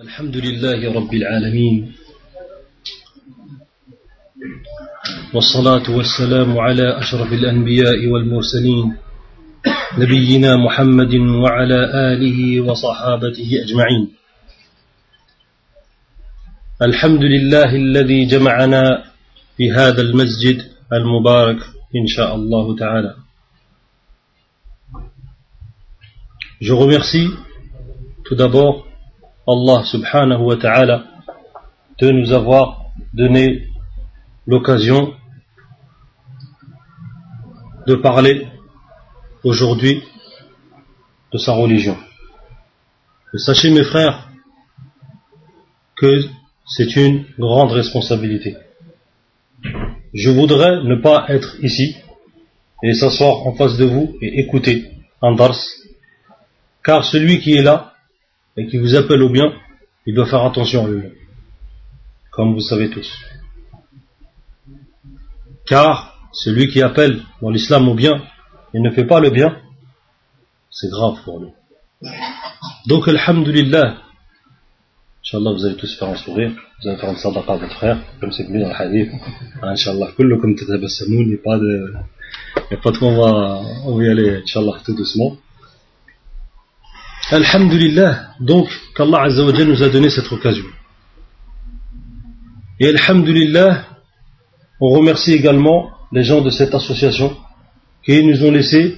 الحمد لله رب العالمين. والصلاة والسلام على أشرف الأنبياء والمرسلين نبينا محمد وعلى آله وصحابته أجمعين. الحمد لله الذي جمعنا في هذا المسجد المبارك إن شاء الله تعالى. Je remercie tout d'abord Allah subhanahu wa ta'ala de nous avoir donné l'occasion de parler aujourd'hui de sa religion. sachez mes frères que c'est une grande responsabilité. Je voudrais ne pas être ici et s'asseoir en face de vous et écouter un dars, car celui qui est là et qui vous appelle au bien, il doit faire attention à lui comme vous savez tous. Car celui qui appelle dans l'islam au bien et ne fait pas le bien, c'est grave pour lui. Donc, alhamdulillah, Inch'Allah, vous allez tous faire un sourire, vous allez faire une sadaqa à votre frère, comme c'est venu dans le hadith. Inch'Allah, tatabassamoun, il n'y a pas de, il n'y a pas de on va, on va y aller, Inch'Allah, tout doucement. Alhamdulillah, donc qu'Allah Azzawajal nous a donné cette occasion. Et Alhamdulillah, on remercie également les gens de cette association qui nous ont laissé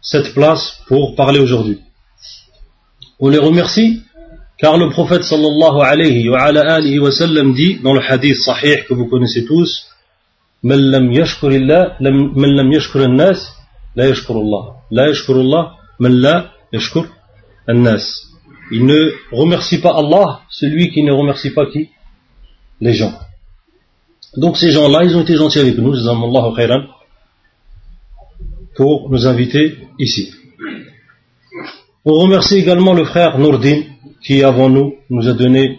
cette place pour parler aujourd'hui. On les remercie car le prophète sallallahu alayhi wa, alihi wa sallam dit dans le hadith sahih que vous connaissez tous من لم يشكر الله من لم يشكر الناس لا يشكر الله لا يشكر الله من لا يشكر il ne remercie pas Allah, celui qui ne remercie pas qui? Les gens. Donc ces gens-là, ils ont été gentils avec nous, pour nous inviter ici. On remercie également le frère Nourdin, qui avant nous nous a donné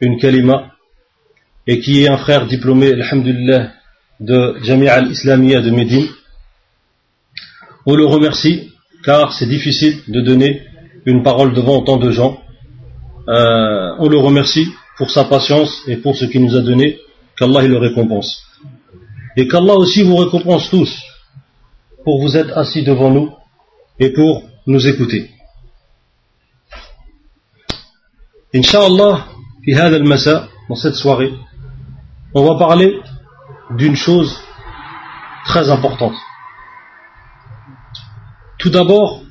une kalima, et qui est un frère diplômé, alhamdulillah, de Jamia al-Islamiyya de Médine. On le remercie, car c'est difficile de donner une parole devant autant de gens. Euh, on le remercie pour sa patience et pour ce qu'il nous a donné, qu'Allah le récompense. Et qu'Allah aussi vous récompense tous pour vous être assis devant nous et pour nous écouter. Inch'Allah, dans cette soirée, on va parler d'une chose très importante. Tout d'abord,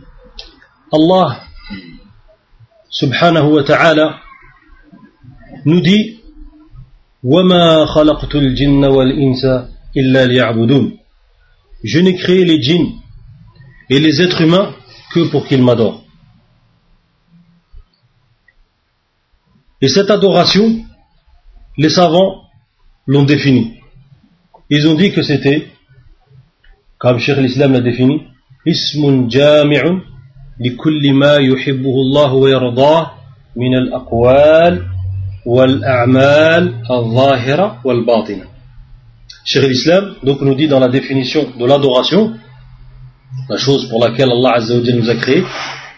Allah subhanahu wa ta'ala nous dit Je n'ai créé les djinns et les êtres humains que pour qu'ils m'adorent. Et cette adoration, les savants l'ont définie. Ils ont dit que c'était, comme Cheikh l'Islam l'a défini, Ismun jami'un لكل ما يحبه الله ويرضاه من الأقوال والأعمال الظاهرة والباطنة Cheikh l'Islam donc nous dit dans la définition de l'adoration, la chose pour laquelle Allah Azza wa nous a créé,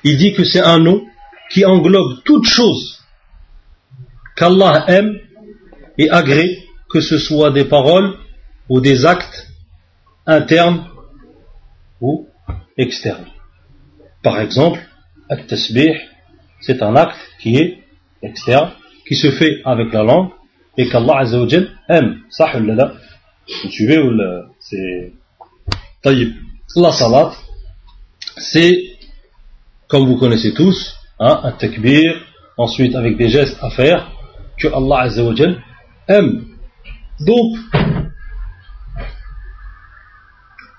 il dit que c'est un nom qui englobe toute chose qu'Allah aime et agrée, que ce soit des paroles ou des actes internes ou externes. Par exemple, at-tasbih, c'est un acte qui est externe, qui se fait avec la langue et qu'Allah Azzawajal aime. Sah là Vous suivez ou c'est. La salat, c'est, comme vous connaissez tous, hein, un takbir, ensuite avec des gestes à faire, que Allah aime. Donc,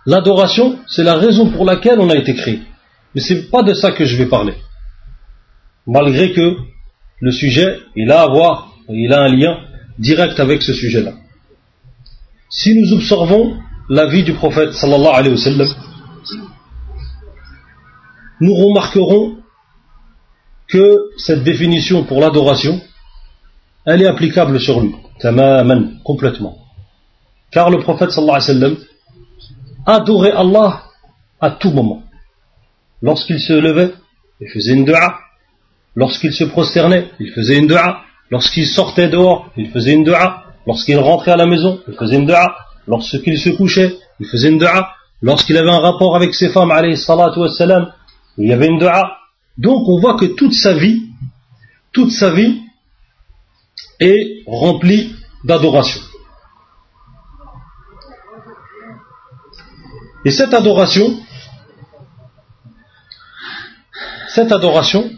l'adoration, c'est la raison pour laquelle on a été créé. Mais ce n'est pas de ça que je vais parler. Malgré que le sujet, il a à voir, il a un lien direct avec ce sujet-là. Si nous observons la vie du prophète sallallahu alayhi wa sallam, nous remarquerons que cette définition pour l'adoration, elle est applicable sur lui, tamaman, complètement. Car le prophète sallallahu alayhi wa sallam adorait Allah à tout moment. Lorsqu'il se levait, il faisait une dua. Lorsqu'il se prosternait, il faisait une dua. lorsqu'il sortait dehors, il faisait une dua, lorsqu'il rentrait à la maison, il faisait une dua, lorsqu'il se couchait, il faisait une dua, lorsqu'il avait un rapport avec ses femmes, il y avait une dua. Donc on voit que toute sa vie, toute sa vie est remplie d'adoration. Et cette adoration, cette adoration,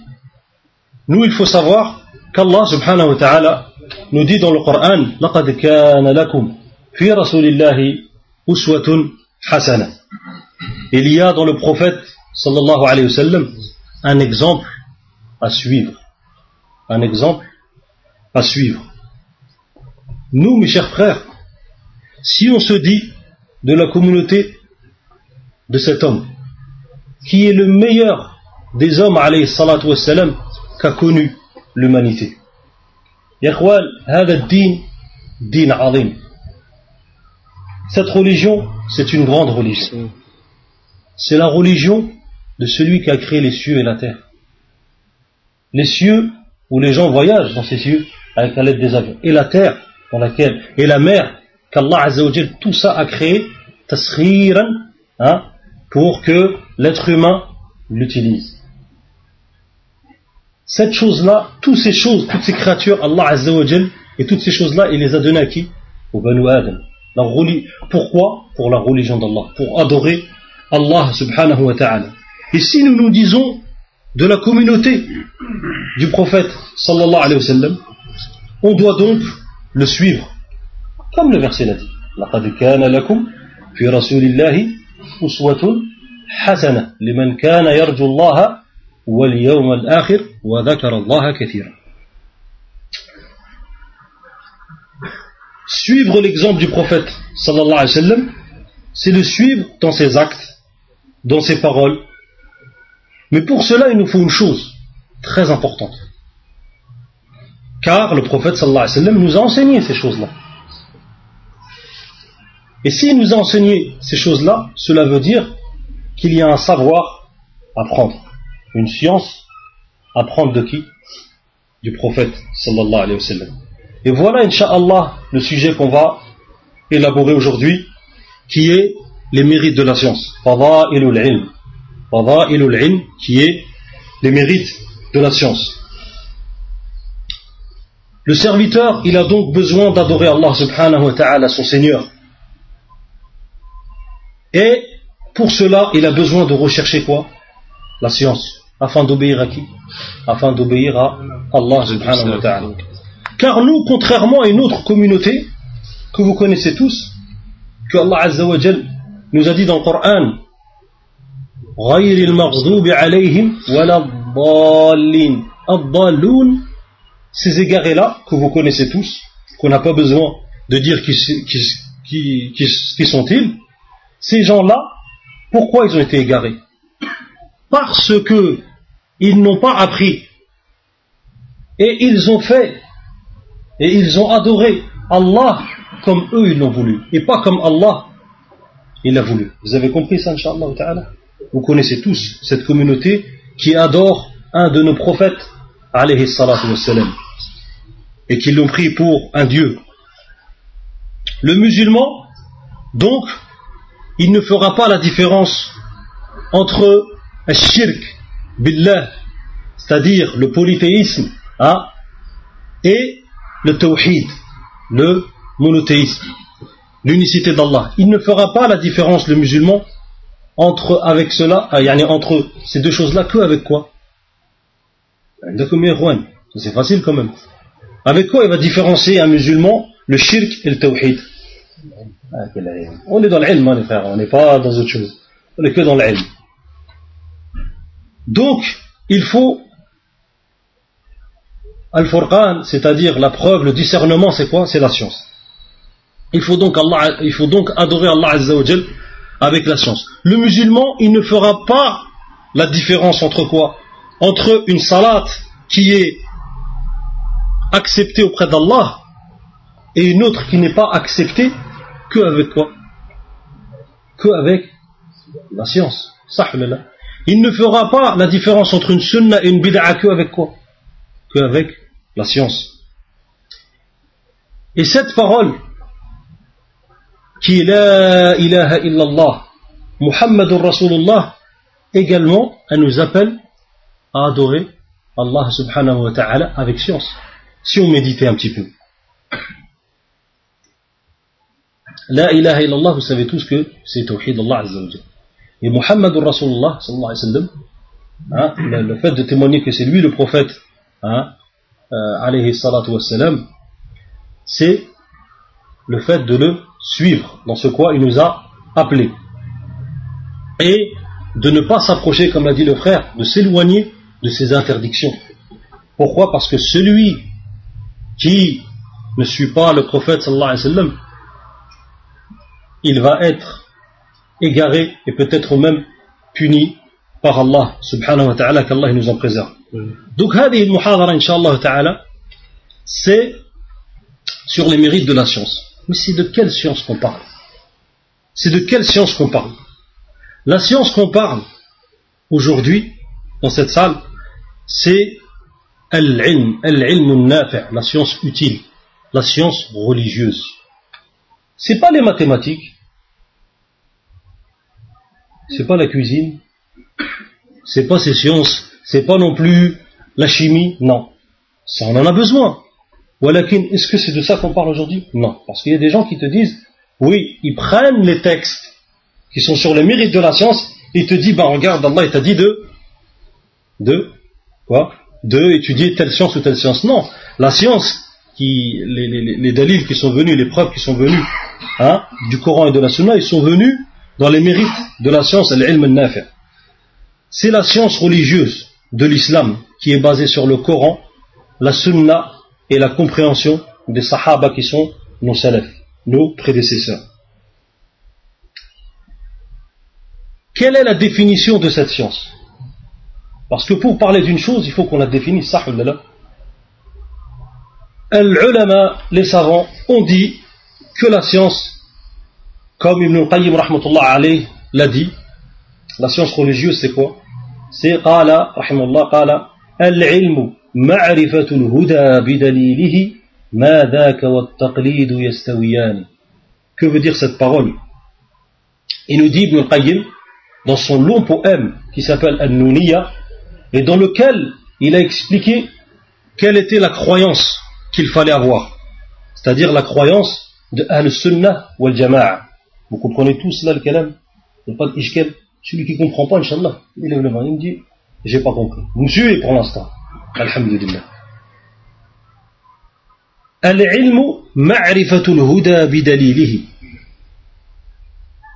nous il faut savoir qu'Allah subhanahu wa ta'ala nous dit dans le Coran لقد كان لكم في رسول الله أسوة حسنة Il y a dans le prophète sallallahu alayhi wa sallam un exemple à suivre. Un exemple à suivre. Nous, mes chers frères, si on se dit de la communauté de cet homme, qui est le meilleur des hommes, wassalam, qu'a connu l'humanité. Cette religion, c'est une grande religion. C'est la religion de celui qui a créé les cieux et la terre. Les cieux où les gens voyagent dans ces cieux avec la l'aide des avions. Et la terre dans laquelle, et la mer qu'Allah tout ça a créé, tasriran, hein, pour que l'être humain l'utilise Cette chose-là, toutes ces choses, toutes ces créatures, Allah Azzawajal, et toutes ces choses-là, il les a données à qui Au Banu Adam. Pourquoi Pour la religion d'Allah, pour adorer Allah subhanahu wa ta'ala. Et si nous nous disons de la communauté du prophète sallallahu alayhi wa sallam, on doit donc le suivre. Comme le verset l'a dit. لقد كان لكم في رسول الله أسوة حسنة لمن كان يرجو الله واليوم الآخر وذكر الله كثيرا Suivre l'exemple du prophète sallallahu alayhi wa sallam, c'est le suivre dans ses actes, dans ses paroles. Mais pour cela, il nous faut une chose très importante. Car le prophète sallallahu alayhi wa sallam nous a enseigné ces choses-là. Et s'il nous a enseigné ces choses-là, cela veut dire qu'il y a un savoir à prendre, une science à prendre de qui? Du prophète sallallahu. Et voilà, inshallah, le sujet qu'on va élaborer aujourd'hui, qui est les mérites de la science. Fada'ilul ilm. Fada'ilul ilm, qui est les mérites de la science. Le serviteur, il a donc besoin d'adorer Allah subhanahu wa ta'ala, son Seigneur. Et pour cela, il a besoin de rechercher quoi? La science. Afin d'obéir à qui Afin d'obéir à Allah subhanahu wa ta'ala. Car nous, contrairement à une autre communauté que vous connaissez tous, que Allah azza wa nous a dit dans le Coran, غير المغضوب عليهم ولا الضالين الضالون ces égarés-là, que vous connaissez tous, qu'on n'a pas besoin de dire qui, qui, qui, qui sont-ils, ces gens-là, pourquoi ils ont été égarés Parce que ils n'ont pas appris et ils ont fait et ils ont adoré Allah comme eux ils l'ont voulu et pas comme Allah il l'a voulu. Vous avez compris ça, Inch'Allah Vous connaissez tous cette communauté qui adore un de nos prophètes alayhi salatu et qui l'ont pris pour un Dieu. Le musulman, donc, il ne fera pas la différence entre un shirk billah, c'est-à-dire le polythéisme, hein, et le tawhid, le monothéisme, l'unicité d'Allah. Il ne fera pas la différence, le musulman, entre avec cela, euh, entre ces deux choses-là, que avec quoi? C'est facile quand même. Avec quoi il va différencier un musulman le shirk et le tawhid? Ah, On est dans l'ilm, hein, les frères, on n'est pas dans autre chose. On est que dans l'ilm. Donc, il faut Al-Furqan, c'est-à-dire la preuve, le discernement, c'est quoi? C'est la science. Il faut donc, Allah, il faut donc adorer Allah Azzawajal avec la science. Le musulman, il ne fera pas la différence entre quoi? Entre une salat qui est acceptée auprès d'Allah et une autre qui n'est pas acceptée que avec quoi? Que avec la science. Il ne fera pas la différence entre une sunna et une bid'a que avec quoi? Que avec la science. Et cette parole, qui est la ilaha illallah, Muhammadur Rasulullah, également, elle nous appelle à adorer Allah subhanahu wa ta'ala avec science. Si on méditait un petit peu. La ilaha illallah, vous savez tous que c'est Tawhid Allah Azza Et Muhammadur Rasulullah sallallahu alayhi wa sallam, hein, le, fait de témoigner que c'est lui le prophète, hein, euh, salatu c'est le fait de le suivre dans ce quoi il nous a appelé. Et de ne pas s'approcher, comme l'a dit le frère, de s'éloigner de ses interdictions. Pourquoi? Parce que celui qui ne suit pas le prophète sallallahu alayhi wa sallam, il va être égaré et peut-être même puni par Allah subhanahu wa ta'ala qu'Allah nous en préserve. Donc هذه المحاضرة إن شاء الله تعالى c'est sur les mérites de la science. Mais c'est de quelle science qu'on parle C'est de quelle science qu'on parle La science qu'on parle aujourd'hui dans cette salle, c'est al-ilm, al-ilm la science utile, la science religieuse. C'est pas les mathématiques, c'est pas la cuisine, c'est pas ces sciences, c'est pas non plus la chimie, non. Ça, on en a besoin. Walakin, est-ce que c'est de ça qu'on parle aujourd'hui? Non. Parce qu'il y a des gens qui te disent, oui, ils prennent les textes qui sont sur les mérites de la science et te disent, ben regarde, Allah il t'a dit de, de, quoi? De étudier telle science ou telle science. Non. La science, qui, les, les, les dalils qui sont venus, les preuves qui sont venues hein, du Coran et de la Sunna, ils sont venus dans les mérites de la science, l'ilm al C'est la science religieuse de l'islam qui est basée sur le Coran, la Sunna et la compréhension des Sahaba qui sont nos salafs, nos prédécesseurs. Quelle est la définition de cette science? Parce que pour parler d'une chose, il faut qu'on la définisse, les savants, ont dit que la science, comme Ibn al-Qayyim rahmatullah l'a dit, la science religieuse c'est quoi? C'est qala, rahimullah, qala, al-ilmu ma'rifatul huda bidalilihi ma dhaka wa taqlidu yastawiyan. Que veut dire cette parole? Il nous dit Ibn al-Qayyim dans son long poème qui s'appelle An-Nuniya et dans lequel il a expliqué quelle était la croyance qu'il fallait avoir, c'est-à-dire la croyance de Al-Sunnah wal-Jama'a vous comprenez tous là le kalam il n'y a pas celui qui ne comprend pas Inch'Allah il est le il me dit j'ai pas compris. Vous me pour l'instant. Alhamdulillah.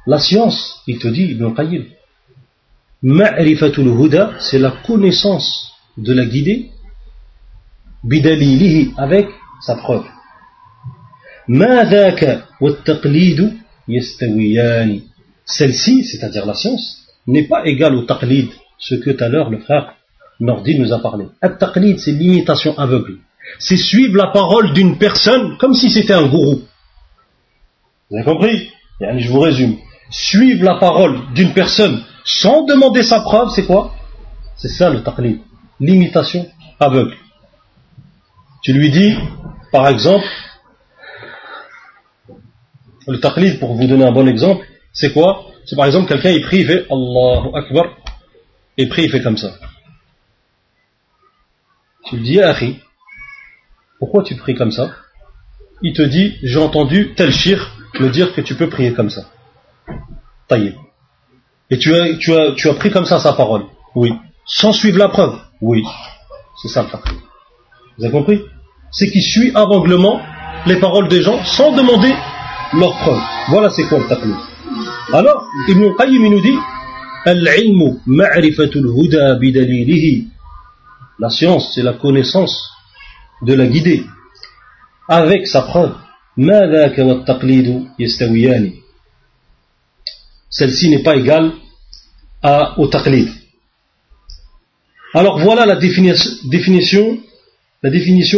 La science, il te dit Ibn Qayyim, ma'rifatul huda, c'est la connaissance de la guidée, bidalilihi, avec sa preuve. Celle-ci, c'est-à-dire la science, n'est pas égale au taqlid, ce que tout à l'heure le frère Nordi nous a parlé. At-taqlid, c'est l'imitation aveugle. C'est suivre la parole d'une personne comme si c'était un gourou. Vous avez compris? Je vous résume. Suivre la parole d'une personne sans demander sa preuve, c'est quoi? C'est ça le taqlid. L'imitation aveugle. Tu lui dis, par exemple, le taqlid, pour vous donner un bon exemple, c'est quoi? C'est par exemple quelqu'un, il prie, il fait Allahu Akbar, et prie, il fait comme ça. Tu lui dis, Akhi, pourquoi tu pries comme ça? Il te dit, j'ai entendu tel shir me dire que tu peux prier comme ça. Taillé. Et tu as, tu, as, tu as pris comme ça sa parole. Oui. Sans suivre la preuve. Oui. C'est ça le taqlid. Vous avez compris? C'est qu'il suit aveuglement les paroles des gens sans demander leur preuve. Voilà c'est quoi le taqlid. Alors, Ibn Qayyim nous dit la science, c'est la connaissance de la guidée avec sa preuve. Celle-ci n'est pas égale à, au taqlid. Alors voilà la définition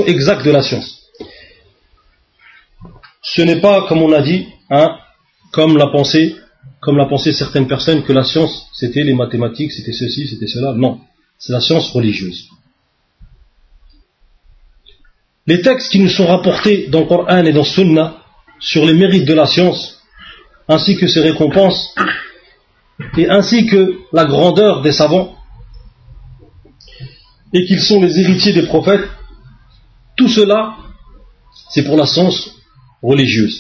exacte de la science. Ce n'est pas, comme on a dit, hein, comme l'a pensé, comme l'a pensé certaines personnes, que la science c'était les mathématiques, c'était ceci, c'était cela. Non, c'est la science religieuse. les textes qui nous sont rapportés dans le Coran et dans Sunna sur les mérites de la science, ainsi que ses récompenses, et ainsi que la grandeur des savants, et qu'ils sont les héritiers des prophètes, tout cela, c'est pour la science religieuse.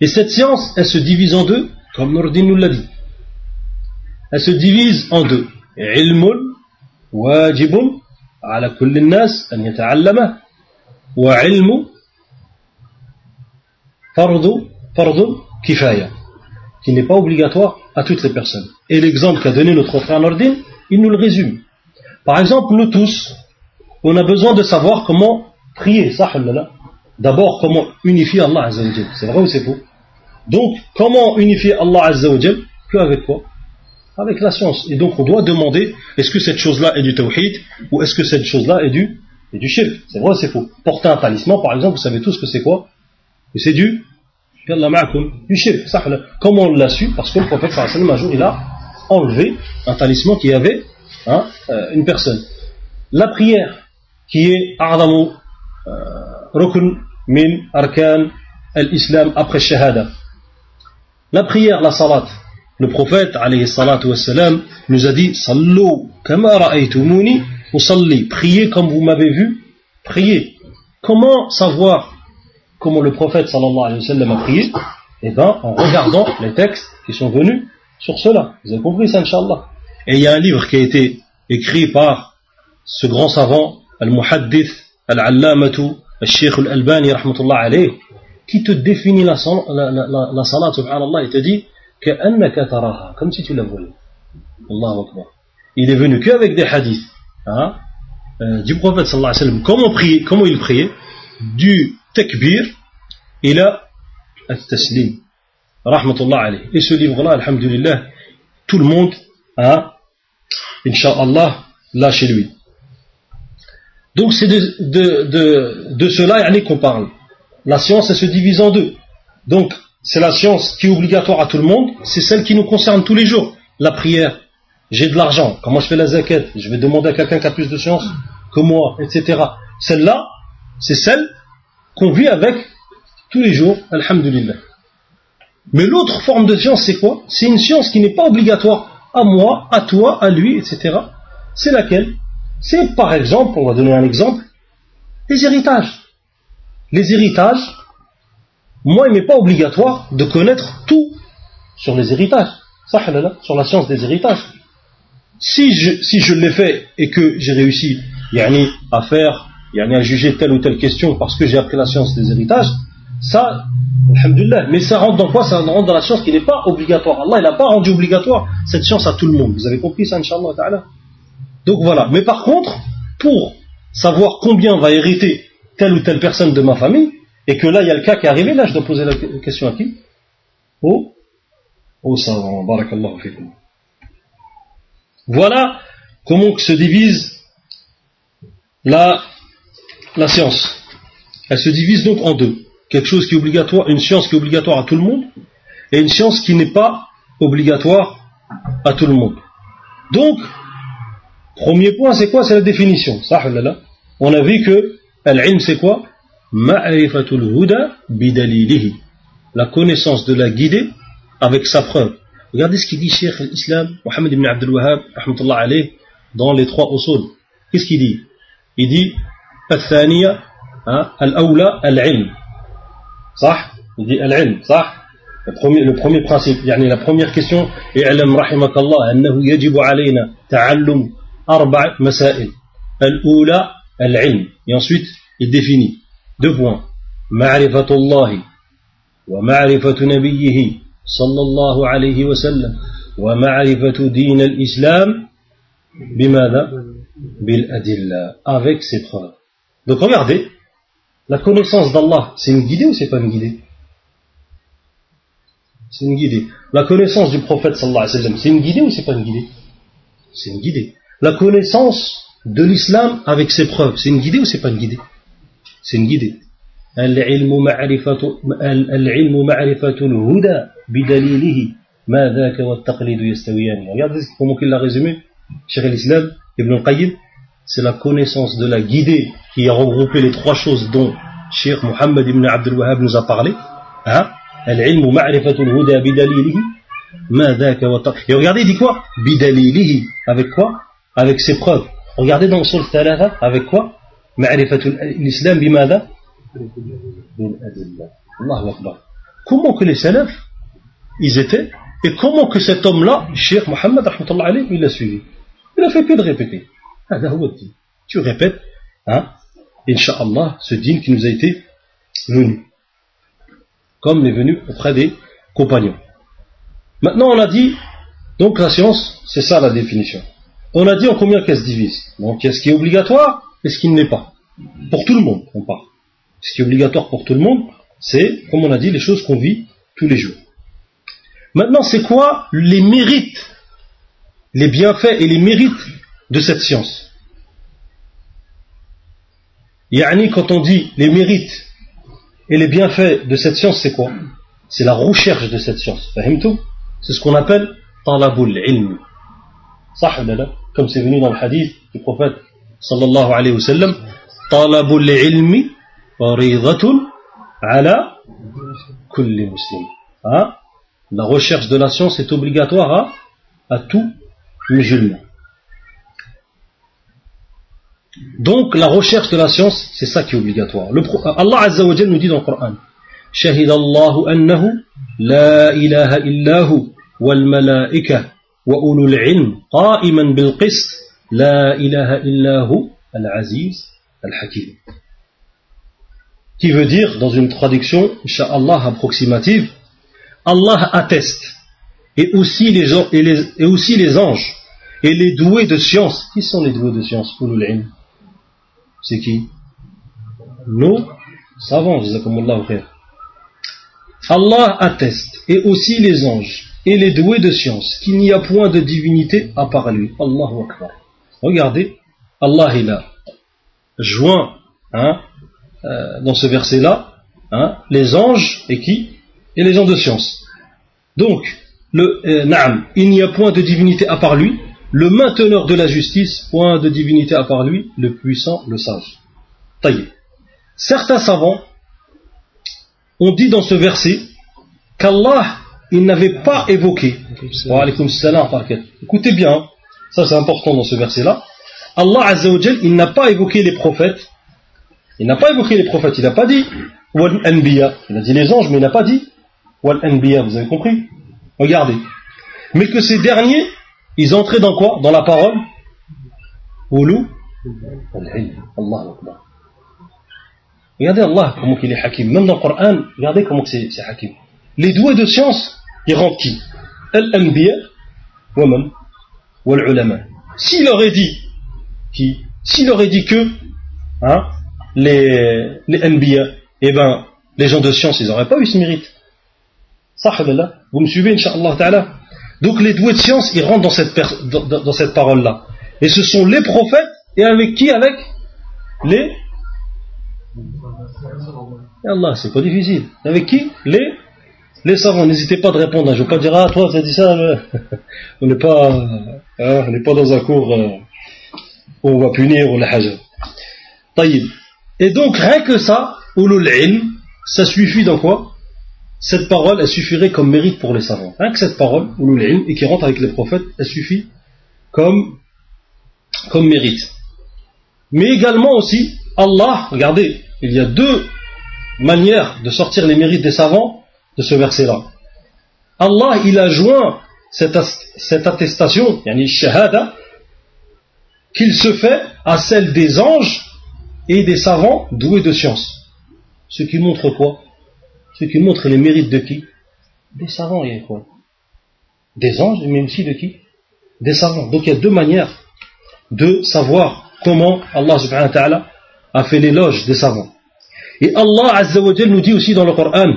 Et cette science, elle se divise en deux, comme Nordin nous l'a dit. Elle se divise en deux. Ilmun wajibun ala kulli nas an yata'allama wa ilmu fardu fardu kifaya qui n'est pas obligatoire à toutes les personnes. Et l'exemple qu'a donné notre frère Nordin, il nous le résume. Par exemple, nous tous, on a besoin de savoir comment prier, D'abord, comment unifier Allah Azzawajal. C'est vrai ou c'est faux? Donc, comment unifier Allah Azzawajal Que avec quoi? Avec la science. Et donc, on doit demander est-ce que cette chose-là est du tawhid ou est-ce que cette chose-là est du, est du shirk? C'est vrai ou c'est faux? Porter un talisman, par exemple, vous savez tous que c'est quoi? Que c'est du du shirk. Comment on l'a su? Parce que le prophète, un jour, il a enlevé un talisman qui avait hein, euh, une personne. La prière, qui est A'damu euh, Rukn min. La prière, la salat. Le prophète, alayhi wassalam, nous a dit Sallu kama ra'aytumuni. Priez comme vous m'avez vu, priez. Comment savoir comment le prophète sallallahu alayhi wa a prié? Eh bien, en regardant les textes qui sont venus sur cela. Vous avez compris ça, Inch'Allah. Et il y a un livre qui a été écrit par ce grand savant, Al-Muhaddith, Al-Allamatu, Al-Sheikh Al-Albani, rahmatullah qui te définit la, la, la, la salat, et te dit comme si tu la. Il est venu qu'avec des hadiths hein, euh, du prophète comment, il priait, du takbir ila al-taslim. Rahmatullah alayh. Et ce livre-là, alhamdulillah, tout le monde a Inch'Allah, là chez lui. Donc c'est de, de, de, de cela qu'on parle. La science, elle se divise en deux. Donc, c'est la science qui est obligatoire à tout le monde, c'est celle qui nous concerne tous les jours. La prière, j'ai de l'argent, comment je fais la zakat Je vais demander à quelqu'un qui a plus de science que moi, etc. Celle-là, c'est celle qu'on vit avec tous les jours, alhamdulillah. Mais l'autre forme de science, c'est quoi? C'est une science qui n'est pas obligatoire à moi, à toi, à lui, etc. C'est laquelle? C'est par exemple, on va donner un exemple, les héritages. Les héritages, moi, il n'est pas obligatoire de connaître tout sur les héritages. sur la science des héritages. Si je, si je l'ai fait et que j'ai réussi yani, à faire, yani, à juger telle ou telle question parce que j'ai appris la science des héritages, ça, mais ça rentre dans quoi? Ça rentre dans la science qui n'est pas obligatoire. Allah, il n'a pas rendu obligatoire cette science à tout le monde. Vous avez compris ça, Inch'Allah ta'ala? Donc voilà. Mais par contre, pour savoir combien va hériter telle ou telle personne de ma famille, et que là, il y a le cas qui est arrivé, là, je dois poser la question à qui? Au Au savant. Barakallahu fikum. Voilà comment se divise la, la science. Elle se divise donc en deux quelque chose qui est obligatoire, une science qui est obligatoire à tout le monde, et une science qui n'est pas obligatoire à tout le monde. Donc, premier point, c'est quoi C'est la définition. On a vu que al c'est quoi La connaissance de la guidée avec sa preuve. Regardez ce qu'il dit Cheikh l'Islam, Mohammed ibn Abdul Wahhab, dans les trois usul. Qu'est-ce qu'il dit Il dit al hein, al-awla al-ilm. صح il dit al-ilm صح le premier, le premier principe يعني la première question اعلم رحمك الله أنه يجب علينا تعلم أربع مسائل الأولى العلم et ensuite il définit معرفة الله ومعرفة نبيه صلى الله عليه وسلم ومعرفة دين الإسلام بماذا بالأدلة avec ses preuves donc regardez La connaissance d'Allah, c'est une guidée ou c'est pas une guidée C'est une guidée. La connaissance du prophète sallallahu alayhi wa sallam, c'est une guidée ou c'est pas une guidée C'est une guidée. La connaissance de l'islam avec ses preuves, c'est une guidée ou c'est pas une guidée C'est une guidée. Regardez comment il l'a résumé, Cheikh l'Islam, Ibn al-Qayyim. c'est la connaissance de la guidée qui a regroupé les trois choses dont Cheikh Mohammed ibn Abdul Wahhab nous a parlé. Hein العلم معرفة الهدى بدليله ما ذاك Et regardez, il dit quoi بدليله Avec quoi avec ses preuves. Regardez dans le Soul Thalatha, avec quoi? L'islam bimada? Allahu Akbar. Comment que les salafs, ils étaient, et comment que cet homme-là, le Cheikh Mohammed, il l'a suivi? Il a fait que de répéter. Tu répètes, hein, Inch'Allah, ce dîme qui nous a été venu. Comme l'est venu auprès des compagnons. Maintenant, on a dit, donc la science, c'est ça la définition. On a dit en combien qu'elle se divise. Donc, il y a ce qui est obligatoire et ce qui ne l'est pas. Pour tout le monde, on parle. Ce qui est obligatoire pour tout le monde, c'est, comme on a dit, les choses qu'on vit tous les jours. Maintenant, c'est quoi les mérites, les bienfaits et les mérites de cette science Yani, quand on dit les mérites et les bienfaits de cette science, c'est quoi C'est la recherche de cette science. C'est ce qu'on appelle talabul ilm. Comme c'est venu dans le hadith du prophète sallallahu alayhi wa sallam, talabul ilmi faridatun ala kulli muslim. Hein? La recherche de la science est obligatoire à, à tout musulman. Donc la recherche de la science, c'est ça qui est obligatoire. Le, Allah Azza wa nous dit dans le Coran الله أنه لا إله إلا هو والملائكة وأولو العلم قائما بالقسط لا إله إلا هو العزيز الحكيم qui veut dire, dans une traduction, Inch'Allah approximative, Allah atteste, et aussi les, et, les, et aussi les anges, et les doués de science. Qui sont les doués de science C'est qui Nous, savants, Allah atteste, et aussi les anges, et les doués de science, qu'il n'y a point de divinité à part lui. Allahu Akbar. Regardez, Allah il a joint hein, euh, dans ce verset-là, hein, les anges et qui? Et les gens de science. Donc, le euh, il n'y a point de divinité à part lui, le mainteneur de la justice, point de divinité à part lui, le puissant, le sage. Taillé. Certains savants ont dit dans ce verset qu'Allah, il n'avait pas évoqué. Écoutez bien, hein. ça c'est important dans ce verset-là. Allah Azzawajal, il n'a pas évoqué les prophètes il n'a pas évoqué les prophètes, il n'a pas dit Wal. Il a dit les anges, mais il n'a pas dit Wal vous avez compris? Regardez. Mais que ces derniers, ils entraient dans quoi? Dans la parole? Ulu Allah Regardez Allah, comment il est hakim. Même dans le Coran, regardez comment c'est hakim. Les doués de science, ils rentrent qui Al-Anbiya, wa même, wal ulama. S'il aurait dit, qui S'il aurait dit que, hein, les, les eh ben, les gens de science, ils n'auraient pas eu ce mérite. Vous me suivez, Inch'Allah Ta'ala Donc les doués de science, ils rentrent dans cette, dans cette parole-là. Et ce sont les prophètes, et avec qui? Avec les... Allah, c'est pas difficile. Avec qui? Les les savants, n'hésitez pas de répondre. Je ne veux pas dire, ah, toi, tu as dit ça, on n'est pas, hein, pas dans un cours euh, où on va punir ou la haja. Et donc, rien que ça, ulul ça suffit dans quoi? Cette parole, elle suffirait comme mérite pour les savants. Rien que cette parole, ulul et qui rentre avec les prophètes, elle suffit comme, comme mérite. Mais également aussi, Allah, regardez, il y a deux manières de sortir les mérites des savants de ce verset-là. Allah, il a joint cette, cette attestation, yani shahada, qu'il se fait à celle des anges et des savants doués de science. Ce qui montre quoi? Ce qui montre les mérites de qui? Des savants, il y a quoi? Des anges, mais aussi de qui? Des savants. Donc il y a deux manières de savoir comment Allah ta'ala a fait l'éloge des savants. Et Allah azza wa nous dit aussi dans le Coran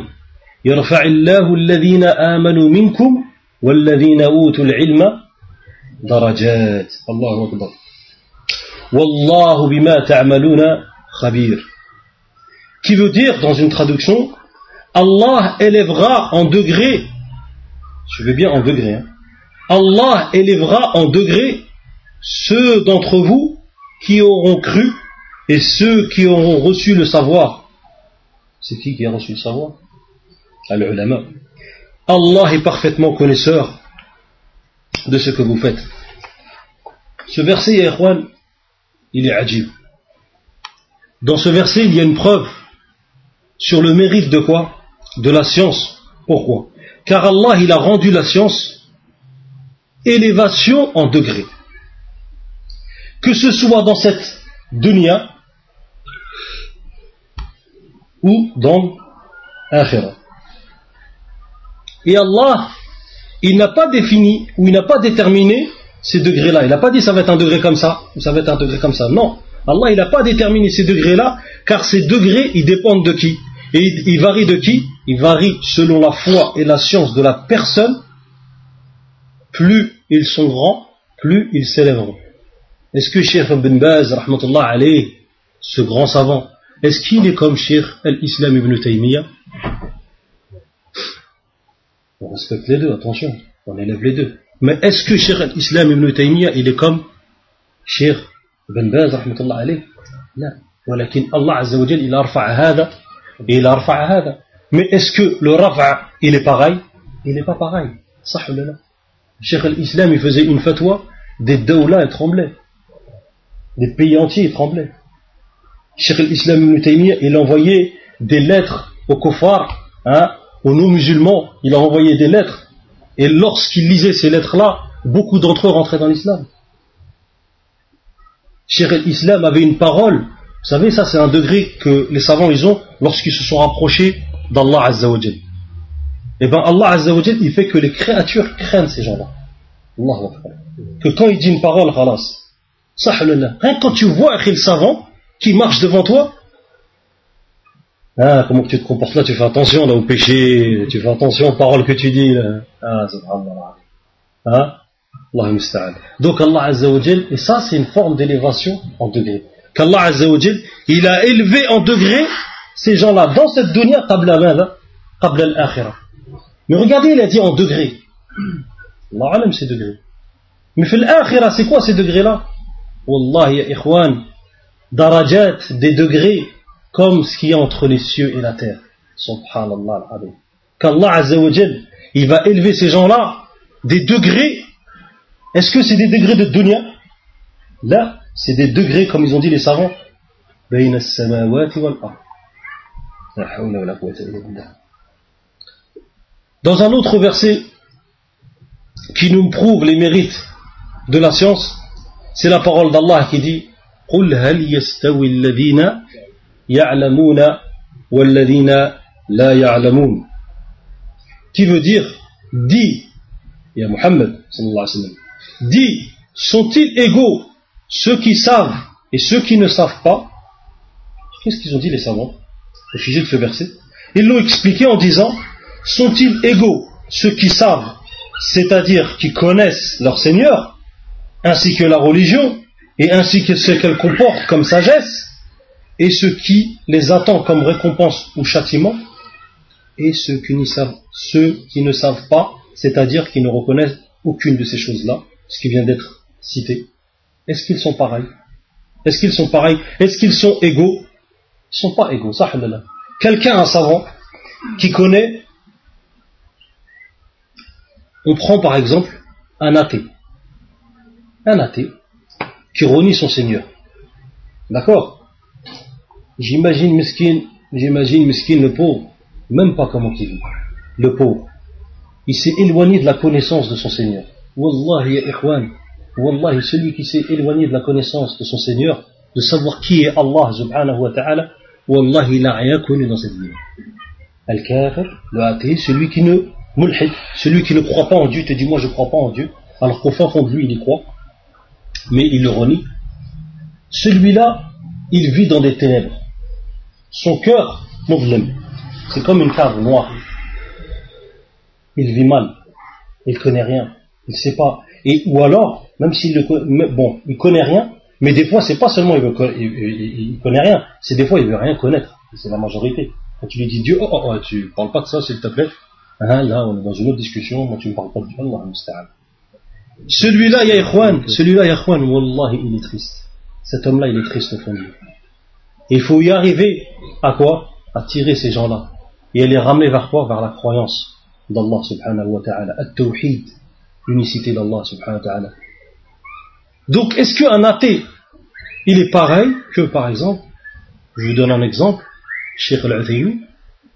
يرفع الله الذين آمنوا منكم والذين أوتوا العلم درجات الله أكبر Wallahu bima ta'maluna khabir. Qui veut dire, dans une traduction, Allah élèvera en degré, je veux bien en degré, hein, Allah élèvera en degré ceux d'entre vous qui auront cru et ceux qui auront reçu le savoir. C'est qui qui a reçu le savoir Allah est parfaitement connaisseur de ce que vous faites. Ce verset, il est ajib. Dans ce verset, il y a une preuve sur le mérite de quoi? De la science. Pourquoi? Car Allah, il a rendu la science élévation en degrés. Que ce soit dans cette dunya ou dans l'akhirah. Et Allah, il n'a pas défini ou il n'a pas déterminé ces degrés-là. Il n'a pas dit ça va être un degré comme ça ou ça va être un degré comme ça. Non. Allah, il n'a pas déterminé ces degrés-là car ces degrés, ils dépendent de qui? Et ils varient de qui? Ils varient selon la foi et la science de la personne. Plus ils sont grands, plus ils s'élèveront. Est-ce que Cheikh Ibn Baz, rahmatullah alayh, ce grand savant, est-ce qu'il est comme Cheikh al-Islam ibn Taymiyyah? On respecte les deux, attention, on élève les deux. Mais est-ce que Cheikh al-Islam ibn Taymiyyah, il est comme Cheikh Ibn Baz, rahmatullah alayh Non. ولكن Allah Azza wa il a رفع هذا et il a رفع هذا. Mais est-ce que le rafa, il est pareil Il n'est pas pareil. صح ولا لا Cheikh al-Islam, il faisait une fatwa, des dawlas tremblaient. Des pays entiers tremblaient. Cheikh al-Islam ibn Taymiyyah, il envoyait des lettres aux kofars, hein, aux non-musulmans, il a envoyé des lettres. Et lorsqu'il lisait ces lettres-là, beaucoup d'entre eux rentraient dans l'islam. Cheikh al-Islam avait une parole. Vous savez, ça c'est un degré que les savants ils ont lorsqu'ils se sont rapprochés d'Allah Azza wa Eh bien Allah Azza wa il fait que les créatures craignent ces gens-là. Que quand il dit une parole, khalas. Rien quand tu vois un savant qui marche devant toi, ah, comment tu te comportes là, tu fais attention là au péché, tu fais attention aux paroles que tu dis. Là. Ah, subhanallah. Hein? Allah Donc Allah et ça c'est une forme d'élévation en degré. Qu'Allah Azza wa il a élevé en degré ces gens-là dans cette dunya qabla qabla al-akhirah. Mais regardez, il a dit en degré. Allah alam ces degrés. Mais fil c'est quoi ces degrés-là? Wallah, ya ikhwan, darajat, des degrés, comme ce qui est entre les cieux et la terre. Subhanallah al Qu'Allah Azza il va élever ces gens-là des degrés. Est-ce que c'est des degrés de dunya Là, c'est des degrés, comme ils ont dit les savants, dans un autre verset qui nous prouve les mérites de la science, c'est la parole d'Allah qui dit قل هل يستوي الذين يعلمون والذين لا يعلمون qui veut dire dit ya Muhammad sallallahu alayhi wa sallam dit sont-ils égaux ceux qui savent et ceux qui ne savent pas qu'est-ce qu'ils ont dit les savants au sujet de ce verset ils l'ont expliqué en disant sont-ils égaux ceux qui savent c'est-à-dire qui connaissent leur Seigneur, ainsi que la religion, et ainsi que ce qu'elle comporte comme sagesse, Et ce qui les attend comme récompense ou châtiment, et ceux qui, savent, ceux qui ne savent pas, c'est-à-dire qui ne reconnaissent aucune de ces choses-là, ce qui vient d'être cité. Est-ce qu'ils sont pareils? Est-ce qu'ils sont pareils? Est-ce qu'ils sont égaux? Ils ne sont pas égaux, ça Quelqu'un, un savant, qui connaît on prend par exemple un athée. Un athée qui renie son Seigneur. D'accord? J'imagine Meskin, j'imagine Meskin le pauvre, même pas comment il vit. Le pauvre. Il s'est éloigné de la connaissance de son Seigneur. Wallahi ya ikhwan, Wallahi, celui qui s'est éloigné de la connaissance de son Seigneur, de savoir qui est Allah subhanahu wa ta'ala, Wallahi, il n'a rien connu dans cette vie. Al-Kafir, le athée, celui qui ne celui qui ne croit pas en Dieu te dit moi je ne crois pas en Dieu, alors qu'au fond de lui il y croit, mais il le renie. Celui-là, il vit dans des ténèbres. Son cœur, c'est comme une cave noire. Il vit mal, il connaît rien, il ne sait pas. Et ou alors, même s'il ne bon, il connaît rien, mais des fois c'est pas seulement il, veut, connaît rien, c'est des fois il veut rien connaître. C'est la majorité. Quand tu lui dis Dieu, oh, oh, oh tu parles pas de ça s'il te plaît. Hein, là, on est dans une autre discussion, moi tu me parles pas du Allah, Celui-là, ya celui-là, Wallahi, il est triste. cet homme-là, il est triste au fond de lui. Il faut y arriver à quoi? À tirer ces gens-là. Et à les ramener vers quoi? Vers la croyance d'Allah subhanahu wa ta'ala. At-tawhid, l'unicité d'Allah subhanahu wa ta'ala. Donc, est-ce qu'un athée, il est pareil que, par exemple, je vous donne un exemple, Sheikh al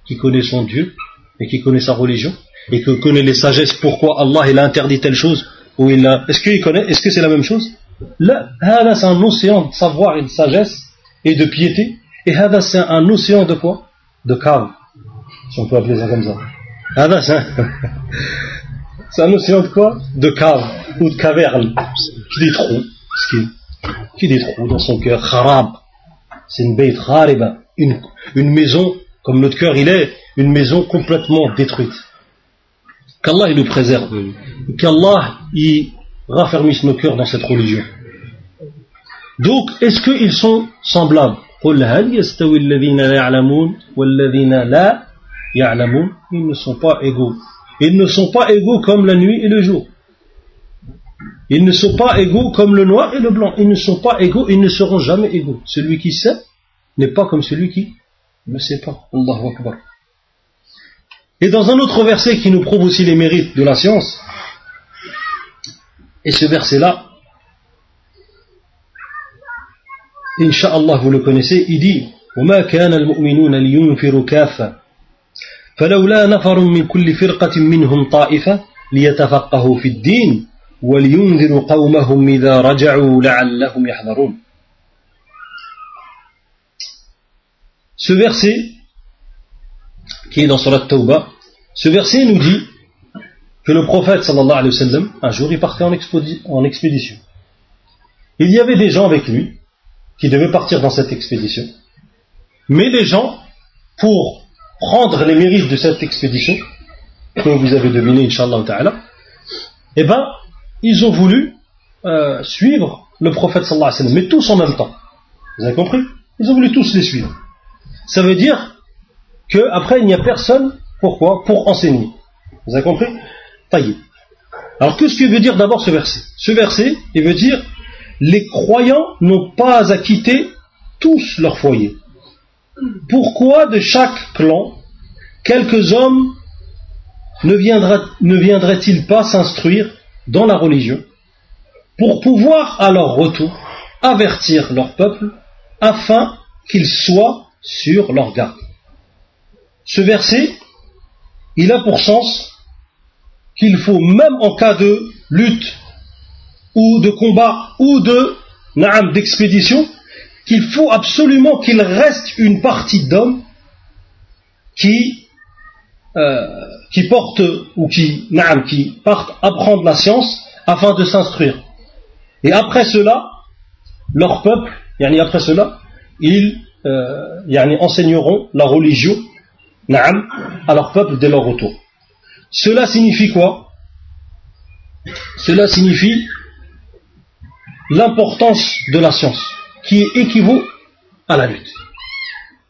qui connaît son Dieu et qui connaît sa religion et qui connaît les sagesses, pourquoi Allah il a interdit telle chose ou il a. Est-ce qu'il connaît Est-ce que c'est la même chose? Là, c'est un océan de savoir et de sagesse et de piété. Et c'est un océan de quoi? De cave. Si on peut appeler ça comme ça. c'est un océan de quoi? De cave ou de caverne. Qui des trous. Qui des trous dans son cœur. Kharab. C'est une bête khariba. Une, une maison, comme notre cœur il est, une maison complètement détruite. Qu'Allah il nous préserve. Qu'Allah il raffermisse nos cœurs dans cette religion. Donc, est-ce qu'ils sont semblables? Ils ne sont pas égaux. Ils ne sont pas égaux comme la nuit et le jour. Ils ne sont pas égaux comme le noir et le blanc. Ils ne sont pas égaux, ils ne seront jamais égaux. Celui qui sait n'est pas comme celui qui ne sait pas. Allahu Akbar. Et dans un autre verset qui nous prouve aussi les mérites de la science, et ce verset-là, Inch'Allah, vous le connaissez, il dit وما كان المؤمنون لينفروا كافة فلولا نفر من كل فرقة منهم طائفة ليتفقهوا في الدين ولينذروا قومهم إذا رجعوا لعلهم يحذرون Ce verset, qui est dans Surat Tawbah, ce verset nous dit que le prophète sallallahu alayhi wa sallam, un jour, il partait en expédition. Il y avait des gens avec lui qui devaient partir dans cette expédition. Mais les gens, pour prendre les mérites de cette expédition, comme vous avez deviné, Inch'Allah ta'ala, eh ben, ils ont voulu euh, suivre le prophète sallallahu alayhi wa sallam, mais tous en même temps. Vous avez compris? Ils ont voulu tous les suivre. Ça veut dire qu'après, il n'y a personne, pourquoi? Pour enseigner. Vous avez compris? Alors qu'est-ce que veut dire d'abord ce verset? Ce verset, il veut dire les croyants n'ont pas à quitter tous leur foyer. Pourquoi de chaque clan, quelques hommes ne, viendraient-ils pas s'instruire dans la religion pour pouvoir à leur retour avertir leur peuple afin qu'ils soient sur leur garde? Ce verset, il a pour sens qu'il faut, même en cas de lutte ou de combat ou de d'expédition, qu'il faut absolument qu'il reste une partie d'hommes qui, euh, qui portent ou qui, naam, qui partent apprendre la science afin de s'instruire. Et après cela, leur peuple, yani après cela, ils euh, enseigneront la religion naam, à leur peuple dès leur retour. Cela signifie quoi? Cela signifie l'importance de la science, qui équivaut à la lutte,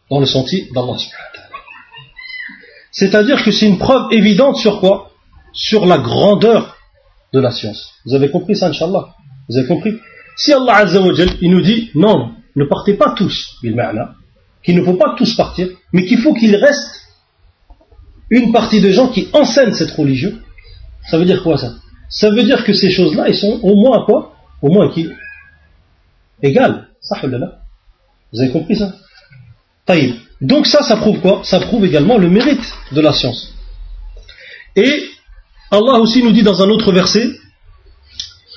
dans le sentier d'Allah. C'est-à-dire que c'est une preuve évidente sur quoi? Sur la grandeur de la science. Vous avez compris ça, Inch'Allah? Vous avez compris? Si Allah Azza il nous dit non, ne partez pas tous, qu'il ne faut pas tous partir, mais qu'il faut qu'il reste une partie de gens qui enseignent cette religion, ça veut dire quoi ça? Ça veut dire que ces choses-là, ils sont au moins quoi Au moins qui Égales. Vous avez compris ça? Donc ça, ça prouve quoi? Ça prouve également le mérite de la science. Et Allah aussi nous dit dans un autre verset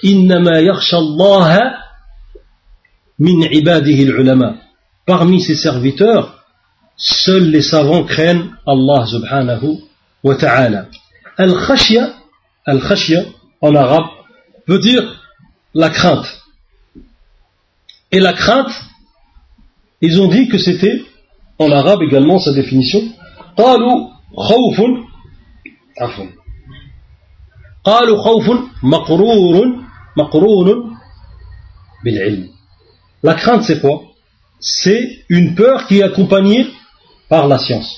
min Parmi ses serviteurs, Seuls les savants craignent Allah subhanahu wa ta'ala. Al-khashya, al-khashya en arabe, veut dire la crainte. Et la crainte, ils ont dit que c'était, en arabe également sa définition, قالوا خوف عفوا قالوا خوف مقرور مقرون بالعلم La crainte c'est quoi C'est une peur qui est accompagnée par la science.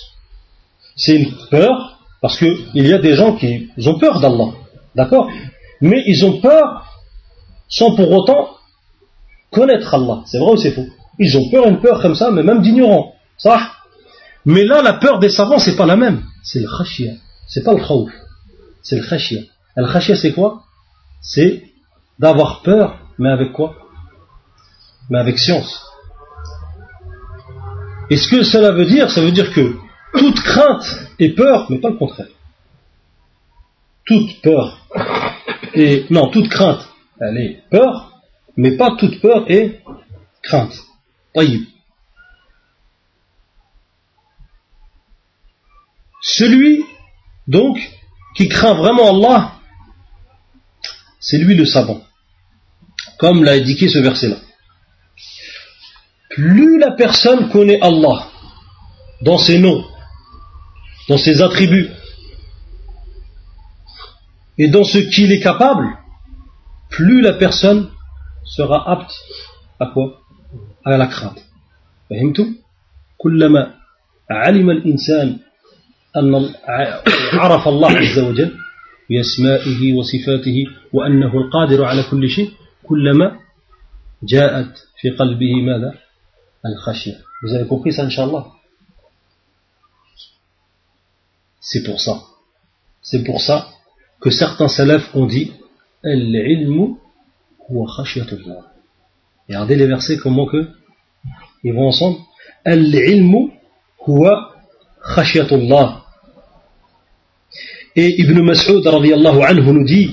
C'est une peur, parce qu'il y a des gens qui ont peur d'Allah, d'accord Mais ils ont peur sans pour autant connaître Allah. C'est vrai ou c'est faux? Ils ont peur, une peur comme ça, mais même d'ignorants. Ça Mais là, la peur des savants, c'est pas la même. C'est le khashia. C'est pas le khawf. C'est le khashia. Le khashia, c'est quoi? C'est d'avoir peur, mais avec quoi? Mais avec science. Et ce que cela veut dire, ça veut dire que toute crainte est peur, mais pas le contraire. Toute peur et non, toute crainte, elle est peur, mais pas toute peur est crainte. Celui, donc, qui craint vraiment Allah, c'est lui le savant. Comme l'a indiqué ce verset-là. Plus la personne connaît Allah dans ses noms, dans ses attributs, et dans ce qu'il est capable, plus la personne sera apte à quoi À la crainte. فهمتم؟ كلما علم الإنسان أن عرف الله عز وجل بأسمائه وصفاته وأنه القادر على كل شيء كلما جاءت في قلبه ماذا؟ الخشية. Vous avez compris ça, Inch'Allah C'est pour ça. C'est pour ça que certains salafs ont dit Al-ilmu huwa khashyatullah. Regardez les versets comment que ils vont ensemble. Al-ilmu huwa khashyatullah. Et Ibn Mas'ud radiallahu anhu nous dit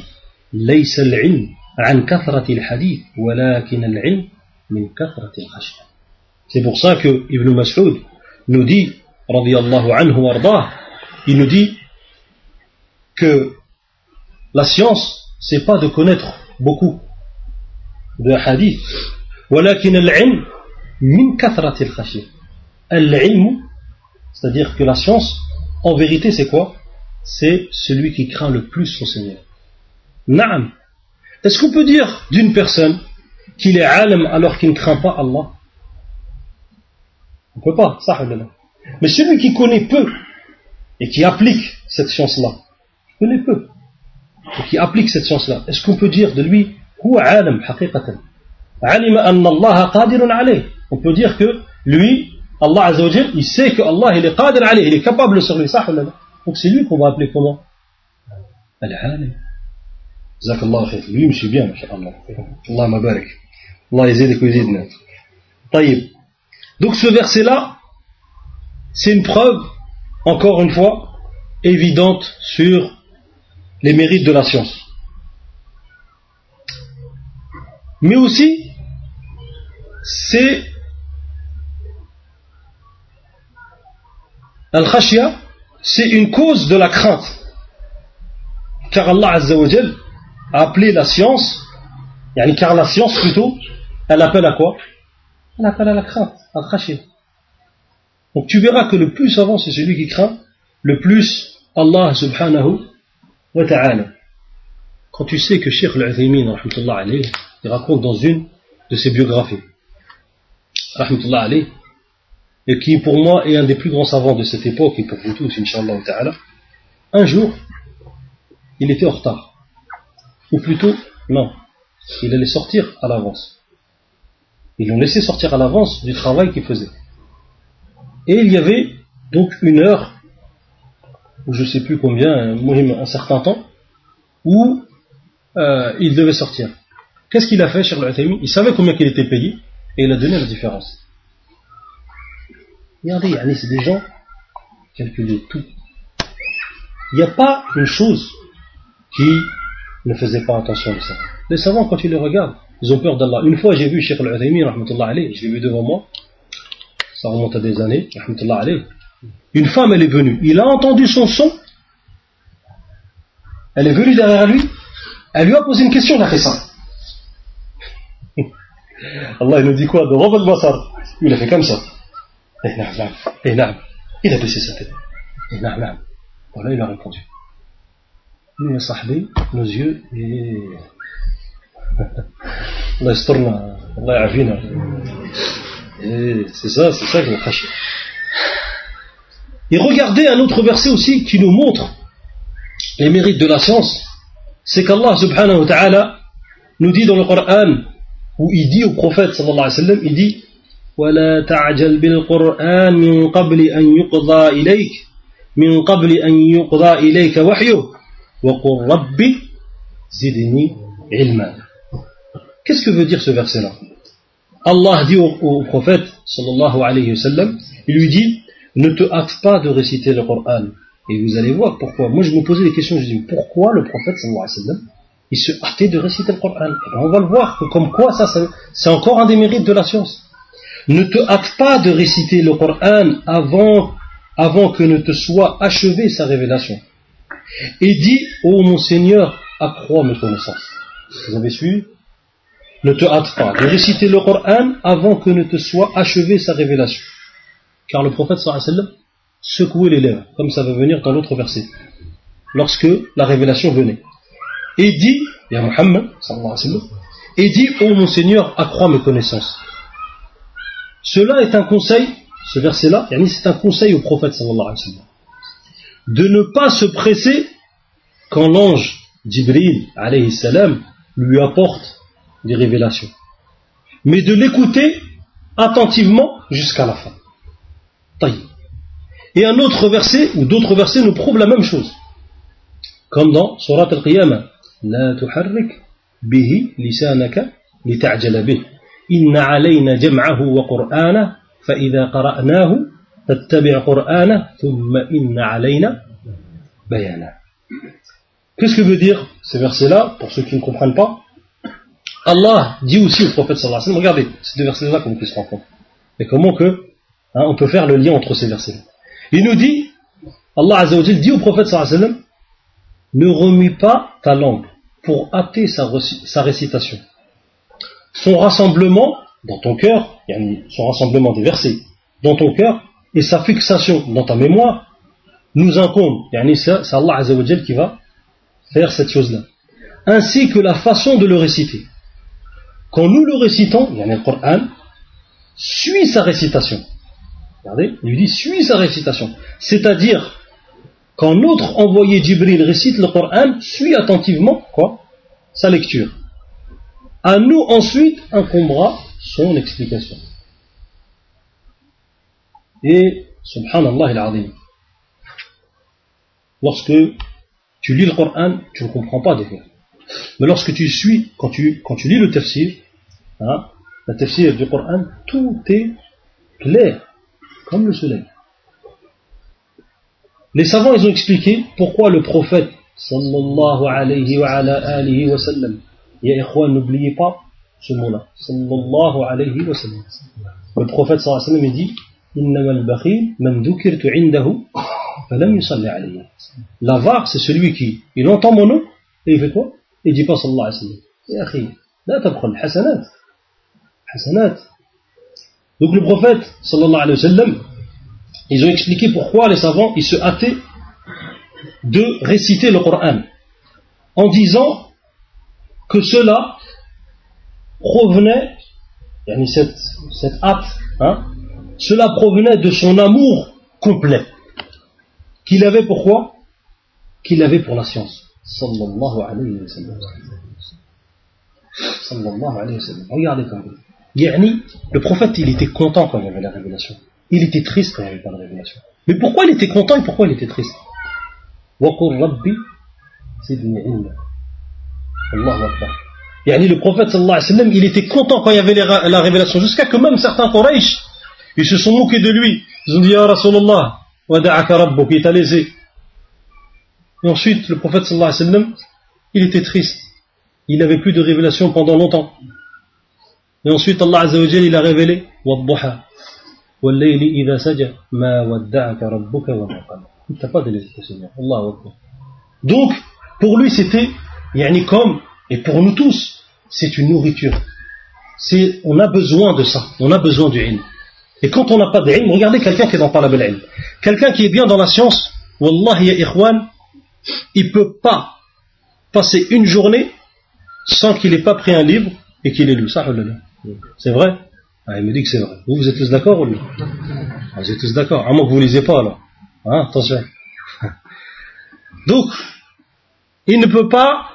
ليس العلم عن كثرة الحديث ولكن العلم من كثرة الخشية. C'est pour ça que Ibn Mas'ud nous dit radiallahu anhu wardah, il nous dit que la science, c'est pas de connaître beaucoup de hadith. c'est-à-dire que la science, en vérité, c'est quoi? C'est celui qui craint le plus son Seigneur. Naam. Est-ce qu'on peut dire d'une personne qu'il est alim alors qu'il ne craint pas Allah? On ne peut pas, ça Mais celui qui connaît peu et qui applique cette science-là, connaît peu qui applique cette science-là, est-ce qu'on peut dire de lui On peut dire que lui, Allah Azzawajal, il sait que Allah il est qadir alayh, il est capable sur lui, Donc c'est lui qu'on va appeler comment? Al-Alim. Jazakallah khair. Lui, je suis bien, Allah. Allah mabarak. Allah yazid yzidna. Taïb. Donc ce verset-là, c'est une preuve, encore une fois, évidente sur les mérites de la science. Mais aussi, c'est Al-Khashia, c'est une cause de la crainte. Car Allah Azzawajal a appelé la science, car la science plutôt, elle appelle à quoi? Elle appelle à la crainte, Al-Khashia. Donc tu verras que le plus savant c'est celui qui craint, le plus Allah subhanahu quand tu sais que Sheikh Al-Uthaymin, il raconte dans une de ses biographies, et qui pour moi est un des plus grands savants de cette époque, et pour vous tous, Inch'Allah ta'ala, un jour, il était en retard. Ou plutôt, non, il allait sortir à l'avance. Ils l'ont laissé sortir à l'avance du travail qu'il faisait. Et il y avait donc une heure ou je sais plus combien, un certain temps, où euh, il devait sortir. Qu'est-ce qu'il a fait, Cheikh al Il savait combien il était payé, et il a donné la différence. Regardez, c'est des gens qui calculent tout. Il n'y a pas une chose qui ne faisait pas attention aux savants. Les savants, quand ils les regardent, ils ont peur d'Allah. Une fois, j'ai vu Cheikh al-Uthaymi, je l'ai vu devant moi, ça remonte à des années, une femme, elle est venue. Il a entendu son son. Elle est venue derrière lui. Elle lui a posé une question, la Khissa. Allah, il nous dit quoi De Il a fait comme ça. Il a baissé sa tête. Voilà, il a répondu. Mais sahbi, nos yeux, et. Allah, il se tourne. Allah, il C'est ça, c'est ça que je me. et regardez un autre verset aussi qui nous montre les mérites de la science. C'est qu'Allah subhanahu wa ta'ala nous dit dans le Coran où il dit au prophète sallallahu alayhi wa sallam, il dit ولا تعجل بالقرآن من قبل أن يقضى إليك من قبل أن يقضى إليك وحيه وقل ربي زدني علما Qu'est-ce que veut dire ce verset-là Allah dit au, au, prophète sallallahu alayhi wa sallam, il lui dit ne te hâte pas de réciter le Coran. Et vous allez voir pourquoi. Moi je me posais des questions, je dis pourquoi le prophète sallallahu alayhi wa sallam il se hâtait de réciter le Coran? Et on va le voir, comme quoi ça, c'est encore un des mérites de la science. Ne te hâte pas de réciter le Coran avant, avant que ne te soit achevée sa révélation. Et dis, ô mon Seigneur, accrois mes connaissances. Vous avez suivi? Ne te hâte pas de réciter le Coran avant que ne te soit achevée sa révélation. Car le prophète sallam secouait les lèvres, comme ça va venir dans l'autre verset, lorsque la révélation venait et dit, Muhammad, et dit, ô mon Seigneur, accrois mes connaissances. Cela est un conseil, ce verset-là, c'est un conseil au prophète sallallahu de ne pas se presser quand l'ange Jibril alayhi salam lui apporte des révélations, mais de l'écouter attentivement jusqu'à la fin. Et un autre verset, ou d'autres versets nous prouvent la même chose. Comme dans Surat al-Qiyamah, لا تحرك به لسانك لتعجل به إن علينا جمعه وقرآنه فإذا قرأناه فاتبع قرآنه ثم إن علينا بيانه Qu'est-ce que veut dire ces versets-là, pour ceux qui ne comprennent pas Allah dit aussi au prophète sallallahu alayhi wa sallam, regardez, ces deux versets-là qu'on puisse se rendre compte. Et comment que, hein, on peut faire le lien entre ces versets-là. Il nous dit, Allah azza wa dit au prophète sallam, ne remue pas ta langue pour hâter sa, sa récitation. Son rassemblement dans ton cœur, son rassemblement des versets dans ton cœur et sa fixation dans ta mémoire nous incombe. C'est Allah Azzawajal qui va faire cette chose-là. Ainsi que la façon de le réciter. Quand nous le récitons, il y a le Coran, suit sa récitation. Regardez, il lui dit suis sa récitation. C'est-à-dire quand notre envoyé Jibril récite le Coran, suit attentivement quoi sa lecture. À nous ensuite incombera son explication. Et, subhanallah il lorsque tu lis le Coran, tu ne comprends pas des fois. Mais lorsque tu suis, quand tu, quand tu lis le tafsir, hein, le tafsir du Coran, tout est clair, comme le soleil. Les savants, ils ont expliqué pourquoi le prophète, sallallahu alayhi wa ala alihi wa sallam, ya ikhwan, n'oubliez pas ce mot-là, sallallahu alayhi wa sallam. Le prophète, sallallahu alayhi wa sallam, il dit, إنما البخيل من ذكرت عنده فلم يصلي عليه. L'avare, c'est celui qui, il entend mon nom, et il fait quoi Il dit pas sallallahu alayhi wa sallam. يا أخي, لا تبخل حسنات. حسنات. donc le prophète, sallallahu alayhi wa sallam, ils ont expliqué pourquoi les savants ils se hâtaient de réciter le Coran en disant que cela provenait, cette, cette hâte, hein, cela provenait de son amour complet qu'il avait pourquoi? Qu'il avait pour la science. Sallallahu alayhi wa sallam. Sallallahu alayhi wa sallam. Regardez comme le prophète il était content quand il y avait la révélation. Il était triste quand il n'y avait pas de révélation. Mais pourquoi il était content et pourquoi il était triste? Le prophète sallallahu alayhi wa sallam, il était content quand il y avait la révélation, jusqu'à que même certains Quraysh, ils se sont moqués de lui. Ils ont dit, Ya Rasulallah, wada'aka il t'a laissé. Et ensuite, le prophète sallallahu alayhi wa il était triste. Il n'avait plus de révélation pendant longtemps. Et ensuite, Allah azza wa il a révélé, Wadduha, donc, pour lui, c'était, comme, et pour nous tous, c'est une nourriture. C'est, on a besoin de ça. On a besoin du ilm. Et quand on n'a pas d'ilm, regardez quelqu'un qui est dans pas la belle Quelqu'un qui est bien dans la science, Wallahi ya ikhwan, il peut pas passer une journée sans qu'il ait pas pris un livre et qu'il ait lu. Ça, c'est vrai ah, il me dit que c'est vrai. Vous, vous êtes tous d'accord ou non ah, Vous êtes tous d'accord. À moins que vous ne lisez pas, alors. Hein, attention. Donc, il ne peut pas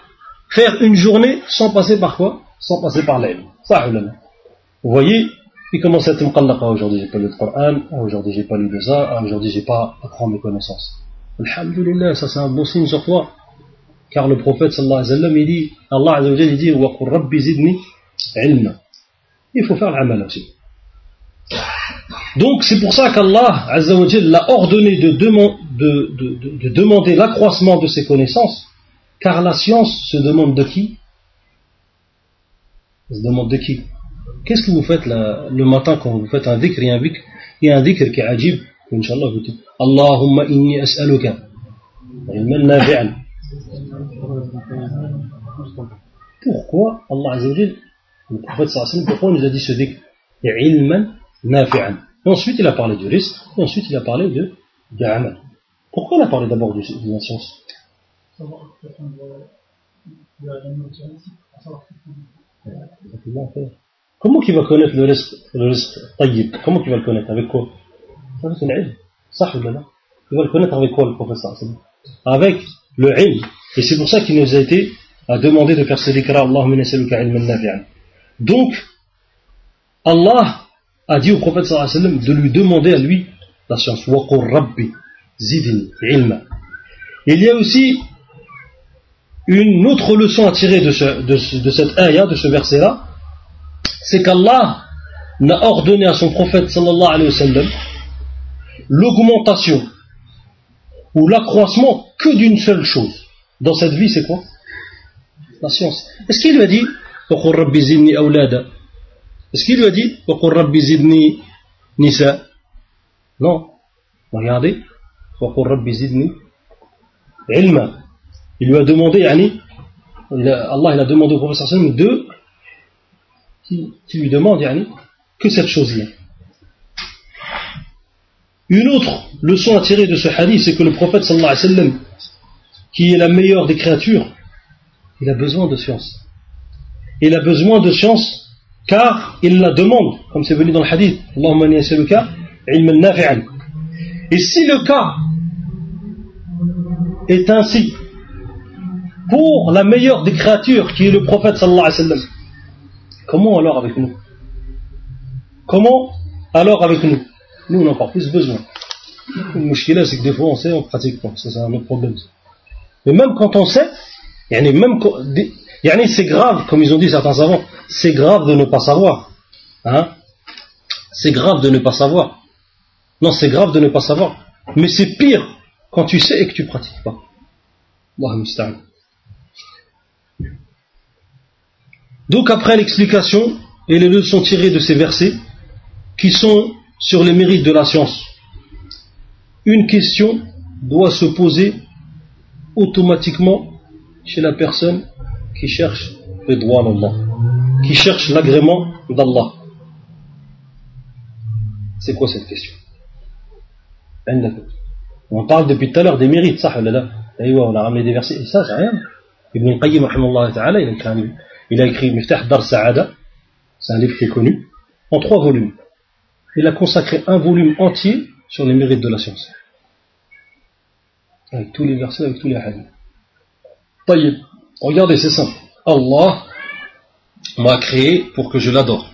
faire une journée sans passer par quoi? Sans passer par l'aile. Ça, Vous voyez, il commence à être mqallaqa aujourd'hui, j'ai pas lu le Coran, ah, aujourd'hui j'ai pas lu de ça, ah, aujourd'hui j'ai pas appris mes connaissances. Alhamdulillah, ça c'est un bon signe sur toi. Car le prophète sallallahu alayhi wa sallam, il dit, Allah il dit, wa rabbi zidni ilma. Il faut faire l'amal aussi. Donc c'est pour ça qu'Allah l'a ordonné de, de, de, de demander l'accroissement de ses connaissances, car la science se demande de qui? Elle se demande de qui? Qu'est-ce que vous faites le matin quand vous faites un dhikr a un dhikr, il y a un dhikr qui est ajib. Inch'Allah, vous dites Allahumma inni as'aluka. Pourquoi Allah le prophète sallallahu pourquoi il nous a dit ce dhikr Ilman nafi'an? Et ensuite il a parlé du risque, et ensuite il a parlé de, de amal. Pourquoi il a parlé d'abord de, de la science? Comment qu'il va connaître le risque, le risque taïb Comment qu'il va le connaître? Avec quoi? C'est l'ilm. Ça, Il va le connaître avec quoi le professeur Avec le ilm. Et c'est pour ça qu'il nous a été à demander de faire ce dhikra Allahumma nasaluka ilman nafi'an. Donc, Allah a dit au prophète de lui demander à lui la science. Rabbi zidni ilma. Il y a aussi une autre leçon à tirer de, ce, de, de cette ayah, de ce verset-là, c'est qu'Allah n'a ordonné à son prophète l'augmentation ou l'accroissement que d'une seule chose. Dans cette vie, c'est quoi? La science. Est-ce qu'il lui a dit Est-ce qu'il lui a dit nisa Non. Regardez. Il lui a demandé, Allah il a demandé au wa sallam de qui, lui demande que cette chose-là. Une autre leçon à tirer de ce hadith, c'est que le prophète sallallahu alayhi wa sallam, qui est la meilleure des créatures, il a besoin de science. Il a besoin de science car il la demande, comme c'est venu dans le hadith. Et si le cas est ainsi, pour la meilleure des créatures qui est le prophète sallallahu alayhi wa sallam, Comment alors avec nous? Comment alors avec nous? Nous, on a encore plus besoin. Le mouchkila, c'est que des fois, on sait, on pratique pas. Ça, c'est un autre problème. Mais même quand on sait, même c'est grave, comme ils ont dit certains savants, c'est grave de ne pas savoir. Hein? C'est grave de ne pas savoir. Non, c'est grave de ne pas savoir. Mais c'est pire quand tu sais et que tu pratiques pas. Donc après l'explication et les leçons tirées de ces versets, qui sont sur les mérites de la science, une question doit se poser automatiquement chez la personne qui cherche le droit d'Allah, qui cherche l'agrément d'Allah. C'est quoi cette question? On parle depuis tout à l'heure des mérites, ça, on a ramené des versets, et ça, c'est rien. Ibn Qayyim, il a écrit il a écrit Miftah Dar Sa'ada, c'est un livre qui est connu, en trois volumes. Il a consacré un volume entier sur les mérites de la science. Avec tous les versets, avec tous les hadiths. Regardez, c'est simple. Allah m'a créé pour que je l'adore.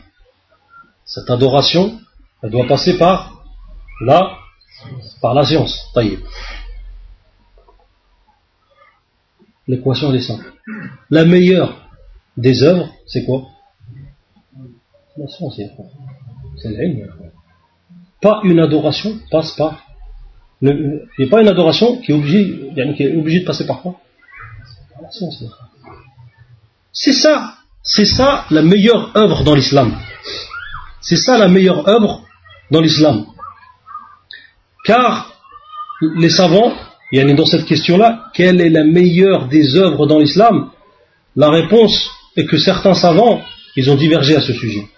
Cette adoration, elle doit passer par la, par science. L'équation est simple. La meilleure des œuvres, c'est quoi? La science, c'est l'ilm. Pas une adoration passe par. Il n'y a pas une adoration qui est obligée, qui est obligée de passer par quoi? C'est ça, c'est ça la meilleure œuvre dans l'islam. C'est ça la meilleure œuvre dans l'islam. Car les savants, il y en a dans cette question-là, quelle est la meilleure des œuvres dans l'islam? La réponse et que certains savants, ils ont divergé à ce sujet.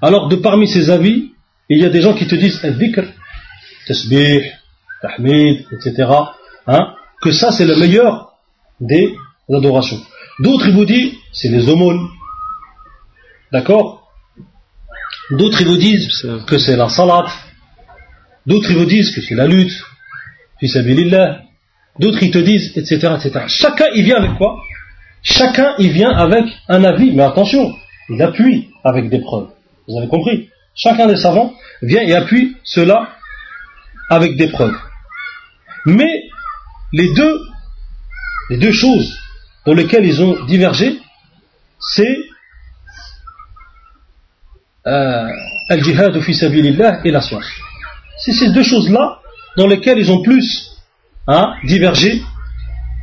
Alors, de parmi ces avis, il y a des gens qui te disent al-dhikr, tasbih, tahmid, etc. Hein, que ça, c'est le meilleur des adorations. D'autres, ils vous disent, c'est les aumônes. D'accord? D'autres, ils vous disent que c'est la salat. D'autres, ils vous disent que c'est la lutte. D'autres, ils te disent, etc., etc. Chacun, il vient avec quoi? Chacun il vient avec un avis, mais attention, il appuie avec des preuves. Vous avez compris? Chacun des savants vient et appuie cela avec des preuves. Mais les deux, les deux choses dans lesquelles ils ont divergé, c'est euh, al-jihad fi sabilillah et la science. C'est ces deux choses-là dans lesquelles ils ont plus hein, divergé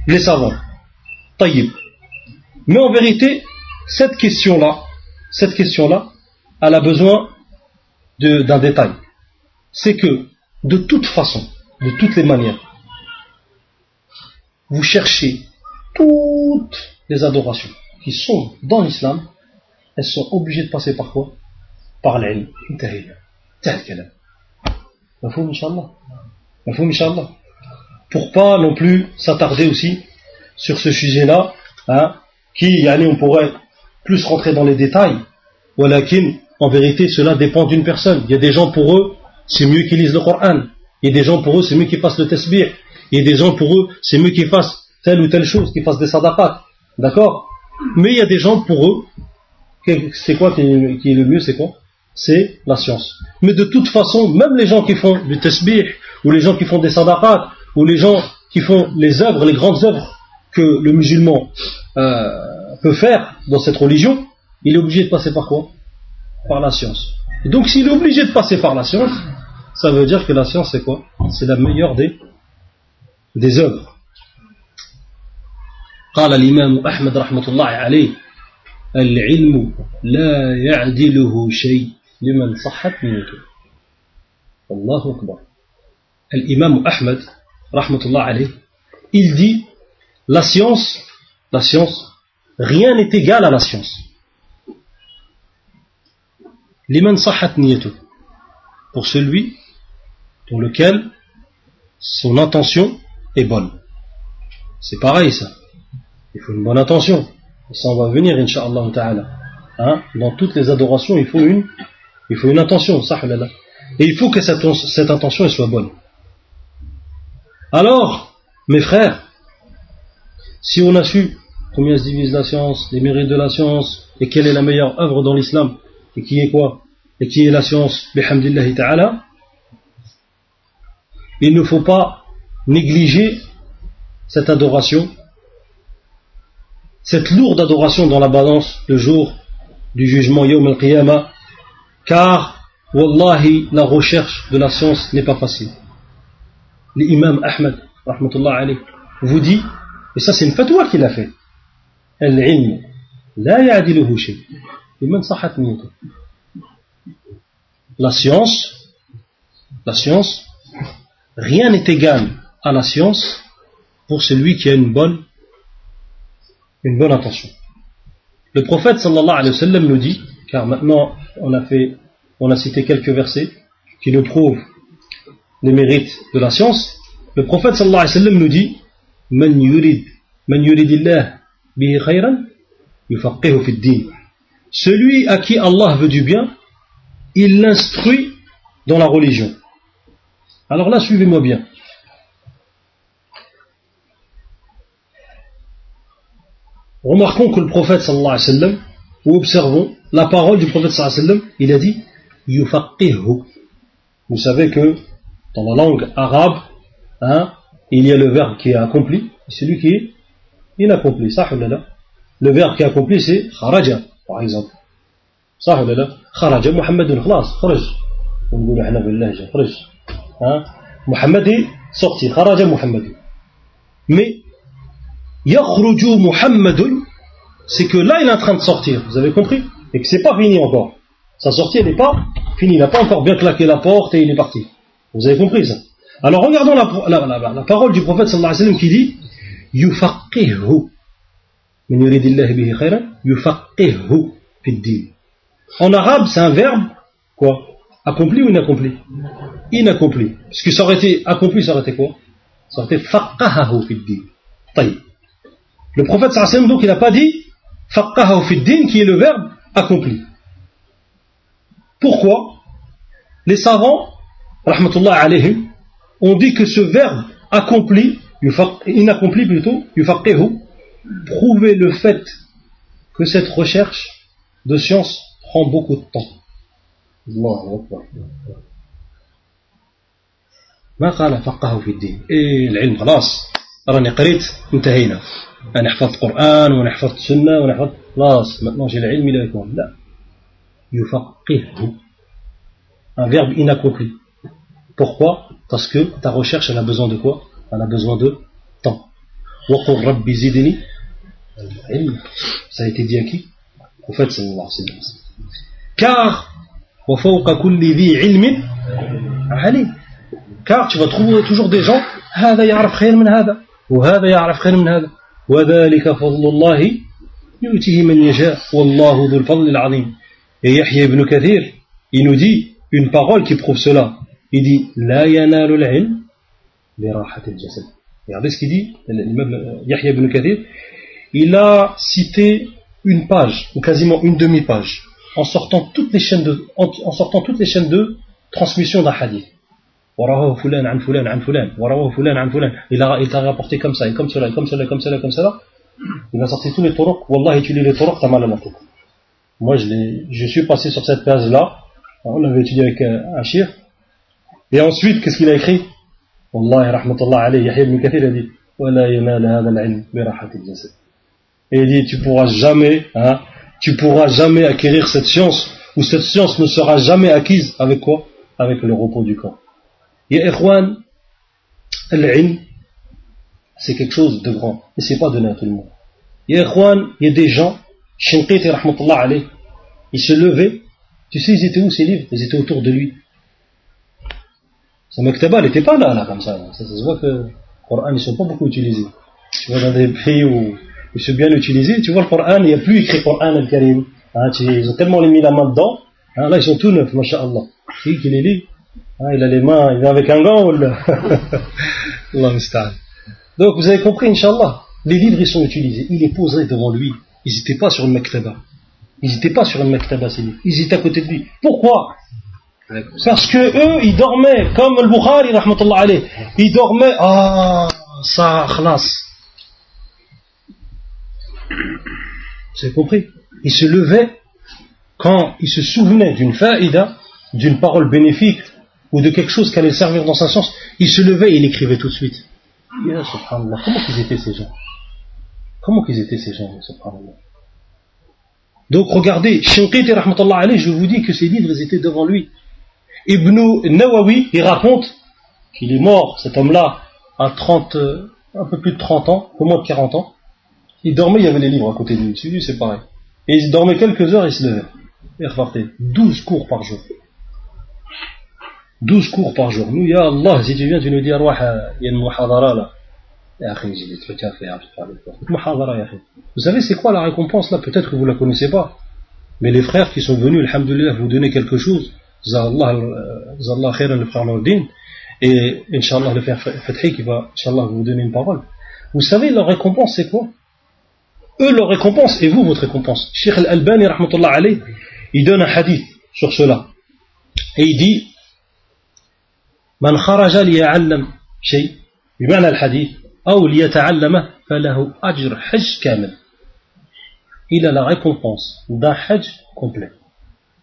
les savants. Taïb. Mais en vérité, cette question-là, cette question-là, elle a besoin d'un détail. C'est que, de toute façon, de toutes les manières, vous cherchez toutes les adorations qui sont dans l'islam, elles sont obligées de passer par quoi? Par est. Pour pas non plus s'attarder aussi sur ce sujet-là, hein, qui, allez, on pourrait plus rentrer dans les détails, walakin, en vérité, cela dépend d'une personne. Il y a des gens pour eux, c'est mieux qu'ils lisent le Coran. Il y a des gens pour eux, c'est mieux qu'ils fassent le tasbih. Il y a des gens pour eux, c'est mieux qu'ils fassent telle ou telle chose, qu'ils fassent des sadaqat. D'accord? Mais il y a des gens pour eux, c'est quoi qui est le mieux, c'est quoi? C'est la science. Mais de toute façon, même les gens qui font du tasbih, ou les gens qui font des sadaqat, ou les gens qui font les œuvres, les grandes œuvres que le musulman euh, peut faire dans cette religion, il est obligé de passer par quoi? Par la science. Donc s'il est obligé de passer par la science, ça veut dire que la science c'est quoi? C'est la meilleure des, des œuvres. قال الإمام أحمد رحمة الله عليه العلم لا يعدله شيء لمن صحت نيته الله أكبر الإمام أحمد رحمة الله عليه il dit la science la science rien n'est égal à la science liman sahat niyato pour celui pour lequel son intention est bonne c'est pareil ça il faut une bonne attention. Ça, on va venir, Inch'Allah ta'ala. Hein? Dans toutes les adorations, il faut une, il faut une Et il faut que cette, cette intention soit bonne. Alors, mes frères, si on a su combien se divise la science, les mérites de la science, et quelle est la meilleure œuvre dans l'islam, et qui est quoi Et qui est la science, bihamdillahi ta'ala, il ne faut pas négliger cette adoration cette lourde adoration dans la balance le jour du jugement Yom al-Qiyamah, car, wallahi, la recherche de la science n'est pas facile. L'imam Ahmed, rahmatullah alayh, vous dit, et ça c'est une fatwa qu'il a fait, al-ilm, la ya'diluhu shay, sahat La science, la science, rien n'est égal à la science pour celui qui a une bonne une bonne intention. Le prophète sallallahu alayhi wa sallam nous dit, car maintenant on a fait, on a cité quelques versets qui nous prouvent les mérites de la science. Le prophète sallallahu alayhi wa sallam nous dit, man yurid, man yuridillah bihi khayran, yufaqihu din. Celui à qui Allah veut du bien, il l'instruit dans la religion. Alors là, suivez-moi bien. Remarquons que le prophète sallallahu alayhi wa sallam, ou observons la parole du prophète sallallahu alayhi wa sallam, il a dit yufaqihu. Vous savez que dans la langue arabe, hein, il y a le verbe qui est accompli, et celui qui est inaccompli. Ça, le verbe qui est accompli, c'est kharaja, par exemple. Ça, kharaja, Muhammadun khlas, kharaj. On dit kharaj. Hein? Muhammad est sorti, kharaja Muhammad. Mais Yakhruju Muhammadun, c'est que là il est en train de sortir, vous avez compris? Et que c'est pas fini encore. Sa sortie n'est pas finie, il n'a pas encore bien claqué la porte et il est parti. Vous avez compris ça? Alors regardons la, parole du prophète sallallahu alayhi wa sallam qui dit Yufaqihu. En arabe, c'est un verbe, quoi? Accompli ou inaccompli? Inaccompli. Parce que ça aurait été accompli, ça aurait été quoi? Ça aurait été faqahahu. Le prophète sallam donc il n'a pas dit faqaha din qui est le verbe accompli. Pourquoi Les savants, rahmatullah alayhim, ont dit que ce verbe accompli, inaccompli plutôt, yufaqihu, prouver le fait que cette recherche de science prend beaucoup de temps. ما قال فقهه في الدين إيه العلم خلاص راني قريت انتهينا أنا حفظت قرآن وأنا حفظت سنة وأنا حفظت خلاص maintenant j'ai العلم إلى يكون لا يفقهه un verbe inaccompli pourquoi parce que ta recherche elle a besoin de quoi elle a besoin de temps وقل رب زدني العلم ça a été dit à qui au fait c'est Allah c'est car وفوق كل ذي علم عليم car tu vas trouver toujours des gens هذا يعرف خير من هذا وهذا يعرف خير من هذا وذلك فضل الله يؤتيه من يشاء والله ذو الفضل العظيم et Yahya ibn Kathir il nous dit une parole qui prouve cela il dit لا ينال العلم براحة الجسد regardez ce qu'il dit l'imam Yahya ibn Kathir il a cité une page ou quasiment une demi-page en sortant toutes les chaînes de en, en sortant toutes les chaînes de transmission d'un hadith Il a, t'a rapporté comme ça, comme cela, comme cela, comme cela. Il va sortir tous les toroks. Wallah, tu lis les toroks, t'as mal à. Moi, je, je suis passé sur cette page-là. Ah, on l'avait étudié avec euh, Achir. Et ensuite, qu'est-ce qu'il a écrit? Wallah, rahmatullah a dit Et il dit Tu pourras jamais, hein, tu pourras jamais acquérir cette science, ou cette science ne sera jamais acquise avec quoi? Avec le repos du corps. Ya ikhwan, l'ilm, c'est quelque chose de grand, et c'est pas donné à tout le monde. Ya ikhwan, il y a des gens, Shinqiti rahmatullah alayh, ils se levaient, tu sais, ils étaient où ces livres? Ils étaient autour de lui. Sa maktaba, n'était pas là, là, comme ça. Ça, se voit que le Coran, ils ne sont pas beaucoup utilisés. Tu vois, dans des pays où ils sont bien utilisés, tu vois, le Coran, il n'y a plus écrit Coran al-Karim. Hein, ils ont tellement mis la main dedans, hein, là, ils sont tout neufs, masha'Allah. Qui, qui les lit? Ah, il a les mains, il est avec un gant ou Donc vous avez compris, Inch'Allah, les livres ils sont utilisés, il est posé devant lui. Ils n'étaient pas sur une maktaba. Ils n'étaient pas sur une maktaba, ces livres. Ils étaient à côté de lui. Pourquoi? Parce que eux, ils dormaient, comme le Bukhari, rahmatullah alayh, ils dormaient, ah, ça, khlas. Vous avez compris? Ils se levaient quand ils se souvenaient d'une faïda, d'une parole bénéfique, ou de quelque chose qui allait servir dans sa science, il se levait et il écrivait tout de suite. Comment qu'ils étaient ces gens? Comment qu'ils étaient ces gens Donc regardez, Shinqiti rahmatullah alayhi, je vous dis que ces livres étaient devant lui. Ibn Nawawi, il raconte qu'il est mort, cet homme-là, à 30, un peu plus de 30 ans, au moins de 40 ans. Il dormait, il y avait les livres à côté de lui. c'est pareil. Et il dormait quelques heures et il se levait. Il repartait. 12 cours par jour. 12 cours par jour. Nous, ya Allah, si tu viens, tu nous dis, il y a une muhadara là. j'ai des trucs à faire. Vous savez, c'est quoi la récompense là? Peut-être que vous ne la connaissez pas. Mais les frères qui sont venus, alhamdoulilah, vous donner quelque chose. Zallah khairan le frère Nordin. Et Inch'Allah, le frère Fathi qui va, Inch'Allah, vous donner une parole. Vous savez, leur récompense, c'est quoi? Eux, leur récompense, et vous, votre récompense. Sheikh Al-Albani, rahmatullah alayh, il donne un hadith sur cela. Et il dit, من خرج ليعلم شيء بمعنى الحديث أو ليتعلمه فله أجر حج كامل Il a la récompense d'un hajj complet.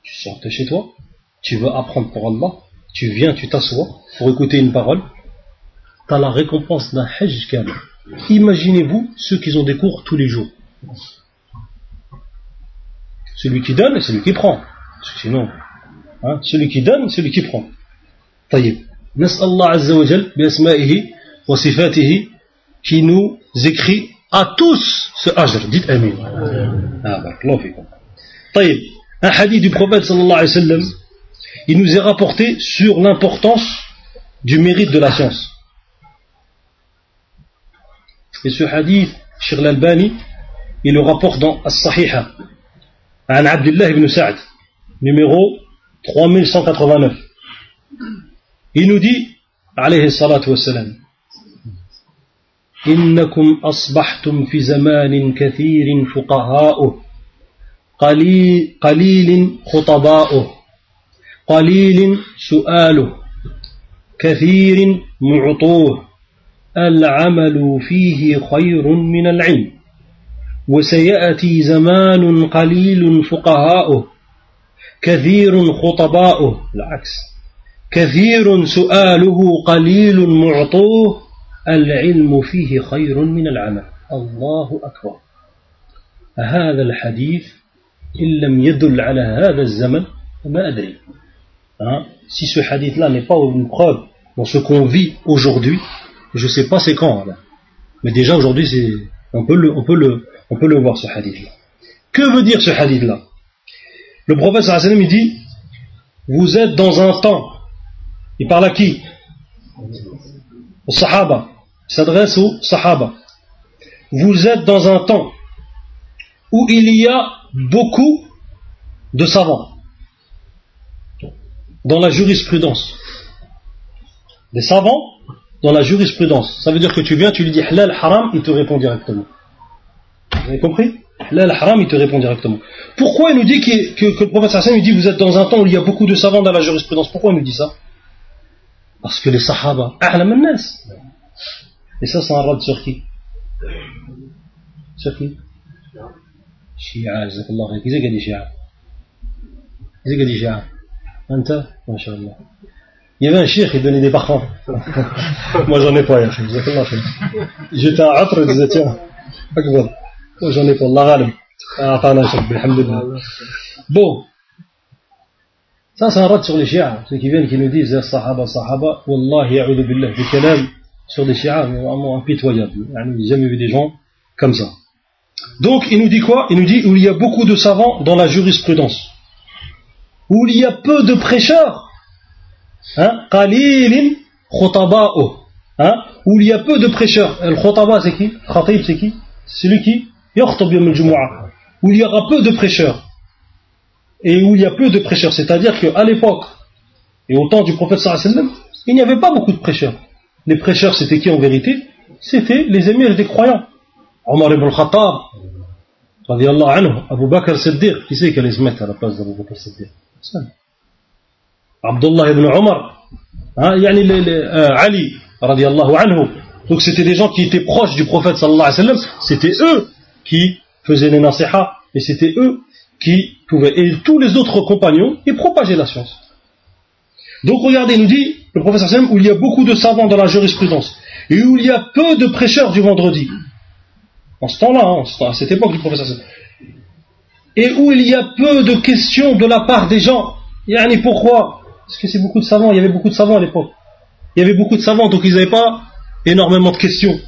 Tu sors de chez toi, tu veux apprendre pour Allah, tu viens, tu t'assois pour écouter une parole, tu as la récompense d'un hajj kamel. Imaginez-vous ceux qui ont des cours tous les jours. Celui qui donne et celui qui prend. Sinon, hein, celui qui donne, celui qui prend. Taïb. N'est-ce Allah Azzawajal, bi'asma'ihi wa sifatihi, qui nous écrit à tous ce ajr. Dites Amin. Ah, barakallahu un hadith du prophète sallallahu alayhi wa sallam, il nous est rapporté sur l'importance du mérite de la science. Et ce hadith, Shir l'Albani, il le rapporte dans As-Sahiha, an Abdullah ibn Sa'd, numéro 3189. Il nous dit, alayhi الصلاة والسلام إنكم أصبحتم في زمان كثير فقهاؤه. قليل, قليل خطباؤه. قليل سؤاله. كثير معطوه. العمل فيه خير من العلم. وسيأتي زمان قليل فقهاؤه. كثير خطباؤه. العكس. كثير سؤاله قليل معطوه العلم فيه خير من العمل الله أكبر هذا الحديث إن لم يدل على هذا الزمن ما أدري hein? si ce hadith-là n'est pas une preuve dans ce qu'on vit aujourd'hui je ne sais pas c'est quand là. mais déjà aujourd'hui on peut le, on peut le, on peut le voir ce hadith-là que veut dire ce hadith-là le prophète sallam il dit vous êtes dans un temps il parle à qui aux sahaba il s'adresse aux sahaba vous êtes dans un temps où il y a beaucoup de savants dans la jurisprudence. Des savants dans la jurisprudence. Ça veut dire que tu viens, tu lui dis halal, haram, il te répond directement. Vous avez compris? Halal, haram, il te répond directement. Pourquoi il nous dit que, le prophète sallam il dit vous êtes dans un temps où il y a beaucoup de savants dans la jurisprudence? Pourquoi il nous dit ça? Parce que les sahaba, a'lam nas. Et ça, c'est un rad sur qui Sur qui Shia, jazakallah khair. Qui c'est qui a dit Shia Qui c'est qui a dit Shia Anta Masha'Allah. Il y avait un cheikh qui donnait des parfums. Moi, j'en ai pas, jazakallah khair. J'étais à Atre, je disais, tiens, akbar. Moi, j'en ai pas, Allah ghalim. Atana shak, alhamdulillah. Bon. Ça, c'est un rad sur les chiites. Ceux qui viennent, qui nous disent, sahaba, sahaba, wallahi, ya'udhu billah, des kalam sur des chiites, vraiment impitoyables. J'ai jamais vu des gens comme ça. Donc, il nous dit quoi? Il nous dit où il y a beaucoup de savants dans la jurisprudence, où il y a peu de prêcheurs, hein hein où il y a peu de prêcheurs. Le khotaba, c'est qui? Khatib, c'est qui? Celui qui? Où il y aura peu de prêcheurs. Et où il y a peu de prêcheurs. C'est-à-dire qu'à l'époque, et au temps du prophète sallam, il n'y avait pas beaucoup de prêcheurs. Les prêcheurs, c'était qui en vérité? C'était les émirs des croyants. Omar ibn Khattab, anhu, Abu Bakr Siddiq, qui c'est qui allait se mettre à la place d'Abu Bakr Siddiq Abdullah ibn Omar, hein, yani euh, Ali, radiallahu anhu. Donc c'était des gens qui étaient proches du prophète sallallahu alayhi wa sallam, c'était eux qui faisaient les nasiha, et c'était eux qui pouvaient, et tous les autres compagnons, ils propageaient la science. Donc regardez, il nous dit, le wa sallam, où il y a beaucoup de savants dans la jurisprudence, et où il y a peu de prêcheurs du vendredi en ce temps-là, hein, à cette époque du professeur et où il y a peu de questions de la part des gens. Yani pourquoi? Parce que c'est beaucoup de savants, il y avait beaucoup de savants à l'époque. Il y avait beaucoup de savants, donc ils n'avaient pas énormément de questions.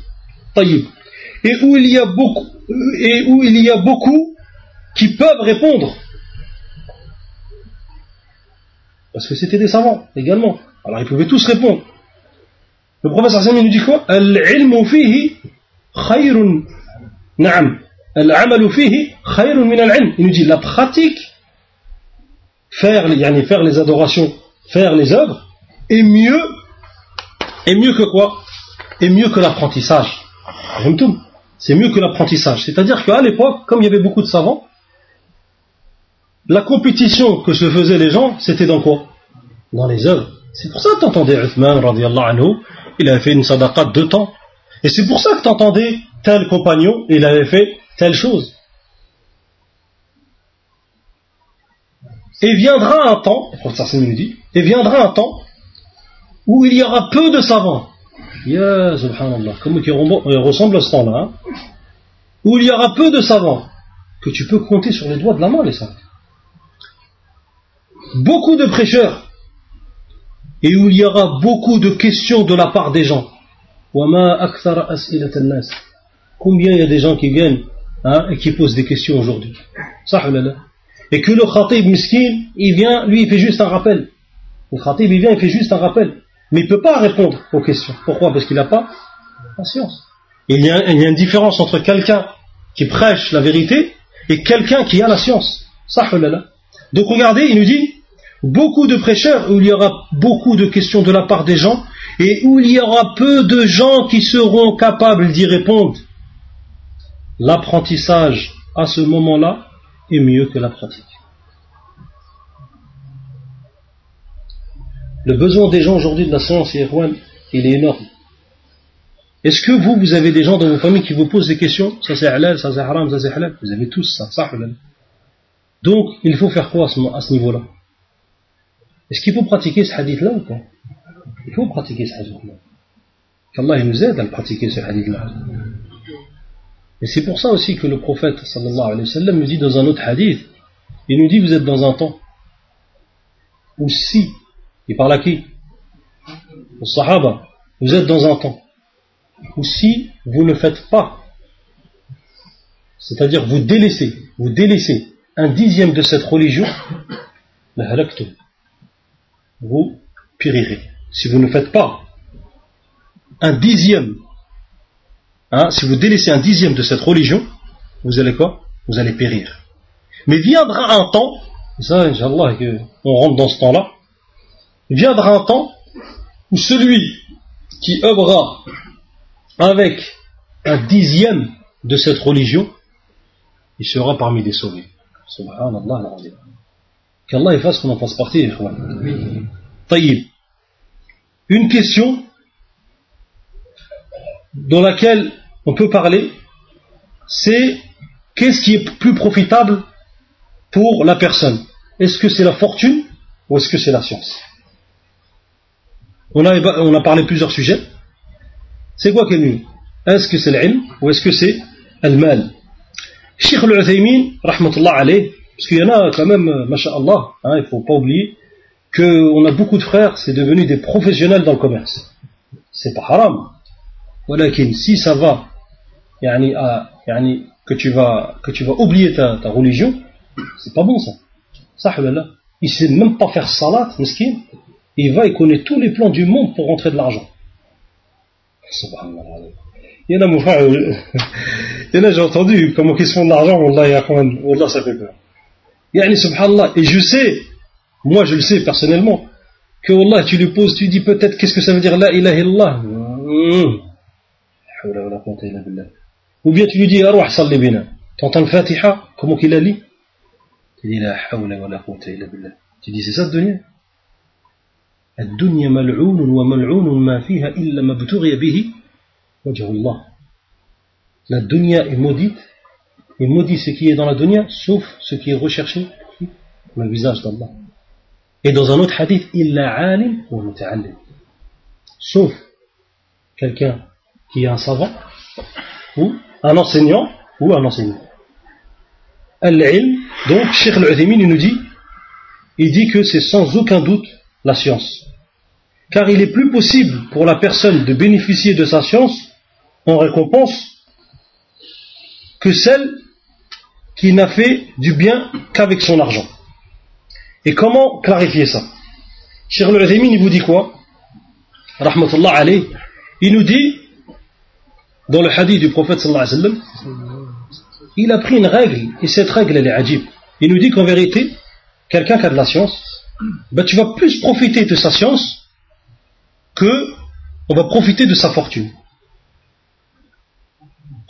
Et où il y a beaucoup, et où il y a beaucoup qui peuvent répondre. Parce que c'était des savants également. Alors ils pouvaient tous répondre. Le professeur Sami nous dit quoi? Al-ilmu fihi khayrun il nous dit la pratique, faire, faire les adorations, faire les œuvres, est mieux, est mieux que quoi? Est mieux que l'apprentissage. C'est mieux que l'apprentissage. C'est-à-dire qu'à l'époque, comme il y avait beaucoup de savants, la compétition que se faisaient les gens, c'était dans quoi? Dans les œuvres. C'est pour ça que tu entendais Uthman, anhu, il avait fait une sadaqa de temps. Et c'est pour ça que tu entendais tel compagnon, il avait fait telle chose. Et viendra un temps, le dit, et viendra un temps où il y aura peu de savants. Ya subhanallah, comme il ressemble à ce temps-là, hein. où il y aura peu de savants, que tu peux compter sur les doigts de la main les savants. Beaucoup de prêcheurs, et où il y aura beaucoup de questions de la part des gens. Combien il y a des gens qui viennent hein, et qui posent des questions aujourd'hui? Et que le khatib miskin, il vient, lui, il fait juste un rappel. Le khatib, il vient, il fait juste un rappel. Mais il ne peut pas répondre aux questions. Pourquoi? Parce qu'il n'a pas la science. il, y a, il y a une différence entre quelqu'un qui prêche la vérité et quelqu'un qui a la science. Donc regardez, il nous dit, beaucoup de prêcheurs où il y aura beaucoup de questions de la part des gens et où il y aura peu de gens qui seront capables d'y répondre l'apprentissage à ce moment-là est mieux que la pratique. Le besoin des gens aujourd'hui de la science, il est énorme. Est-ce que vous, vous avez des gens dans vos familles qui vous posent des questions? Ça c'est halal, ça c'est haram, ça c'est halal Vous avez tous ça, ça halal. Donc, il faut faire quoi à ce, niveau-là? Est-ce qu'il faut pratiquer ce hadith-là ou pas? Il faut pratiquer ce hadith-là. Qu'Allah nous aide à le pratiquer ce hadith-là. Et c'est pour ça aussi que le prophète sallallahu alayhi wa sallam nous dit dans un autre hadith, il nous dit vous êtes dans un temps où si, il parle à qui? Aux sahaba, vous êtes dans un temps où si vous ne faites pas, c'est-à-dire vous délaissez, vous délaissez un dixième de cette religion, vous périrez. Si vous ne faites pas un dixième, hein, si vous délaissez un dixième de cette religion, vous allez quoi? Vous allez périr. Mais viendra un temps, ça, Inch'Allah, on rentre dans ce temps-là, viendra un temps où celui qui œuvrera avec un dixième de cette religion, il sera parmi les sauvés. Subhanallah Qu'Allah fasse qu'on en fasse partie, Taïb. Une question dans laquelle on peut parler, c'est qu'est-ce qui est plus profitable pour la personne? Est-ce que c'est la fortune ou est-ce que c'est la science? On a, on a parlé plusieurs sujets. C'est quoi qui est mieux Est-ce que c'est l'ilm ou est-ce que c'est le mal Cheikh al-Uthaymin, rahmatullah alayh, parce qu'il y en a quand même, euh, masha'Allah, hein, il ne faut pas oublier qu'on a beaucoup de frères, c'est devenu des professionnels dans le commerce. C'est pas haram. Voilà, si ça va, que, tu vas, que tu vas oublier ta, ta religion, c'est pas bon ça. Ça, il sait même pas faire salat, miskin. Il va, il connaît tous les plans du monde pour rentrer de l'argent. Il y en a, mon frère, euh, il y en a, j'ai entendu comment ils se font de l'argent, Wallah, Wallah, ça fait peur. Yani, subhanallah, et je sais, moi je le sais personnellement, que Wallah, tu lui poses, tu dis peut-être qu'est-ce que ça veut dire la ilaha illallah. Ou bien tu lui dis, arwah salli bina. T'entends le Fatiha, comment qu'il a lu Tu dis, la hawla wa la quwwata illa billah. Tu dis, c'est ça le dunya الدنيا ملعون وملعون ما فيها إلا ما ابتغي به وجه الله La dunya est maudite, et maudit ce qui est dans la dunya, sauf ce qui est recherché, le visage d'Allah. Et dans un autre hadith, illa alim ou muta'allim. Sauf quelqu'un qui est un savant, ou un enseignant, ou un enseignant. Al-ilm, donc, Cheikh al-Uthaymin, il nous dit, il dit que c'est sans aucun doute la science. Car il est plus possible pour la personne de bénéficier de sa science en récompense que celle qui n'a fait du bien qu'avec son argent. Et comment clarifier ça? Cheikh al il vous dit quoi? Rahmatullah alayh, il nous dit, dans le hadith du prophète sallallahu alayhi wa sallam, il a pris une règle, et cette règle elle est ajib. Il nous dit qu'en vérité, quelqu'un qui a de la science, ben, tu vas plus profiter de sa science que on va profiter de sa fortune. Le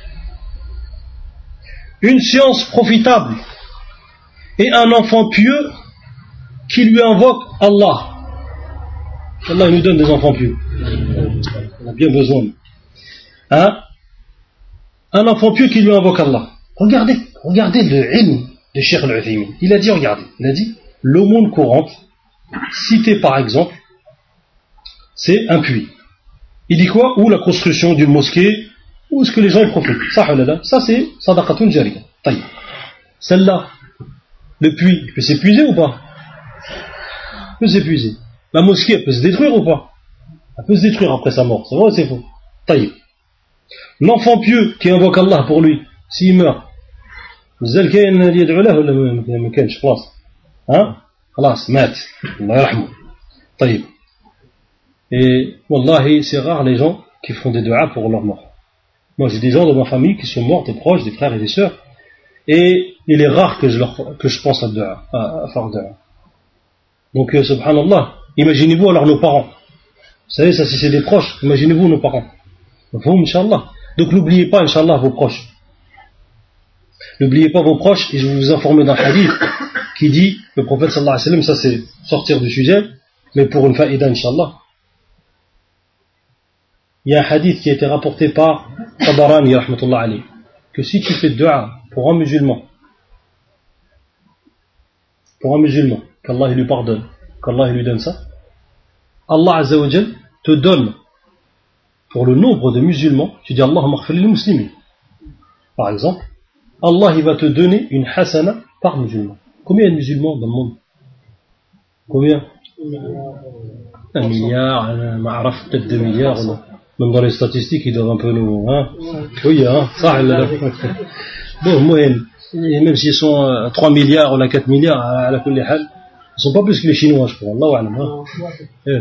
une science profitable et un enfant pieux qui lui invoque Allah. Allah nous donne des enfants pieux. On a bien besoin. Hein? Un enfant pieux qui lui invoque Allah. Regardez, regardez le ilm de Cheikh al Il a dit, regardez, il a dit, l'aumône courante, cité par exemple, c'est un puits. Il dit quoi? Ou la construction d'une mosquée, ou ce que les gens y profitent. Ça, ça c'est sadaqatun jariya. Celle-là, le puits, il peut s'épuiser ou pas Il peut s'épuiser. La mosquée, elle peut se détruire ou pas Elle peut se détruire après sa mort. C'est vrai ou c'est faux Taïb. L'enfant pieux qui invoque Allah pour lui, s'il meurt, مازال كاين اللي يدعو له ولا ما كانش خلاص ها خلاص مات الله يرحمه طيب et wallahi, c'est rare les gens qui font des du'as pour leur mort. moi, j'ai des gens dans ma famille qui sont morts, des proches, des frères et des sœurs, et il est rare que je, que je pense à, dua, à, faire dua. Donc, euh, subhanallah, imaginez-vous alors nos parents. Vous savez, ça, si c'est des proches, imaginez-vous nos parents. Vous. Donc, n'oubliez pas, Inch'Allah, vos proches. N'oubliez pas vos proches, et je vais vous informer d'un hadith qui dit, le prophète sallallahu alayhi wa sallam, ça c'est sortir du sujet, mais pour une faïda, Inch'Allah. Il y a un hadith qui a été rapporté par Tabarani, que si tu fais dua pour un musulman, pour un musulman, qu'Allah lui pardonne, qu'Allah lui donne ça, Allah te donne pour le nombre de musulmans, tu dis Allah les muslimin. Par exemple, Allah il va te donner une hasana par musulman. Combien de musulmans dans le monde Combien Un milliard, un peut-être deux milliards. Même dans les statistiques, ils doivent un peu nous. Hein oui, hein, ça, Bon, moyenne. même s'ils sont à 3 milliards ou à 4 milliards, à la ils ne sont pas plus que les Chinois, je crois. Allah hein. eh,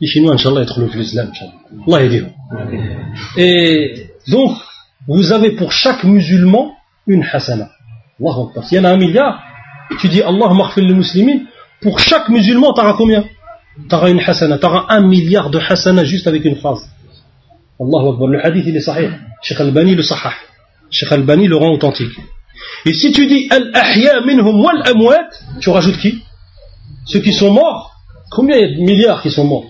Les Chinois, Inch'Allah, ils trouvent l'islam. Allah aide Et donc, vous avez pour chaque musulman une hasana. Allah S'il y en a un milliard, tu dis Allah maghfir les musulmans, pour chaque musulman, tu auras combien? Tu auras une hasana, tu auras un milliard de hasana juste avec une phrase. Allah Akbar, le hadith il est sahih. Sheikh Al-Bani le sahah. Sheikh Al-Bani le rend authentique. Et si tu dis Al-Ahya minhum wal amwat, tu rajoutes qui? Ceux qui sont morts. Combien il y a de milliards qui sont morts?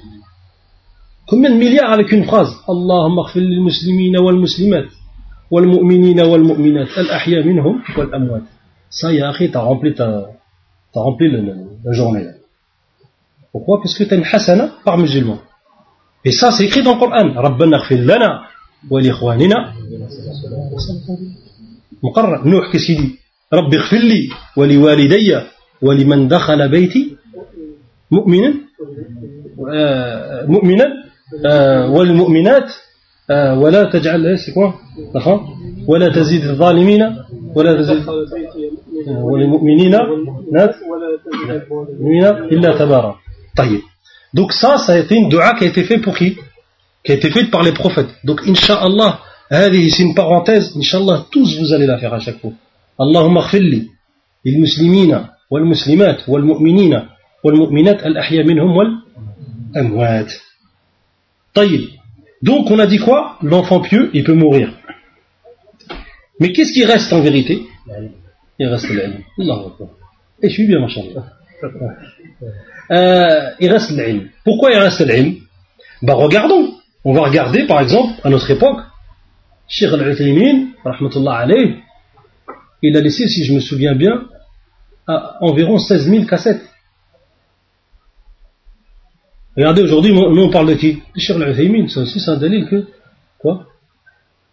Combien de milliards avec une phrase? Allah maghfir les musulmans wal muslimat wal mu'minina wal mu'minat. Al-Ahya minhum wal amwat. Ça, ya akhi, t'as rempli, ta, t'as rempli la journée. Pourquoi? Parce que tu as une hasana par musulman. Et ça, c'est écrit dans le Coran. Rabbana lana wa li ikhwanina. مقرر نوح qu'est-ce qu'il dit? رب اغفر لي ولوالدي ولمن دخل بيتي مؤمنا مؤمنا والمؤمنات ولا تجعل ولا تزيد الظالمين ولا تزيد وللمؤمنين إلا تبارا طيب Donc ça, ça a été une dua qui a été faite pour qui Qui a été faite par les prophètes. Donc Inch'Allah, c'est une parenthèse, Inch'Allah, tous vous allez la faire à chaque fois. Allahumma khfilli, il muslimina, wal muslimat, wal mu'minina, wal mu'minat al ahya minhum wal amwat. Donc on a dit quoi? L'enfant pieux, il peut mourir. Mais qu'est-ce qui reste en vérité? Il reste l'âme. Et je suis bien. Euh, il reste l'ilm. Pourquoi il reste l'ilm Ben regardons. On va regarder par exemple à notre époque. Cheikh al-Uthaymin, alayh, il a laissé, si je me souviens bien, environ 16 000 cassettes. Regardez, aujourd'hui, nous on parle de qui Cheikh al-Uthaymin, c'est aussi un délit que, quoi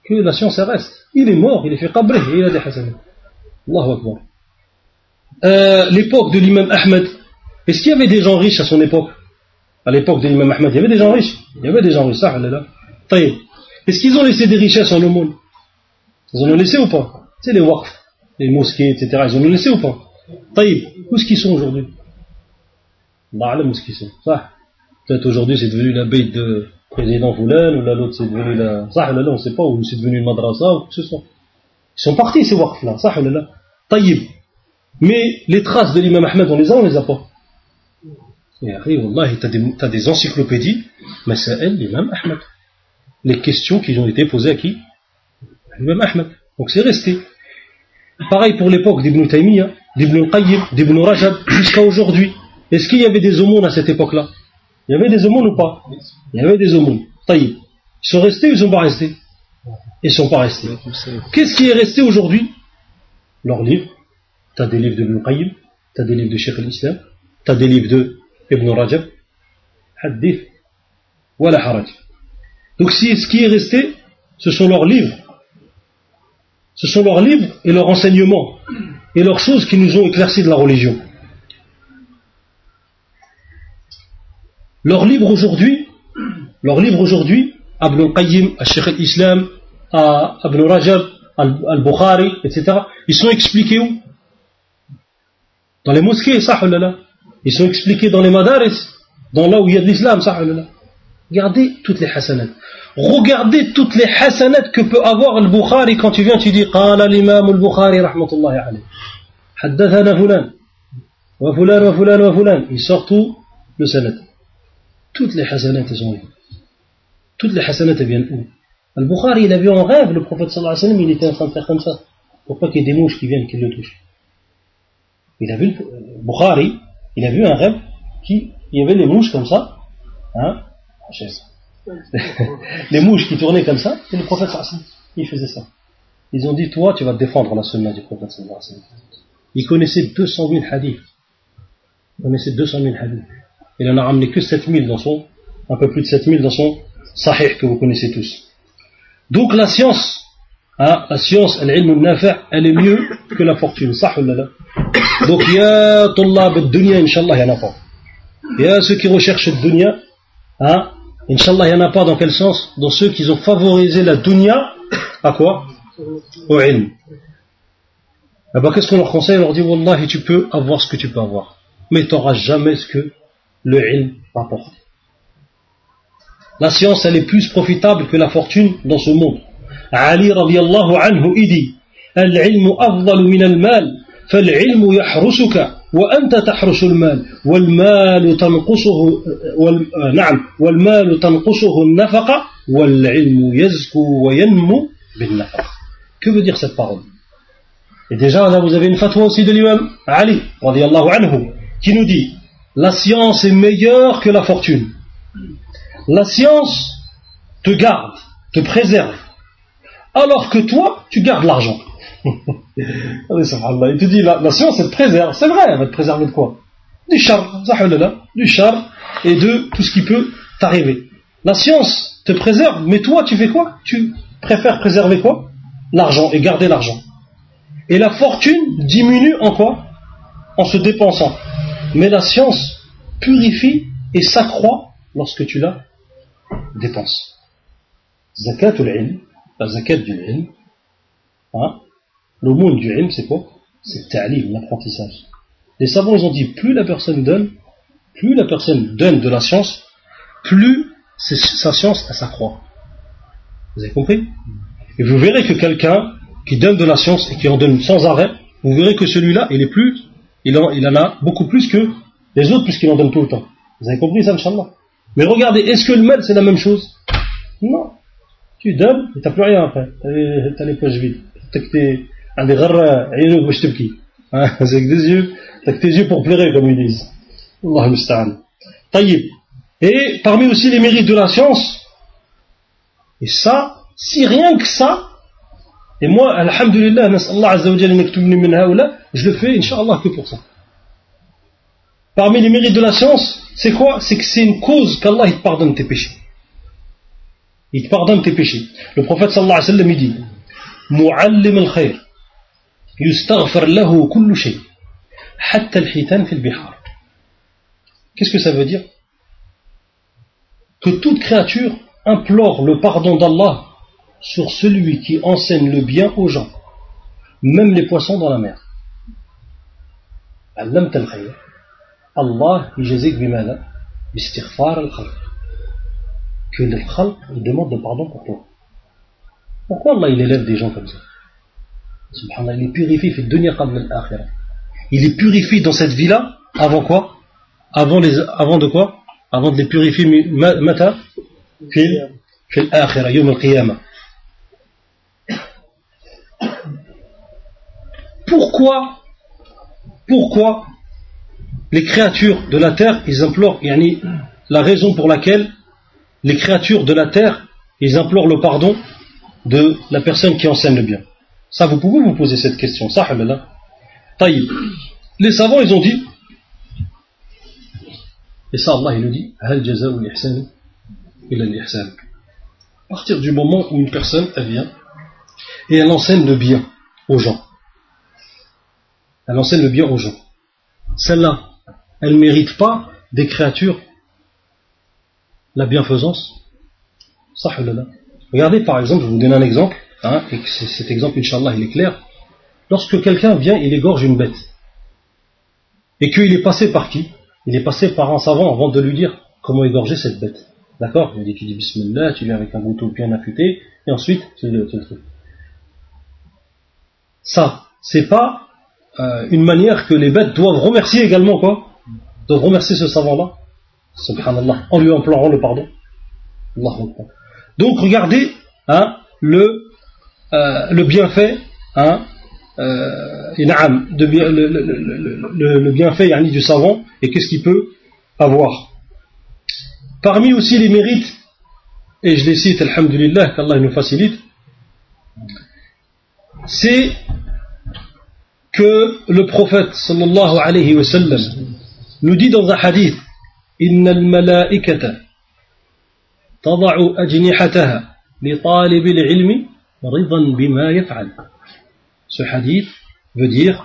Que la science reste. Il est mort, il est fait qabri, il a des hasanats. Allahu Akbar. Euh, l'époque de l'imam Ahmed, est-ce qu'il y avait des gens riches à son époque À l'époque de l'imam Ahmed, il y avait des gens riches. Il y avait des gens riches, ça, là. Est-ce qu'ils ont laissé des richesses en aumône Ils en ont laissé ou pas? C'est les waqf, les mosquées, etc. Ils en ont laissé ou pas? Taïb, où est-ce qu'ils sont aujourd'hui? Allah où est-ce qu'ils sont? Ça. Peut-être aujourd'hui c'est devenu la bête de président Foulan, ou l'autre c'est devenu la. Ça, là, on ne sait pas, ou c'est devenu une madrasa, ou que ce soit. Ils sont partis ces waqf là, ça, là. Taïb. Mais les traces de l'imam Ahmed, on les a, on les a pas? Et après, Wallah, tu as, as, des encyclopédies, mais c'est elle, l'imam Ahmed. Les questions qui ont été posées à qui? L'imam Ahmed. Donc c'est resté. Pareil pour l'époque d'Ibn Taymiyyah, d'Ibn Qayyim, d'Ibn Rajab, jusqu'à aujourd'hui. Est-ce qu'il y avait des aumônes à cette époque-là? Il y avait des aumônes ou pas? Il y avait des aumônes. Taïb. Ils sont restés ou ils sont pas restés? Ils sont pas restés. Qu'est-ce qui est resté aujourd'hui? Leurs livres tu as des livres de Ibn Qayyim, tu as des livres de Sheikh al-Islam, tu as des livres de Ibn Rajab, Hadith, Wala Haraj. Donc ce qui est resté, ce sont leurs livres. Ce sont leurs livres et leurs enseignements et leurs choses qui nous ont éclairci de la religion. Leurs livres aujourd'hui, leurs livres aujourd'hui, Ibn Qayyim, Sheikh al-Islam, Ibn Rajab, Al-Bukhari, etc., ils sont expliqués où? Dans les mosquées, ça, ils sont expliqués dans les madaris, dans là où il y a de l'islam, ça. Regardez toutes les hasanat. Regardez toutes les hasanat que peut avoir le Bukhari quand tu viens, tu dis Qala l'imam al-Bukhari, rahmatullahi alayhi. Haddathana fulan. Wa fulan, wa fulan, wa fulan. Ils sortent tout le sanat. Toutes les hasanat, sont là. Toutes les hasanat, viennent où? Al-Bukhari, il a vu en rêve le prophète sallallahu alayhi wa sallam, il était en train de faire comme ça. Pour pas qu'il y ait des mouches qui viennent, qui le touchent. Il a vu le Bukhari, il a vu un rêve qui il y avait les mouches comme ça hein les mouches qui tournaient comme ça, et le prophète il faisait ça. Ils ont dit, toi, tu vas défendre la sunna du prophète Il connaissait 200 000 hadiths. Il connaissait 200 000 hadiths. Il n'en a ramené que 7 000 dans son, un peu plus de 7 000 dans son sahih que vous connaissez tous. Donc la science, hein, la science, elle est mieux que la fortune. Donc, il y a tullab dunya, inshallah, il y en a pas. Il y a ceux qui recherchent dunya, hein, Inch'Allah, il n'y en a pas dans quel sens? Dans ceux qui ont favorisé la dunya, à quoi? Au ilm. Eh ben, qu'est-ce qu'on leur conseille? On leur dit, Wallahi, tu peux avoir ce que tu peux avoir. Mais tu n'auras jamais ce que le ilm apporte. La science, elle est plus profitable que la fortune dans ce monde. Ali radiallahu anhu, il dit, العلم أفضل من المال فالعلم يحرسك وأنت تحرس المال والمال تنقصه وال... نعم والمال تنقصه النفقة والعلم يزكو وينمو بالنفقة Que veut dire cette parole Et déjà là vous avez une fatwa aussi de l'imam Ali radiallahu anhu qui nous dit la science est meilleure que la fortune. La science te garde, te préserve, alors que toi tu gardes l'argent. Il te dit, la, science, elle te préserve. C'est vrai, elle va te préserver de quoi? Du char, du char et de tout ce qui peut t'arriver. La science te préserve, mais toi, tu fais quoi? Tu préfères préserver quoi? L'argent et garder l'argent. Et la fortune diminue en quoi? En se dépensant. Mais la science purifie et s'accroît lorsque tu la dépenses. Zakat la zakat du ilm, hein, le monde du ilm, c'est quoi? C'est ta'lim, l'apprentissage. Les savants, ils ont dit, plus la personne donne, plus la personne donne de la science, plus sa science, elle s'accroît. Vous avez compris? Et vous verrez que quelqu'un qui donne de la science et qui en donne sans arrêt, vous verrez que celui-là, il est plus, en a beaucoup plus que les autres puisqu'il en donne tout le temps. Vous avez compris ça, Inch'Allah? Mais regardez, est-ce que le mal, c'est la même chose? Non tu dubs et t'as plus rien après. T'as les, les poches vides. T'as que tes, des ah, que des yeux, t'as que tes yeux pour pleurer, comme ils disent. Allah musta'an. Taïb. Et parmi aussi les mérites de la science, et ça, si rien que ça, et moi, alhamdulillah, je le fais, inshallah, que pour ça. Parmi les mérites de la science, c'est quoi? C'est que c'est une cause qu'Allah te pardonne tes péchés. il te pardonne tes péchés le prophète sallallahu alayhi wa sallam il dit muallim al-khayr يستغفر له كل شيء حتى الحيتان في البحار Qu'est-ce que ça veut dire Que toute créature implore le pardon d'Allah sur celui qui enseigne le bien aux gens, même les poissons dans la mer. علمت الخير Allah يجزيك بماذا؟ باستغفار الخلق que le demande de pardon pour toi. Pourquoi Allah il élève des gens comme ça? Subhanallah, il est purifié, fait Il est purifié dans cette vie-là, avant quoi? Avant, les, avant de quoi? Avant de les purifier, mata? Fil yom al-qiyamah. Pourquoi Pourquoi les créatures de la terre, ils implorent, yani, la raison pour laquelle les créatures de la terre, ils implorent le pardon de la personne qui enseigne le bien. Ça, vous pouvez vous poser cette question. Ça, Taïb. Les savants, ils ont dit, et ça, Allah, il nous dit, à partir du moment où une personne, elle vient, et elle enseigne le bien aux gens. Elle enseigne le bien aux gens. Celle-là, elle ne mérite pas des créatures la bienfaisance. Ça, Regardez par exemple, je vous donner un exemple. Hein, et que cet exemple, Inch'Allah, il est clair, lorsque quelqu'un vient, il égorge une bête, et qu'il est passé par qui? Il est passé par un savant avant de lui dire comment égorger cette bête. D'accord? Il dit tu dis Bismillah, tu viens avec un couteau bien affûté, et ensuite, le, le, truc. Ça, c'est pas euh, une manière que les bêtes doivent remercier également, quoi? Doivent remercier ce savant-là, subhanallah, en lui implorant le pardon. Donc regardez hein, le, euh, le bienfait hein, euh, de, le, le, le, bienfait du savant et qu'est-ce qu'il peut avoir. Parmi aussi les mérites, et je les cite, alhamdulillah, qu'Allah nous facilite, c'est que le prophète sallallahu alayhi wa nous dit dans un hadith Al-malaikata tada'u ajnihataha li talib al-ilmi ridan bima yaf'al. Ce hadith veut dire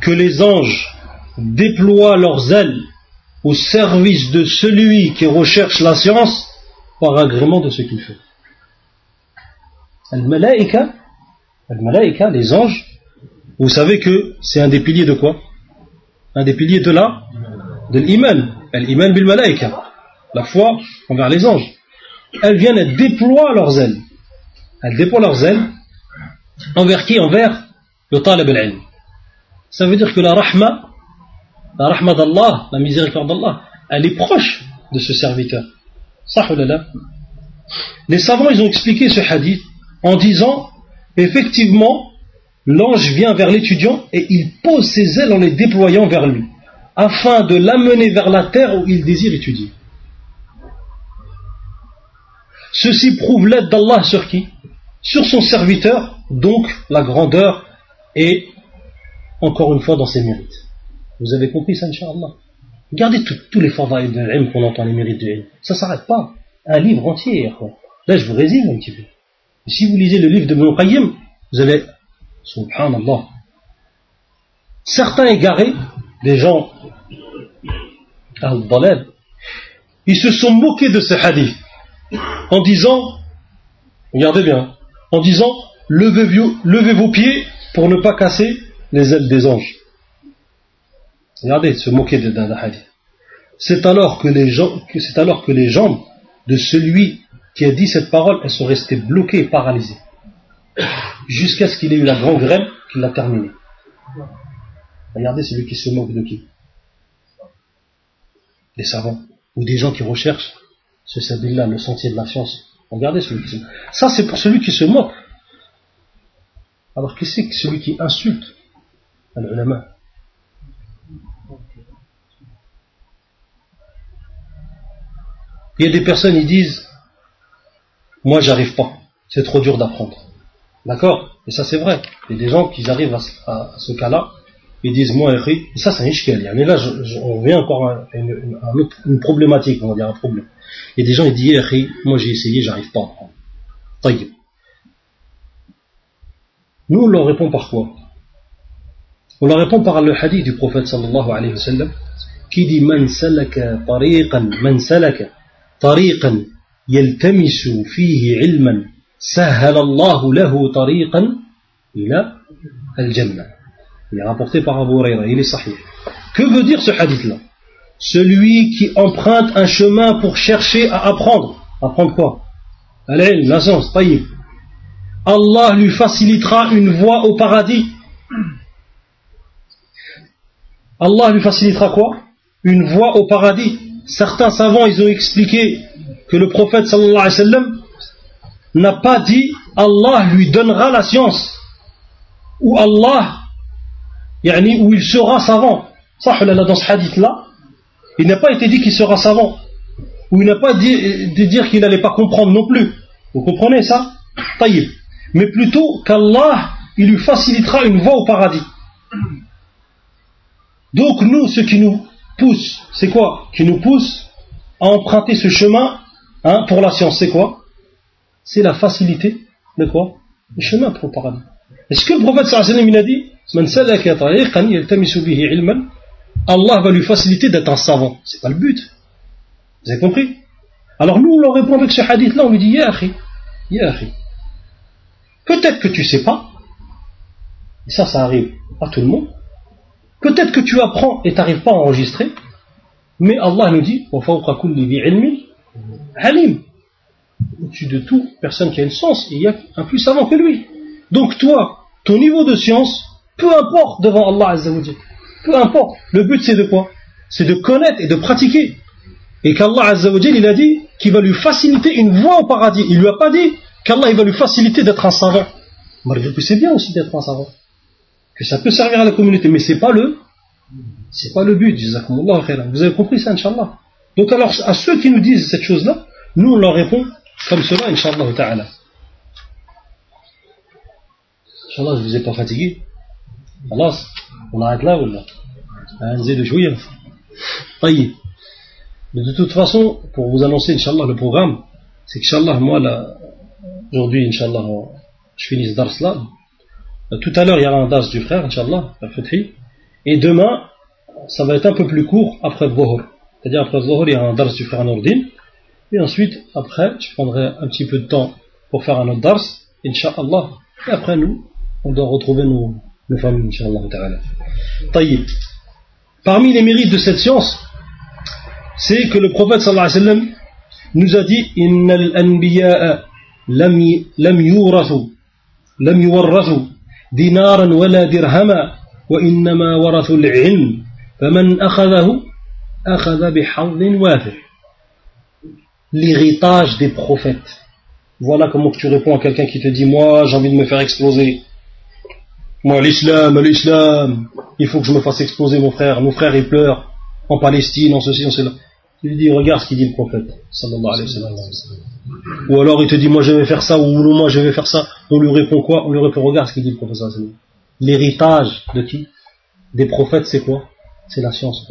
que les anges déploient leurs ailes au service de celui qui recherche la science par agrément de ce qu'il fait. Al-Malaika, Al-Malaika, les anges, vous savez que c'est un des piliers de quoi? Un des piliers de la De l'iman. L'iman bil malaika. La foi envers les anges. Elles viennent, elles déploient leurs ailes. Elles déploient leurs ailes envers qui? Envers le talib al-ilm. Ça veut dire que la rahma, la rahma d'Allah, la miséricorde d'Allah, elle est proche de ce serviteur. Les savants, ils ont expliqué ce hadith en disant, effectivement, l'ange vient vers l'étudiant et il pose ses ailes en les déployant vers lui, afin de l'amener vers la terre où il désire étudier. Ceci prouve l'aide d'Allah sur qui? Sur son serviteur, donc la grandeur est encore une fois dans ses mérites. Vous avez compris ça, Inch'Allah? Regardez tous les fadaïs de l'ilm qu'on entend, les mérites de l'ilm. Ça ne s'arrête pas. Un livre entier. Là, je vous résume un petit peu. si vous lisez le livre de Ibn Qayyim, vous allez Subhanallah. Certains égarés, des gens al ils se sont moqués de ce hadith en disant, regardez bien, en disant, levez, vos pieds pour ne pas casser les ailes des anges. Regardez, se moquer d'un hadith. C'est alors que les c'est alors que les jambes de celui qui a dit cette parole, elles sont restées bloquées et paralysées jusqu'à ce qu'il ait eu la grande grêle qu'il l'a terminé. Regardez celui qui se moque de qui? Des savants ou des gens qui recherchent ce sabille-là, le sentier de la science. Regardez celui qui se moque. Ça, c'est pour celui qui se moque. Alors, que c'est que celui qui insulte? L'ulama Il y a des personnes, ils disent Moi, j'arrive pas, c'est trop dur d'apprendre. D'accord? Et ça c'est vrai. Il y a des gens qui arrivent à, ce cas-là, ils disent moi et ça c'est un ishkel. Hein. Mais là, je, je, on revient encore à une, une, une, problématique, on va dire un problème. Il y a des gens qui disent eh, moi j'ai essayé, j'arrive pas à. Taïe. Nous, on leur répond par quoi? On leur répond par le hadith du prophète sallallahu alayhi wa sallam qui dit Man salaka tariqan, man salaka tariqan yaltamisu fihi ilman, sahala Allahu lahu tariqan ila al-jannah. Il est rapporté par Abu Huraira, il est sahih. Que veut dire ce hadith-là? Celui qui emprunte un chemin pour chercher à apprendre. Apprendre quoi? Al-ilm, la science. Allah lui facilitera une voie au paradis. Allah lui facilitera quoi? Une voie au paradis. Certains savants, ils ont expliqué que le prophète sallallahu alayhi wa sallam n'a pas dit Allah lui donnera la science ou Allah yani, où il sera savant. Ça, dans ce hadith-là, il n'a pas été dit qu'il sera savant ou il n'a pas dit de dire qu'il n'allait pas comprendre non plus. Vous comprenez ça? Taïb. Mais plutôt qu'Allah, il lui facilitera une voie au paradis. Donc nous, ce qui nous pousse, c'est quoi? Qui nous pousse à emprunter ce chemin hein, pour la science, c'est quoi? C'est la facilité de quoi? Le chemin pour le paradis. Est-ce que le prophète sallallahu il a dit Allah va lui faciliter d'être un savant. C'est pas le but. Vous avez compris? Alors nous, on répond avec ce hadith-là, on lui dit Ya Ya Peut-être que tu sais pas, et ça, ça arrive à tout le monde. Peut-être que tu apprends et tu n'arrives pas à enregistrer, mais Allah nous dit Halim. Au-dessus de tout, personne qui a une science, il y a un plus savant que lui. Donc toi, ton niveau de science, peu importe devant Allah Azzawajal. Peu importe. Le but c'est de quoi? C'est de connaître et de pratiquer. Et qu'Allah Azzawajal, il a dit qu'il va lui faciliter une voie au paradis. Il lui a pas dit qu'Allah il va lui faciliter d'être un savant. Malgré que c'est bien aussi d'être un savant. Que ça peut servir à la communauté, mais c'est pas le c'est pas le but. Vous avez compris ça, Inch'Allah. Donc alors, à ceux qui nous disent cette chose-là, nous on leur répond comme cela, Inch'Allah ta'ala. Inch'Allah, je ne vous ai pas fatigué. On arrête là ou là de jouir. Mais de toute façon, pour vous annoncer, Inch'Allah, le programme, c'est qu'Inch'Allah, moi, là, aujourd'hui, Inch'Allah, je finis ce dars là. Tout à l'heure, il y aura un dars du frère, Inch'Allah, Et demain, ça va être un peu plus court après Dhuhr. C'est-à-dire après Dhuhr, il y aura un dars du frère Nourdin. Et ensuite, après, je prendrai un petit peu de temps pour faire un autre dars, Inch'Allah. Et après, nous, on doit retrouver nos, nos familles, Inch'Allah. Parmi les mérites de cette science, c'est que le prophète sallallahu alayhi wa sallam nous a dit Innal anbiya'a lam yurathu lam yuwarrathu dinaran wala dirhama wa innama warathu al-ilm. Faman akhadahu akhadha bihadhin wafir l'héritage des prophètes. Voilà comment tu réponds à quelqu'un qui te dit moi j'ai envie de me faire exploser moi l'islam l'islam. Il faut que je me fasse exploser mon frère. Mon frère il pleure. En Palestine en ceci en cela. Il lui dit, regarde ce qu'il dit le prophète, Ou alors il te dit, moi je vais faire ça, ou moi je vais faire ça. On lui répond quoi? On lui répond, regarde ce qu'il dit le prophète L'héritage de qui? Des prophètes, c'est quoi? C'est la science.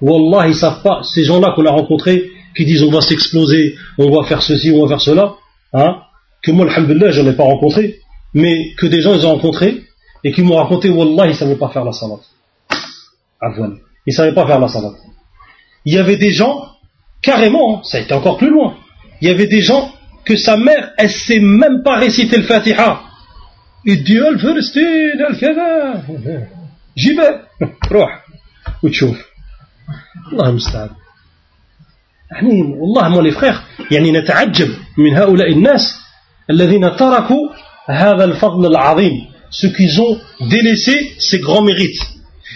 Wallah, ils savent pas, ces gens-là qu'on a rencontrés, qui disent on va s'exploser, on va faire ceci, on va faire cela, hein, que moi, alhamdulillah, je n'ai pas rencontré, mais que des gens ils ont rencontré, et qui m'ont raconté, Wallah, ils ne savaient pas faire la salat. Avouane. Il ne savait pas faire la salat. Il y avait des gens, carrément, hein, ça a été encore plus loin, il y avait des gens que sa mère, elle ne sait même pas réciter le Fatiha. Il dit, Al-Filistin, Al-Kada, j'y vais, روح وتشوف الله المستعان يعني والله مو les frères يعني نتعجب من هؤلاء الناس الذين تركوا هذا الفضل العظيم ceux qui ont délaissé ces grands mérites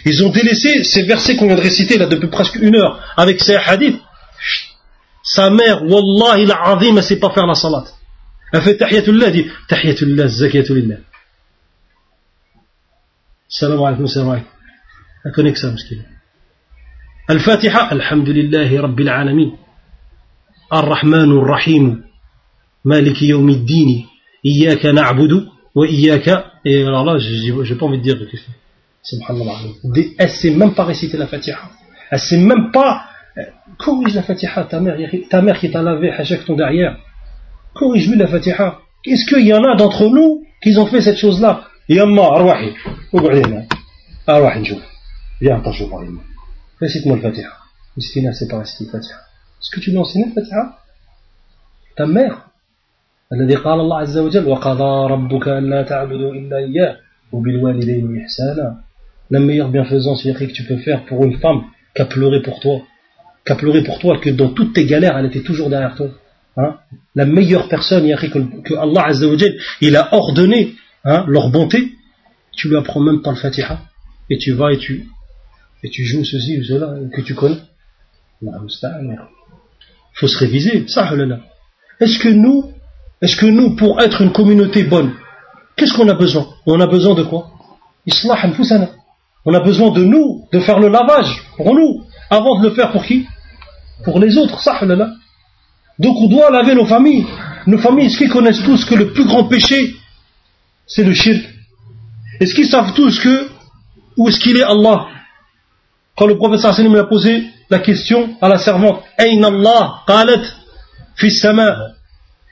ils ont délaissé ces versets qu'on vient de réciter là depuis presque une heure avec ces hadiths. Sa mère, Wallah, il a azim, elle ne sait pas faire la salat. Elle fait tahiyatullah, dit tahiyatullah, zakiyatullah. Salam alaikum, salam alaikum. Elle connaît que ça, مسكين. الفاتحة الحمد لله رب العالمين الرحمن الرحيم Malik yawmiddini, iyaka na'budu, wa iyaka, et alors là, j'ai pas envie de dire que Subhanallah. Elle sait même pas réciter la Fatiha. Elle sait même pas, euh, corrige la Fatiha, ta mère, ta mère qui t'a lavé, hachak ton derrière. Corrige-lui la Fatiha. Est-ce qu'il y en a d'entre nous qui ont fait cette chose-là? Yamma, arwahi. Arwahi, njouf. Viens, t'as joué, Récite-moi le Fatiha. Miskina, c'est pas réciter le Fatiha? Est-ce que tu lui as enseigné le Fatiha? Ta mère الذي قال الله عز وجل وقضى ربك ألا تعبدوا إلا إياه وبالوالدين إحسانا la meilleure bienfaisance que tu peux faire pour une femme qui a pleuré pour toi, qui a pleuré pour toi, que dans toutes tes galères, elle était toujours derrière toi. Hein. La meilleure personne que, que Allah il a ordonné hein, leur bonté, tu lui apprends même pas le Fatiha, et tu vas et tu, et tu joues ceci ou cela que tu connais. Il faut se réviser, ça, Est-ce que nous, est-ce que nous, pour être une communauté bonne, qu'est-ce qu'on a besoin? On a besoin de quoi? Islah on a besoin de nous, de faire le lavage pour nous, avant de le faire pour qui? Pour les autres, là. Donc on doit laver nos familles. Nos familles, est-ce qu'ils connaissent tous que le plus grand péché, c'est le shirk? Est-ce qu'ils savent tous que, où est-ce qu'il est Allah? Quand le prophète sallallahu alayhi a posé la question à la servante, Ayn Allah? Qalat fi sama.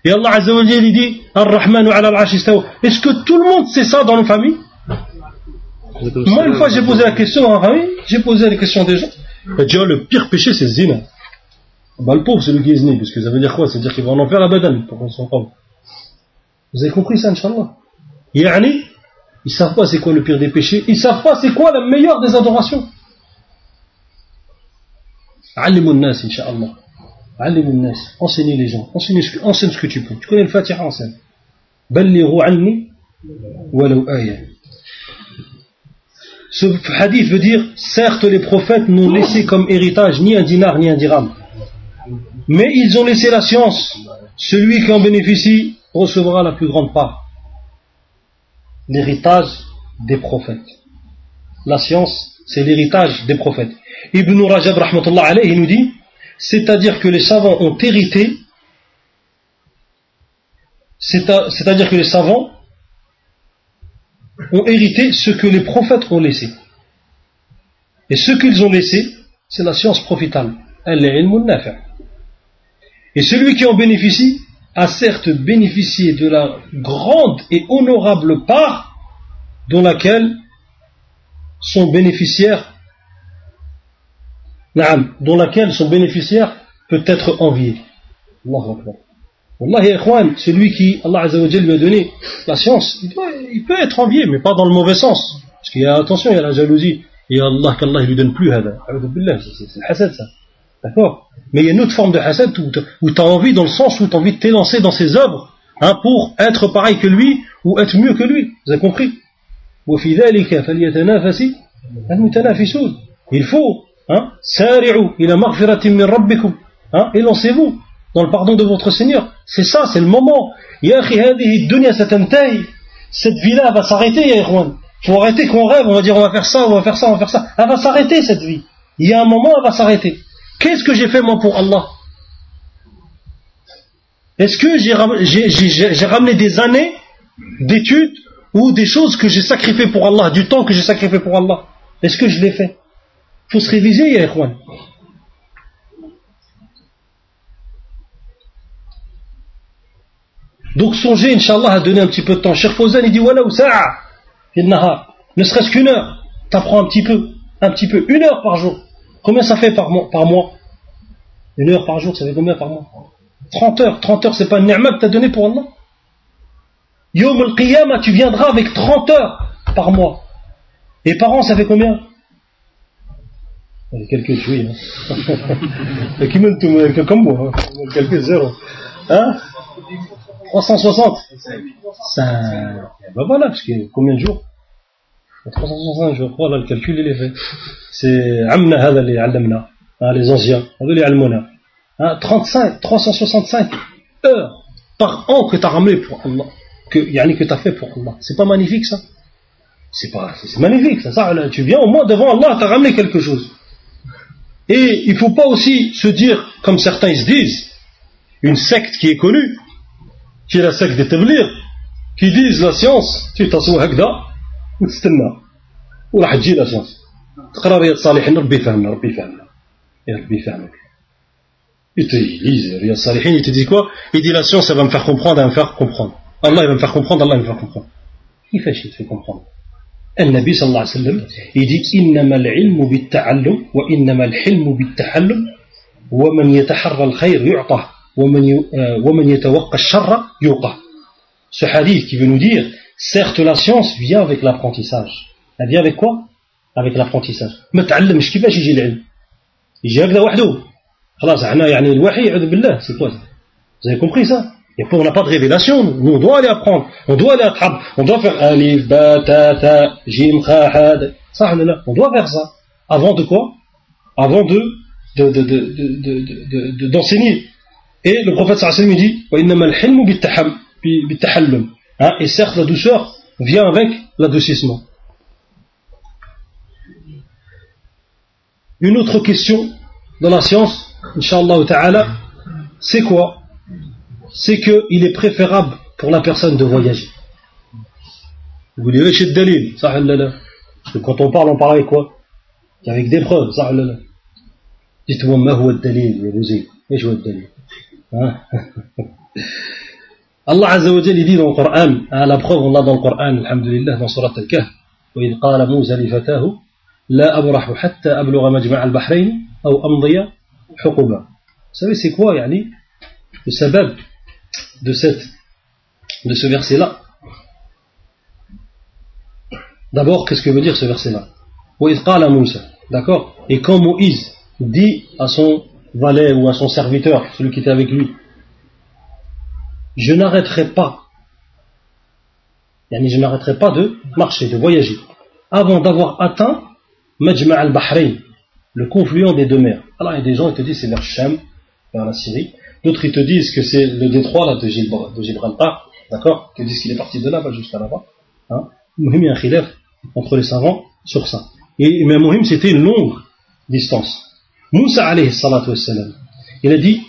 Et Allah azza wa il dit, Ar-Rahmanu ala al Est-ce que tout le monde sait ça dans nos familles moi, une fois, j'ai posé la question à famille, j'ai posé la question des gens. Et dit, le pire péché, c'est zina. Bah, le pauvre, c'est le est parce que ça veut dire quoi? Ça veut dire qu'il va en enfer la badane, pour qu'on s'en parle. Vous avez compris ça, Inch'Allah? Yani, ils savent pas c'est quoi le pire des péchés, ils savent pas c'est quoi la meilleure des adorations. Inch'Allah. Enseignez les gens. Enseigne, enseigne ce que tu peux. Tu connais le Fatiha, enseigne. Ce hadith veut dire, certes les prophètes n'ont laissé comme héritage ni un dinar ni un dirham. Mais ils ont laissé la science. Celui qui en bénéficie recevra la plus grande part. L'héritage des prophètes. La science, c'est l'héritage des prophètes. Ibn Rajab rahmatullah alayhi, nous dit, c'est-à-dire que les savants ont hérité, c'est-à-dire que les savants ont hérité ce que les prophètes ont laissé. Et ce qu'ils ont laissé, c'est la science profitable. Et celui qui en bénéficie a certes bénéficié de la grande et honorable part dans laquelle son bénéficiaire dont laquelle son bénéficiaire peut être envié. Wallahi, celui qui, Allah lui a donné la science, il, peut être envié, mais pas dans le mauvais sens. Parce qu'il y a, attention, il y a la jalousie. Et Allah, qu'Allah ne lui donne plus C'est le hasad, ça. D'accord? Mais il y a une autre forme de hasad où tu as envie, dans le sens où tu as envie de t'élancer dans ses œuvres, hein, pour être pareil que lui, ou être mieux que lui. Vous avez compris? Il faut, hein, hein, élancez-vous dans le pardon de votre Seigneur. C'est ça, c'est le moment. Cette vie-là va s'arrêter, Il faut arrêter qu'on rêve, on va dire on va faire ça, on va faire ça, on va faire ça. Elle va s'arrêter cette vie. Il y a un moment, elle va s'arrêter. Qu'est-ce que j'ai fait moi pour Allah? Est-ce que j'ai ramené des années d'études ou des choses que j'ai sacrifiées pour Allah, du temps que j'ai sacrifié pour Allah? Est-ce que je l'ai fait? Il faut se réviser, ya Donc songez, Inch'Allah, à donner un petit peu de temps. Cheikh Fawzan, il dit, voilà, ça, ne serait-ce qu'une heure. T'apprends un petit peu, un petit peu, une heure par jour. Combien ça fait par mois, par mois? Une heure par jour, ça fait combien par mois? 30 heures. 30 heures, c'est pas une ni'ma que t'as donné pour Allah Yom al-Qiyamah, tu viendras avec 30 heures par mois. Et par an, ça fait combien? Quelques jouis. Hein. Kimoun, euh, comme moi, hein. quelques zéros. Hein? 360 Ça. Ben voilà, parce que combien de jours? 360 jours, voilà, le calcul il est fait. C'est Amna Hada les Alamna, ah, les anciens, les Almona. Hein, 35, 365 heures par an que tu as ramené pour Allah, que, que tu as fait pour Allah. C'est pas magnifique ça? C'est pas, c'est magnifique ça, ça tu viens au moins devant Allah, tu as ramené quelque chose. Et il faut pas aussi se dire, comme certains ils se disent, une secte qui est connue, qui est la secte des Tablir, qui disent la science, tu t'assois هكذا وتستنى وراح تجي la science. تقرا رياض الصالحين ربي يفهمنا ربي يفهمنا يا ربي يفهمك. Il te lisent Riyad Salihin, il te dit quoi Il dit la science, elle va me faire comprendre, elle va me faire comprendre. Allah, il va me faire comprendre, Allah, il va me faire comprendre. Qui fait chier, te fait comprendre النبي صلى الله عليه وسلم يجي إنما العلم بالتعلم وإنما الحلم بالتحلم ومن يتحرى الخير يعطى Ce hadith qui veut nous dire, certes la science vient avec l'apprentissage. Elle vient avec quoi? Avec l'apprentissage. متعلم مش كيفاش يجي العلم يجي هكذا وحده خلاص إحنا يعني الوحي يعوذ بالله c'est quoi Vous avez compris ça? Et puis on n'a pas de révélation, nous on doit aller apprendre, on doit aller apprendre, on doit faire alif, ba, ta, jim, kha, had, on doit faire ça. Avant de quoi? Avant de d'enseigner. De, de, de, et le prophète sallallahu dit hein, Et certes, la douceur vient avec l'adoucissement. Une autre question dans la science, Inch'Allah ta'ala, c'est quoi? C'est qu'il est préférable pour la personne de voyager. Vous direz chez Dalil, parce que quand on parle, on parle avec quoi Avec des preuves, Dites-moi, ma huwa dalil, et je dalil. Allah Azza wa Jalla dit dans le Coran, à la preuve on l'a dans le Coran, alhamdulillah, dans Surat Al-Kahf, وإذ قال موسى لفتاه لا أبرح حتى أبلغ مجمع البحرين أو أمضي حقبا. Vous savez c'est quoi, yani, le sabab de, cette, de ce verset-là. D'abord, qu'est-ce que veut dire ce verset-là? D'accord? Et quand Moïse dit à son valet ou à son serviteur, celui qui était avec lui, je n'arrêterai pas, je n'arrêterai pas de marcher, de voyager, avant d'avoir atteint Majma al-Bahreïn, le confluent des deux mers. Alors il y a des gens qui te disent c'est vers Shem, vers la Syrie, D'autres ils te disent que c'est le détroit de, Gibraltar, d'accord te disent qu'il est parti de là-bas jusqu'à là-bas. Hein il y a un entre les savants sur ça. Et mais Mohim c'était une longue distance. Moussa alayhi salatu wassalam, il a dit,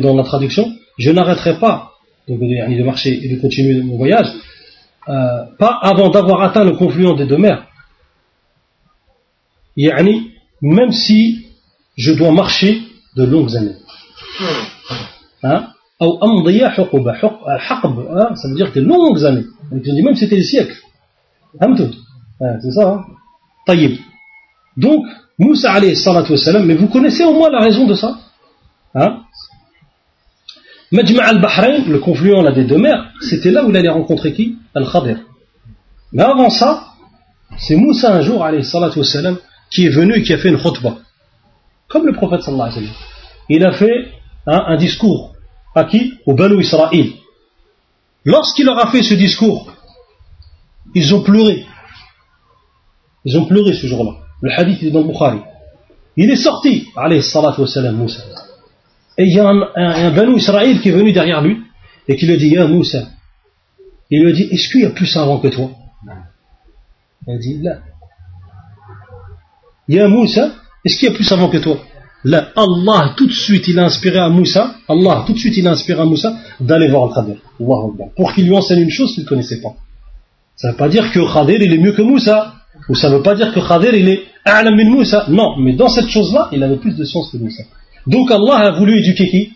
dans la traduction, je n'arrêterai pas de marcher et de continuer mon voyage, euh, pas avant d'avoir atteint le confluent des deux mers. même si je dois marcher de longues années. Hein? hein? ça veut dire des longues années. Même si c'était des siècles. C'est ça. Hein? Donc, Moussa alayhi salatu wassalam, mais vous connaissez au moins la raison de ça hein? Majma' al-Bahrain, le confluent des deux mers, c'était là où il allait rencontrer qui? Al-Khadir. Mais avant ça, c'est Moussa un jour, alayhi salatu wassalam, qui est venu et qui a fait une khutbah. Comme le prophète sallallahu alayhi wa sallam. Il a fait un discours. À qui Au Banu Israël. Lorsqu'il leur a fait ce discours, ils ont pleuré. Ils ont pleuré ce jour-là. Le hadith est dans le Bukhari. Il est sorti, alayhi salatu wassalam, Moussa. Et il y a un, un, Banu Israël qui est venu derrière lui et qui lui dit Ya Moussa. Il lui dit Est-ce qu'il y a plus savant que toi? Il dit Là. Ya Moussa, est-ce qu'il y a plus savant que toi? Là, Allah tout de suite il a inspiré à Moussa, Allah tout de suite il a inspiré à Moussa d'aller voir le Khadir. Pour qu'il lui enseigne une chose qu'il ne connaissait pas. Ça ne veut pas dire que Khadir il est mieux que Moussa. Ou ça ne veut pas dire que Khadir il est A'lam min Moussa. Non, mais dans cette chose-là, il avait plus de science que Moussa. Donc Allah a voulu éduquer qui?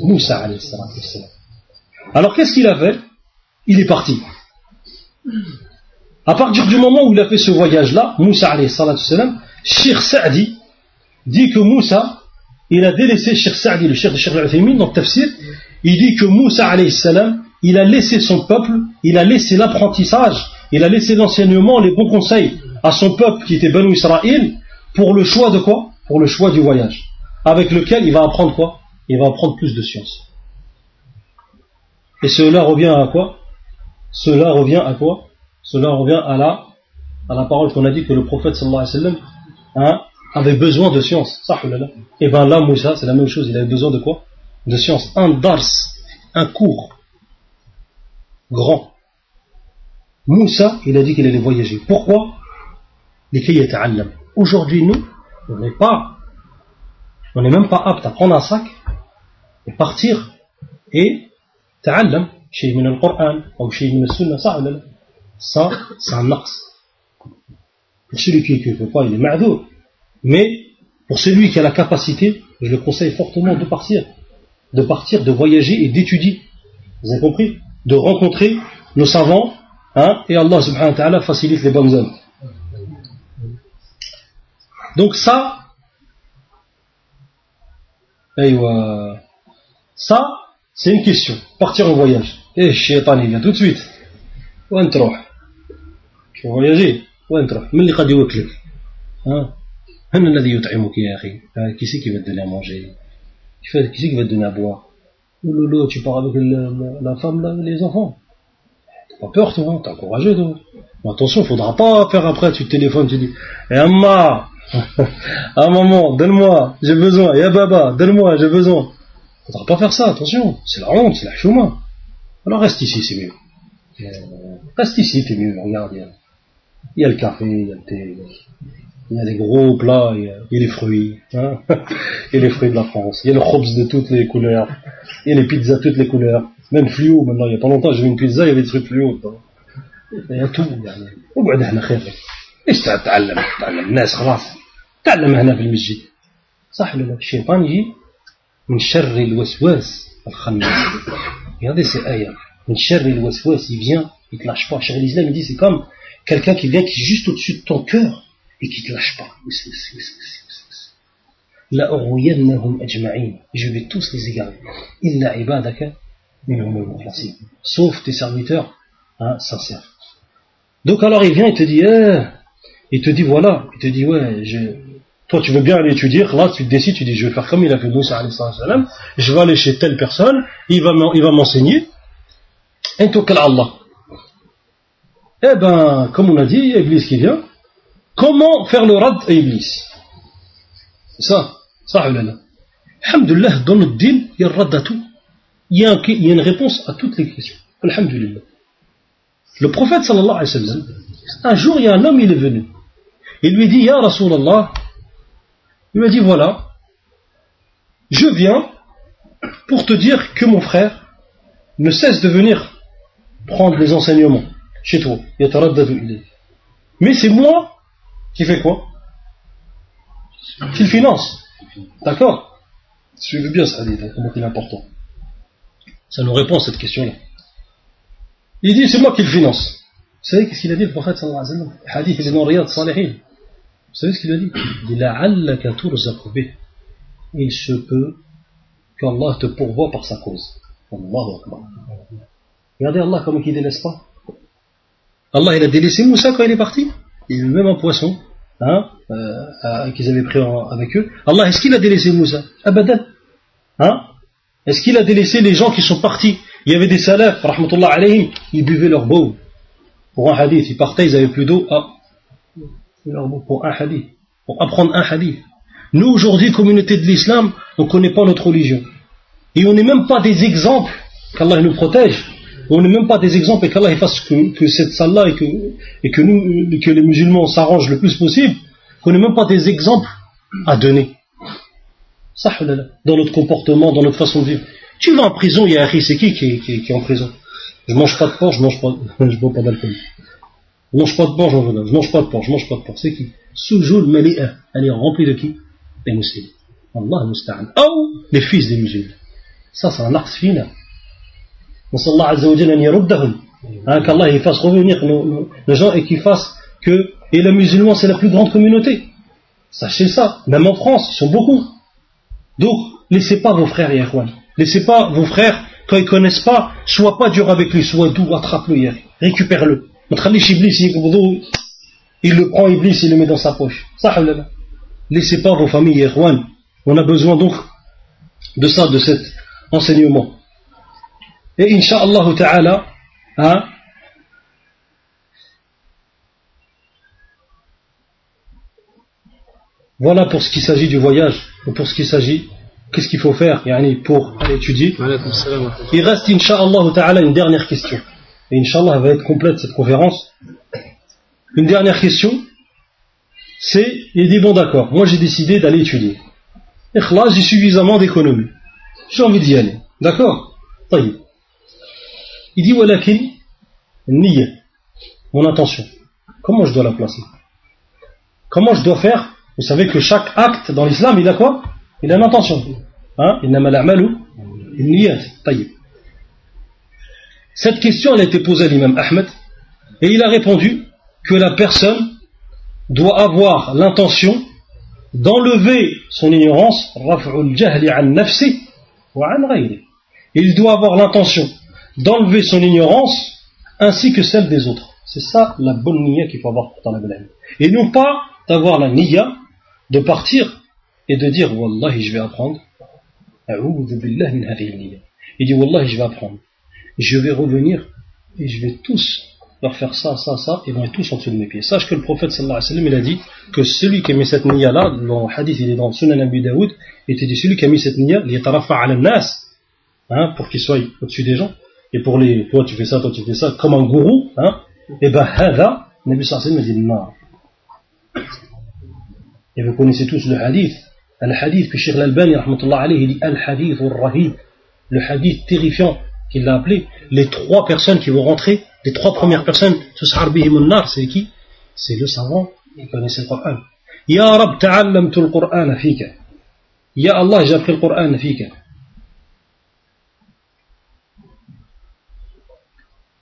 Moussa alayhi Alors qu'est-ce qu'il a fait? Il est parti. À partir du moment où il a fait ce voyage-là, Moussa alayhi salam, Shir Sa'di dit que Moussa, il a délaissé Shir Sa'di, le Shir de Shir al dans le tafsir, il dit que Moussa salam, il a laissé son peuple, il a laissé l'apprentissage, il a laissé l'enseignement, les bons conseils à son peuple qui était Banu Israël pour le choix de quoi? Pour le choix du voyage. Avec lequel il va apprendre quoi? Il va apprendre plus de science. Et cela revient à quoi? Cela revient à quoi? Cela revient à la, à la parole qu'on a dit que le prophète sallallahu alayhi wa sallam hein, avait besoin de science. Et bien là, Moussa, c'est la même chose, il avait besoin de quoi? De science. Un dars, un cours grand. Moussa, il a dit qu'il allait voyager. Pourquoi? Aujourd'hui, nous, on n'est pas on n'est même pas apte à prendre un sac et partir et ta'allam chez min al-Qur'an ou chez min al-Sunnah, ça, ça c'est un naqs. Celui qui ne peut pas, il est ma'dour. Mais pour celui qui a la capacité, je le conseille fortement de partir. De partir, de voyager et d'étudier. Vous avez compris? De rencontrer nos savants, hein, et Allah subhanahu wa ta'ala facilite les bonnes œuvres. Donc ça, ça, c'est une question. Partir en voyage. Et shaitan, il vient tout de suite. Tu vas? Voyager tu من من الذي يطعمك يا أخي qui c'est qui va te donner à manger qui c'est qui va te donner à boire Loulou, tu pars avec la femme, les enfants. T'as pas peur, toi, hein? t'es encouragé, toi. Mais attention, faudra pas faire après, tu téléphones, tu dis, eh, Amma, ah maman, donne-moi, j'ai besoin. Ya baba, donne-moi, j'ai besoin. Faudra pas faire ça, attention. C'est la honte, c'est la chouma. Alors reste ici, c'est mieux. Euh, reste ici, c'est mieux. Regarde, il y, a, le café, il y a le thé, il y a des gros plats, il y a, les fruits, hein il y a les fruits de la France, il y a le khobs de toutes les couleurs, il y a les pizzas de toutes les couleurs, même fluo maintenant. Il y a pas longtemps, j'ai vu une pizza, il y avait des trucs fluo. Il y a tout. وقعد هنا خير. ايش تتعلم؟ تعلم الناس خلاص. تعلم هنا في المسجد صح ولا لا الشيطان يجي من شر الوسواس الخناس regardez ces ayats من شر الوسواس il vient il te lâche pas Cheikh l'Islam il dit c'est comme quelqu'un qui vient qui est juste au-dessus de ton cœur et qui te lâche pas. La Je vais tous les égarer. Ibadaka Sauf tes serviteurs hein, sincères. Donc alors il vient, il te dit, eh, il te dit voilà, il te dit ouais, toi tu veux bien aller étudier, là tu te décides, tu dis je vais faire comme il a fait Moussa je vais aller chez telle personne, il va m'enseigner. Allah. Eh ben, comme on a dit, il y a Iblis qui vient, Comment faire le rad à Iblis? Ça, ça, Alhamdulillah, dans notre dîme, il y a rad à tout. Il y a une réponse à toutes les questions. Alhamdulillah. Le prophète sallallahu alayhi wa sallam, un jour, il y a un homme, il est venu. Il lui dit, Ya Rasulallah, il lui a dit voilà, je viens pour te dire que mon frère ne cesse de venir prendre les enseignements chez toi. Mais c'est moi qui fais quoi? Qui le finance? D'accord Suivez bien ça, comment il est important. Ça nous répond à cette question-là. Il dit c'est moi qui le finance. Vous savez qu'est-ce qu'il a dit le prophète sallallahu alayhi wa sallam? Hadith ibn Riyad Salihin. Vous savez ce qu'il a dit? Il dit Il se peut qu'Allah te pourvoie par sa cause. Regardez Allah comment il délaisse pas? Allah il a délaissé Moussa quand il est parti? A même un poisson hein, euh, qu'ils avaient pris avec eux. Allah, est-ce qu'il a délaissé Moussa Abadan. Hein? Est-ce qu'il a délaissé les gens qui sont partis? Il y avait des salafs, rahmatullah alayhim, ils buvaient leur beau. Pour un hadith, ils partaient, ils avaient plus d'eau. Ah, pour un hadith, pour apprendre un hadith. Nous, aujourd'hui, communauté de l'islam, on ne connaît pas notre religion. Et on n'est même pas des exemples qu'Allah nous protège. On n'est même pas des exemples et qu'Allah fasse que, cette salle-là et que, que nous, que les musulmans s'arrangent le plus possible, qu'on n'est même pas des exemples à donner. Ça, dans notre comportement, dans notre façon de vivre. Tu vas en prison, il y a un c'est qui qui, est en prison? Je mange pas de porc, je mange pas, je bois pas d'alcool. Je mange pas de porc, je mange pas de porc, je mange pas de porc. C'est qui? Soujoul Mali'a. Elle est remplie de qui? Des musulmans. Allah. Ou les fils des musulmans. Ça, c'est un acte final. Azza wa Jalla yaruddahum. Hein, qu'Allah il fasse revenir nos, gens et qu'il fasse que, et les musulmans c'est la plus grande communauté. Sachez ça. Même en France, ils sont beaucoup. Donc, laissez pas vos frères, Yahwan. Laissez pas vos frères, quand ils connaissent pas, sois pas dur avec lui, sois doux, attrape-le, récupère-le. Il le prend, Iblis, il le met dans sa poche. Laissez pas vos familles, Erwan. On a besoin donc de ça, de cet enseignement. Et Inch'Allah ta'ala, hein, voilà pour ce qui s'agit du voyage, pour ce qui s'agit, qu'est-ce qu'il faut faire pour aller étudier. Il reste Inch'Allah ta'ala une dernière question. Et Inch'Allah, va être complète cette conférence. Une dernière question, c'est, il dit, bon d'accord, moi j'ai décidé d'aller étudier. Et là, j'ai suffisamment d'économie. J'ai envie d'y aller. D'accord? Il dit, walakin, niya, mon intention. Comment je dois la placer? Comment je dois faire? Vous savez que chaque acte dans l'islam, il a quoi? Il a une intention. Hein? Cette question elle a été posée à l'imam Ahmed et il a répondu que la personne doit avoir l'intention d'enlever son ignorance, il doit avoir l'intention d'enlever son ignorance ainsi que celle des autres. C'est ça la bonne niya qu'il faut avoir dans la blague. Et non pas d'avoir la niya de partir et de dire Wallahi je vais apprendre. Il dit Wallahi je vais apprendre je vais revenir et je vais tous leur faire ça, ça, ça, et vont être tous en dessous de mes pieds. Sache que le prophète sallallahu alayhi wa sallam, il a dit que celui qui a mis cette niya-là, le hadith, il est dans le Sunan Abu Daoud, il était dit celui qui a mis cette niya, il est ala nas, hein, pour qu'il soit au-dessus des gens, et pour les, toi tu fais ça, toi tu fais ça, comme un gourou, hein, et ben, hada, Nabi sallallahu alayhi wa sallam. Et vous connaissez tous le hadith, le hadith que Sheikh Al-Albani, dit al-hadith al-rahib, le hadith terrifiant, qu'il l'a appelé, les trois personnes qui vont rentrer, les trois premières personnes, c'est qui? C'est le savant qui connaissait le Coran. Ya Rab, ta'allamtu al-Qur'an fika. Ya Allah, j'ai appris le Coran fika.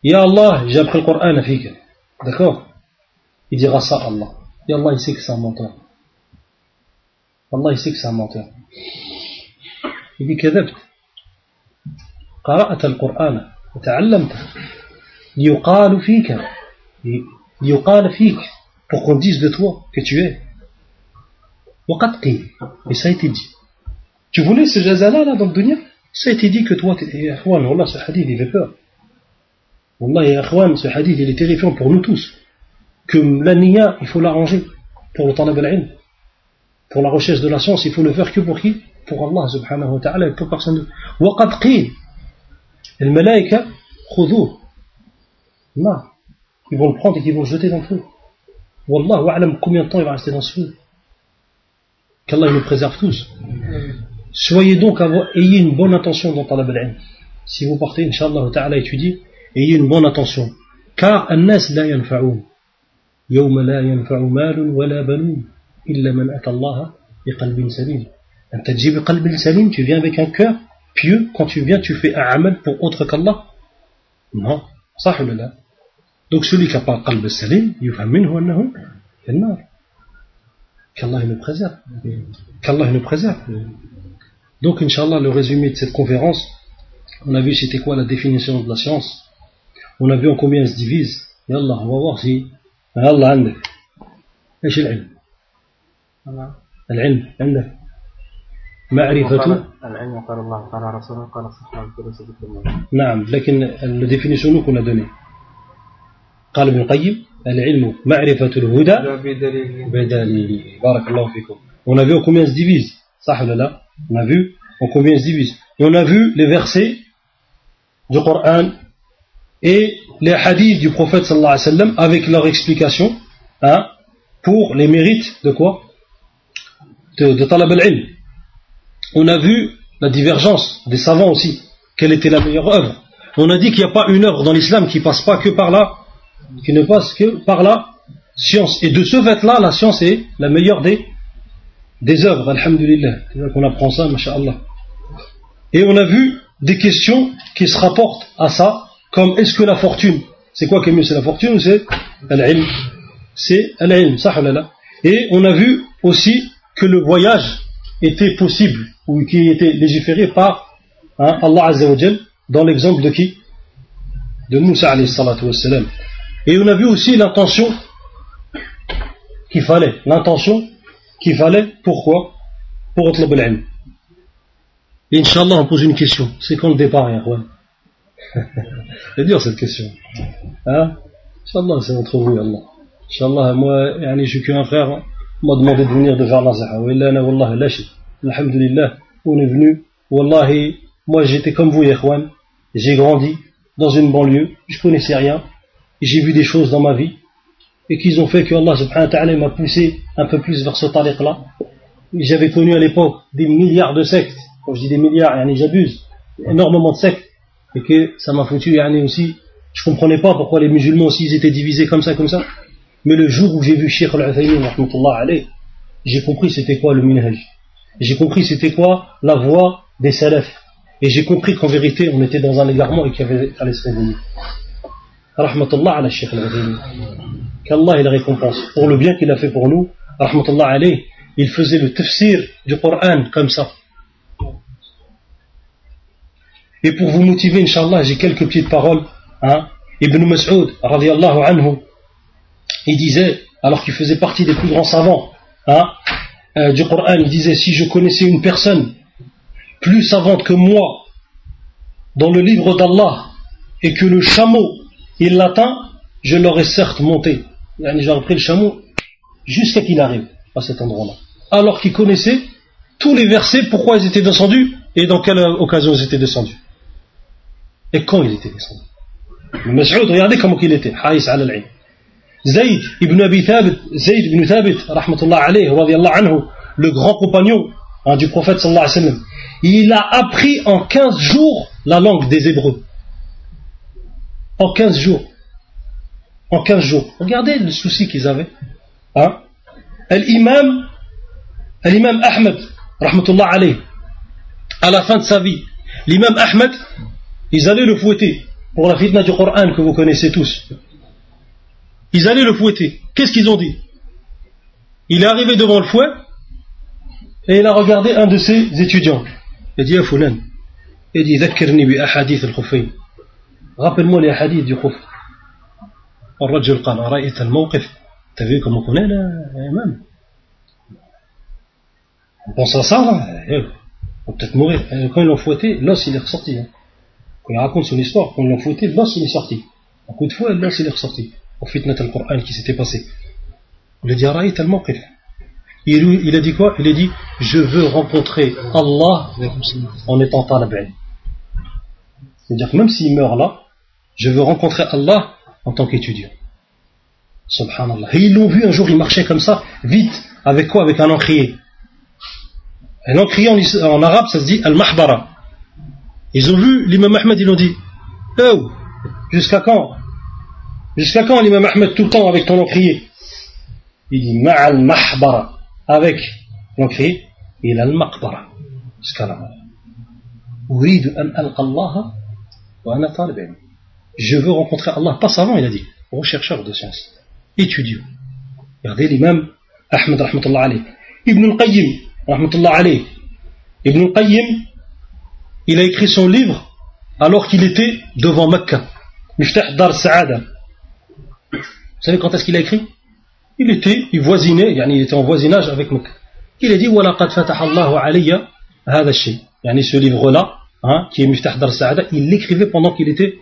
يا الله جابك القرآن فيك. دكور يدي غصا الله يا الله يسيك سا منطق الله يسيك سا منطق يدي كذبت. قرأت القرآن وتعلمت. يقال فيك. يقال فيك. Pour qu'on دو توا كي تو tu وقد قيل. Et ça a été dit. Tu voulais ce jazala là dans le dunya? Ça a والله سي hadith il fait peur. Wallah, et Akhwan, ce hadith il est terrifiant pour nous tous. Que la niya, il faut l'arranger pour le talab al Pour la recherche de la science, il faut le faire que pour qui Pour Allah subhanahu wa ta'ala et pour personne d'autre. وقد قيل الملائكة خذوه Non. Ils vont le prendre et ils vont le jeter dans le feu. Wallah, wa'alam combien de temps il va rester dans ce feu. Qu'Allah nous préserve tous. Soyez donc, ayez une bonne intention dans talab al Si vous partez, Inch'Allah ta'ala, étudier, ayez une bonne intention. Car الناس لا ينفعون يوم لا ينفع مال ولا بنون إلا من أتى الله بقلب سليم أنت تجي بقلب سليم tu viens avec un cœur pieux quand tu viens tu fais un amal pour autre qu'Allah non صح ولا لا donc celui qui n'a pas le qalb salim يفهم منه أنه في النار qu'Allah nous préserve qu'Allah nous préserve donc Inch'Allah le résumé de cette conférence on a vu c'était quoi la définition de la science On a vu en combien elle se divise Yallah on va voir si الله عندك. إيش العلم؟ العلم عندك. معرفة. العلم قال الله قال رسوله قال الصحابة نعم لكن الديفينيشن كنا دوني. قال ابن القيم العلم معرفة الهدى بدليل. بارك الله فيكم. on a vu en combien se divise صح ولا لا؟ on a vu. En combien se divise et on a vu les versets du Coran et les hadiths du prophète sallallahu alayhi wa sallam avec leur explication hein, pour les mérites de quoi? De, talab al-ilm. On a vu la divergence des savants aussi. Quelle était la meilleure œuvre On a dit qu'il n'y a pas une œuvre dans l'islam qui passe pas que par là, qui ne passe que par la science. Et de ce fait-là, la science est la meilleure des, des œuvres, alhamdulillah. C'est qu'on apprend ça, masha'Allah. Et on a vu des questions qui se rapportent à ça, comme est-ce que la fortune, c'est quoi qui est mieux, c'est la fortune ou c'est l'ilm? C'est l'ilm, ça Et on a vu aussi que le voyage était possible, ou qui était légiféré par hein, Allah Azzawajal, dans l'exemple de qui? De Moussa wassalam. Et on a vu aussi l'intention qu'il fallait, l'intention qu'il fallait, pourquoi? Pour Otlab al-ilm. Inch'Allah, on pose une question. C'est quand le départ, Yahwan c'est dur cette question. Hein Inch'Allah, c'est entre vous Allah. Inch'Allah, moi, je suis qu'un frère, on m'a demandé de venir de faire Nazaha. Alhamdulillah, on est venu. Wallahi, moi j'étais comme vous, Yahwan. J'ai grandi dans une banlieue, je connaissais rien. J'ai vu des choses dans ma vie et qu'ils ont fait que Allah subhanahu wa ta'ala m'a poussé un peu plus vers ce tariq-là. J'avais connu à l'époque des milliards de sectes. Quand je dis des milliards, j'abuse. Énormément de sectes et que ça m'a foutu yani aussi je comprenais pas pourquoi les musulmans aussi étaient divisés comme ça comme ça. Mais le jour où j'ai vu Sheikh Al-Uthaymin j'ai compris c'était quoi le minhaj. J'ai compris c'était quoi la voix des salafs et j'ai compris qu'en vérité on était dans un égarement et qu'il fallait se réveiller. Rahmatullah ala Sheikh Al-Uthaymin qu'Allah il récompense. Pour le bien qu'il a fait pour nous rahmatullah alayh il faisait le tafsir du Coran comme ça et pour vous motiver, Inch'Allah, j'ai quelques petites paroles. Hein. Ibn Mas'ud, radiallahu anhu, il disait, alors qu'il faisait partie des plus grands savants hein, euh, du Coran, il disait, si je connaissais une personne plus savante que moi dans le livre d'Allah et que le chameau, il l'atteint, je l'aurais certes monté. J'aurais pris le chameau jusqu'à qu'il arrive à cet endroit-là. Alors qu'il connaissait tous les versets, pourquoi ils étaient descendus et dans quelle occasion ils étaient descendus. Et quand il était descendu Mas'ud, regardez comment il était. Haïs al al Zayd ibn Abi Thabit, Zayd ibn Thabit, rahmatullah alayhi, anhu, le grand compagnon hein, du prophète sallallahu alayhi wa sallam, il a appris en 15 jours la langue des Hébreux. En 15 jours. En 15 jours. Regardez le souci qu'ils avaient. Hein? L'imam, l'imam Ahmed, rahmatullah alayhi, à la fin de sa vie, l'imam Ahmed, ils allaient le fouetter pour la fitna du Coran que vous connaissez tous. Ils allaient le fouetter. Qu'est-ce qu'ils ont dit Il est arrivé devant le fouet et il a regardé un de ses étudiants. Il a dit à Foulan, il dit bi ahadith al Rappelle-moi les hadiths du khuf. الرجل قال أرأيت الموقف T'as vu comment on est là, imam On pense à ça, là, eh, on va peut-être mourir. Eh, Quand ils l'ont fouetté, l'os il est ressorti. hein. Il raconte son histoire, quand ils l'ont fouetté, l'os il est sorti. Un coup de fouet, l'os il est ressorti. Au fitnat al-Qur'an qui s'était passé. Il a dit, Araït al-Mawqif. Il, il a dit quoi? Il a dit, je veux rencontrer Allah en étant talab ilm. C'est-à-dire que même s'il meurt là, je veux rencontrer Allah en tant qu'étudiant. Subhanallah. Et ils l'ont vu un jour, il marchait comme ça, vite. Avec quoi? Avec un encrier. Un encrier en, en arabe, ça se dit al-mahbara. Ils ont vu l'imam Ahmed, ils ont dit Oh, jusqu'à quand Jusqu'à quand l'imam Ahmed tout le temps avec ton encrier Il dit Ma'al mahbara. Avec l'encrier, il a al-maqbara. Jusqu'à la mort. أريد أن ألقى الله وأنا طالب علم. Je veux rencontrer Allah, pas savant, il a dit, rechercheur de science, étudiant. Regardez l'imam Ahmed rahmatullah alayh. Ibn al-Qayyim rahmatullah alayh. Ibn al-Qayyim, il a écrit son livre alors qu'il était devant Mecca. Miftah Dar Saada. Vous savez quand est-ce qu'il a écrit? Il était, il voisinait, il était en voisinage avec Mecca. Il a dit Walaqad fatahallahu alayya hada shay. Yani ce livre-là, hein, qui est Miftah Dar Saada, il l'écrivait pendant qu'il était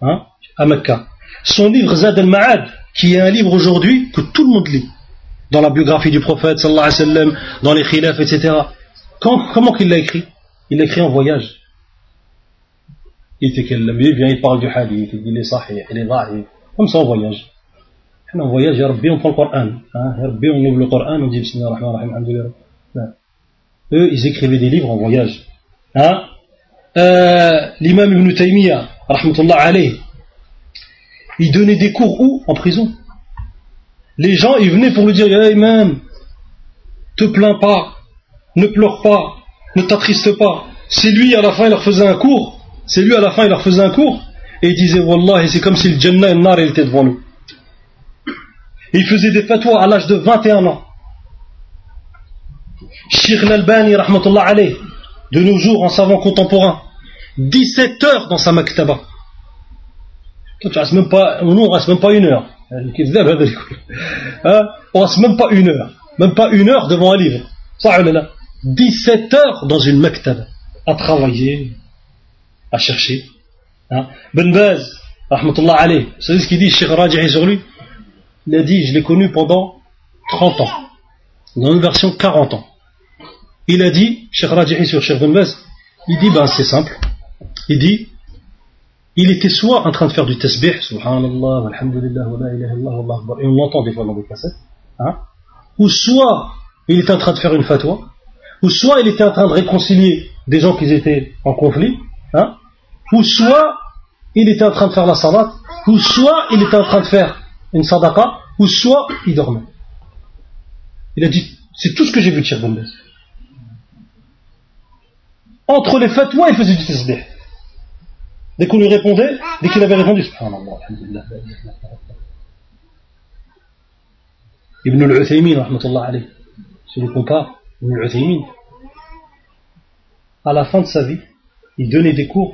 hein, à Mecca. Son livre Zad al-Ma'ad, qui est un livre aujourd'hui que tout le monde lit, dans la biographie du prophète, sallallahu alayhi wa sallam, dans les khilaf, etc. Comment qu'il l'a écrit? Il écrit en voyage. Il vient, il parle du hadith, il dit les sahih, les da'if, comme ça en voyage. En voyage, Ya Rabbi, on prend le Coran. Hein, Rabbi, on ouvre le Coran, on dit Bismillah. Non. Eux, ils écrivaient des livres en voyage. Hein euh, L'imam Ibn Taymiyyah, rahmatullah alayh, il donnait des cours où? En prison. Les gens, ils venaient pour lui dire Hey imam, te plains pas, ne pleure pas, ne t'attriste pas. C'est lui, à la fin, il leur faisait un cours. C'est lui, à la fin, il leur faisait un cours. Et il disait Wallah, c'est comme si le Jannah et le était devant nous. Et il faisait des fatwas à l'âge de 21 ans. Sheikh Al-Albani, rahmatullah alayh, de nos jours, en savant contemporain, 17 heures dans sa maktaba. Toi, tu restes même pas, nous, on reste même pas une heure. Hein? On reste même pas une heure. Même pas une heure devant un livre. Ça. 17 heures dans une maktaba. À travailler, à chercher. Hein ben Baz, rahmatullah alayh, vous savez ce qu'il dit, Cheikh Raji'i sur lui? Il a dit, je l'ai connu pendant 30 ans. Dans une version 40 ans. Il a dit, Cheikh Raji'i sur Cheikh Ben Baz, il dit, ben c'est simple. Il dit, il était soit en train de faire du tasbih, subhanallah, alhamdulillah, wa la ilaha illallah, et on l'entend des fois dans des cassettes, hein, ou soit il était en train de faire une fatwa, ou soit il était en train de réconcilier des gens qui étaient en conflit, hein, ou soit il était en train de faire la salat, ou soit il était en train de faire une sadaqa, ou soit il dormait. Il a dit, c'est tout ce que j'ai vu de Cheikh. Entre les fatwas, il faisait du tasbih. Dès qu'on lui répondait, dès qu'il avait répondu. Ibn al-Uthaymin, rahmatullah si Ibn al-Uthaymin, à la fin de sa vie, il donnait des cours,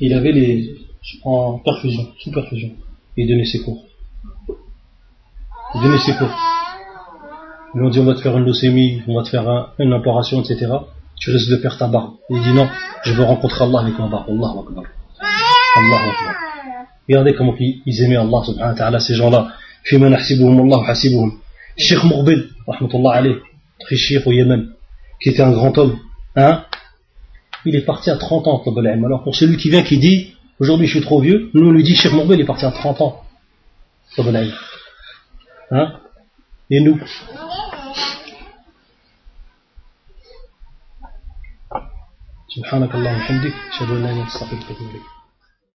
il avait les, en perfusion, sous perfusion, il donnait ses cours. Il donnait ses cours. Ils lui ont dit on va te faire une leucémie, on va te faire un- une imploration, etc. Tu risques de perdre ta barbe. Il dit non, je veux rencontrer Allah avec ma barbe. Allahu Akbar. Allahu Akbar. Regardez comment ils ils aimaient Allah subhanahu wa ta'ala, ces gens-là. فيما نحسبهم الله حسيبهم. Cheikh Mourbil, rahmatullah alayh, très cheikh au Yémen, qui était un grand homme, hein, il est parti à 30 ans, Tabal Ilm. Alors pour celui qui vient qui dit, aujourd'hui je suis trop vieux, nous on lui dit, Cheikh Mourbil est parti à 30 ans, Tabal Ilm. Hein, et nous سبحانك اللهم وبحمدك اشهد ان لا اله الا انت استغفرك واتوب اليك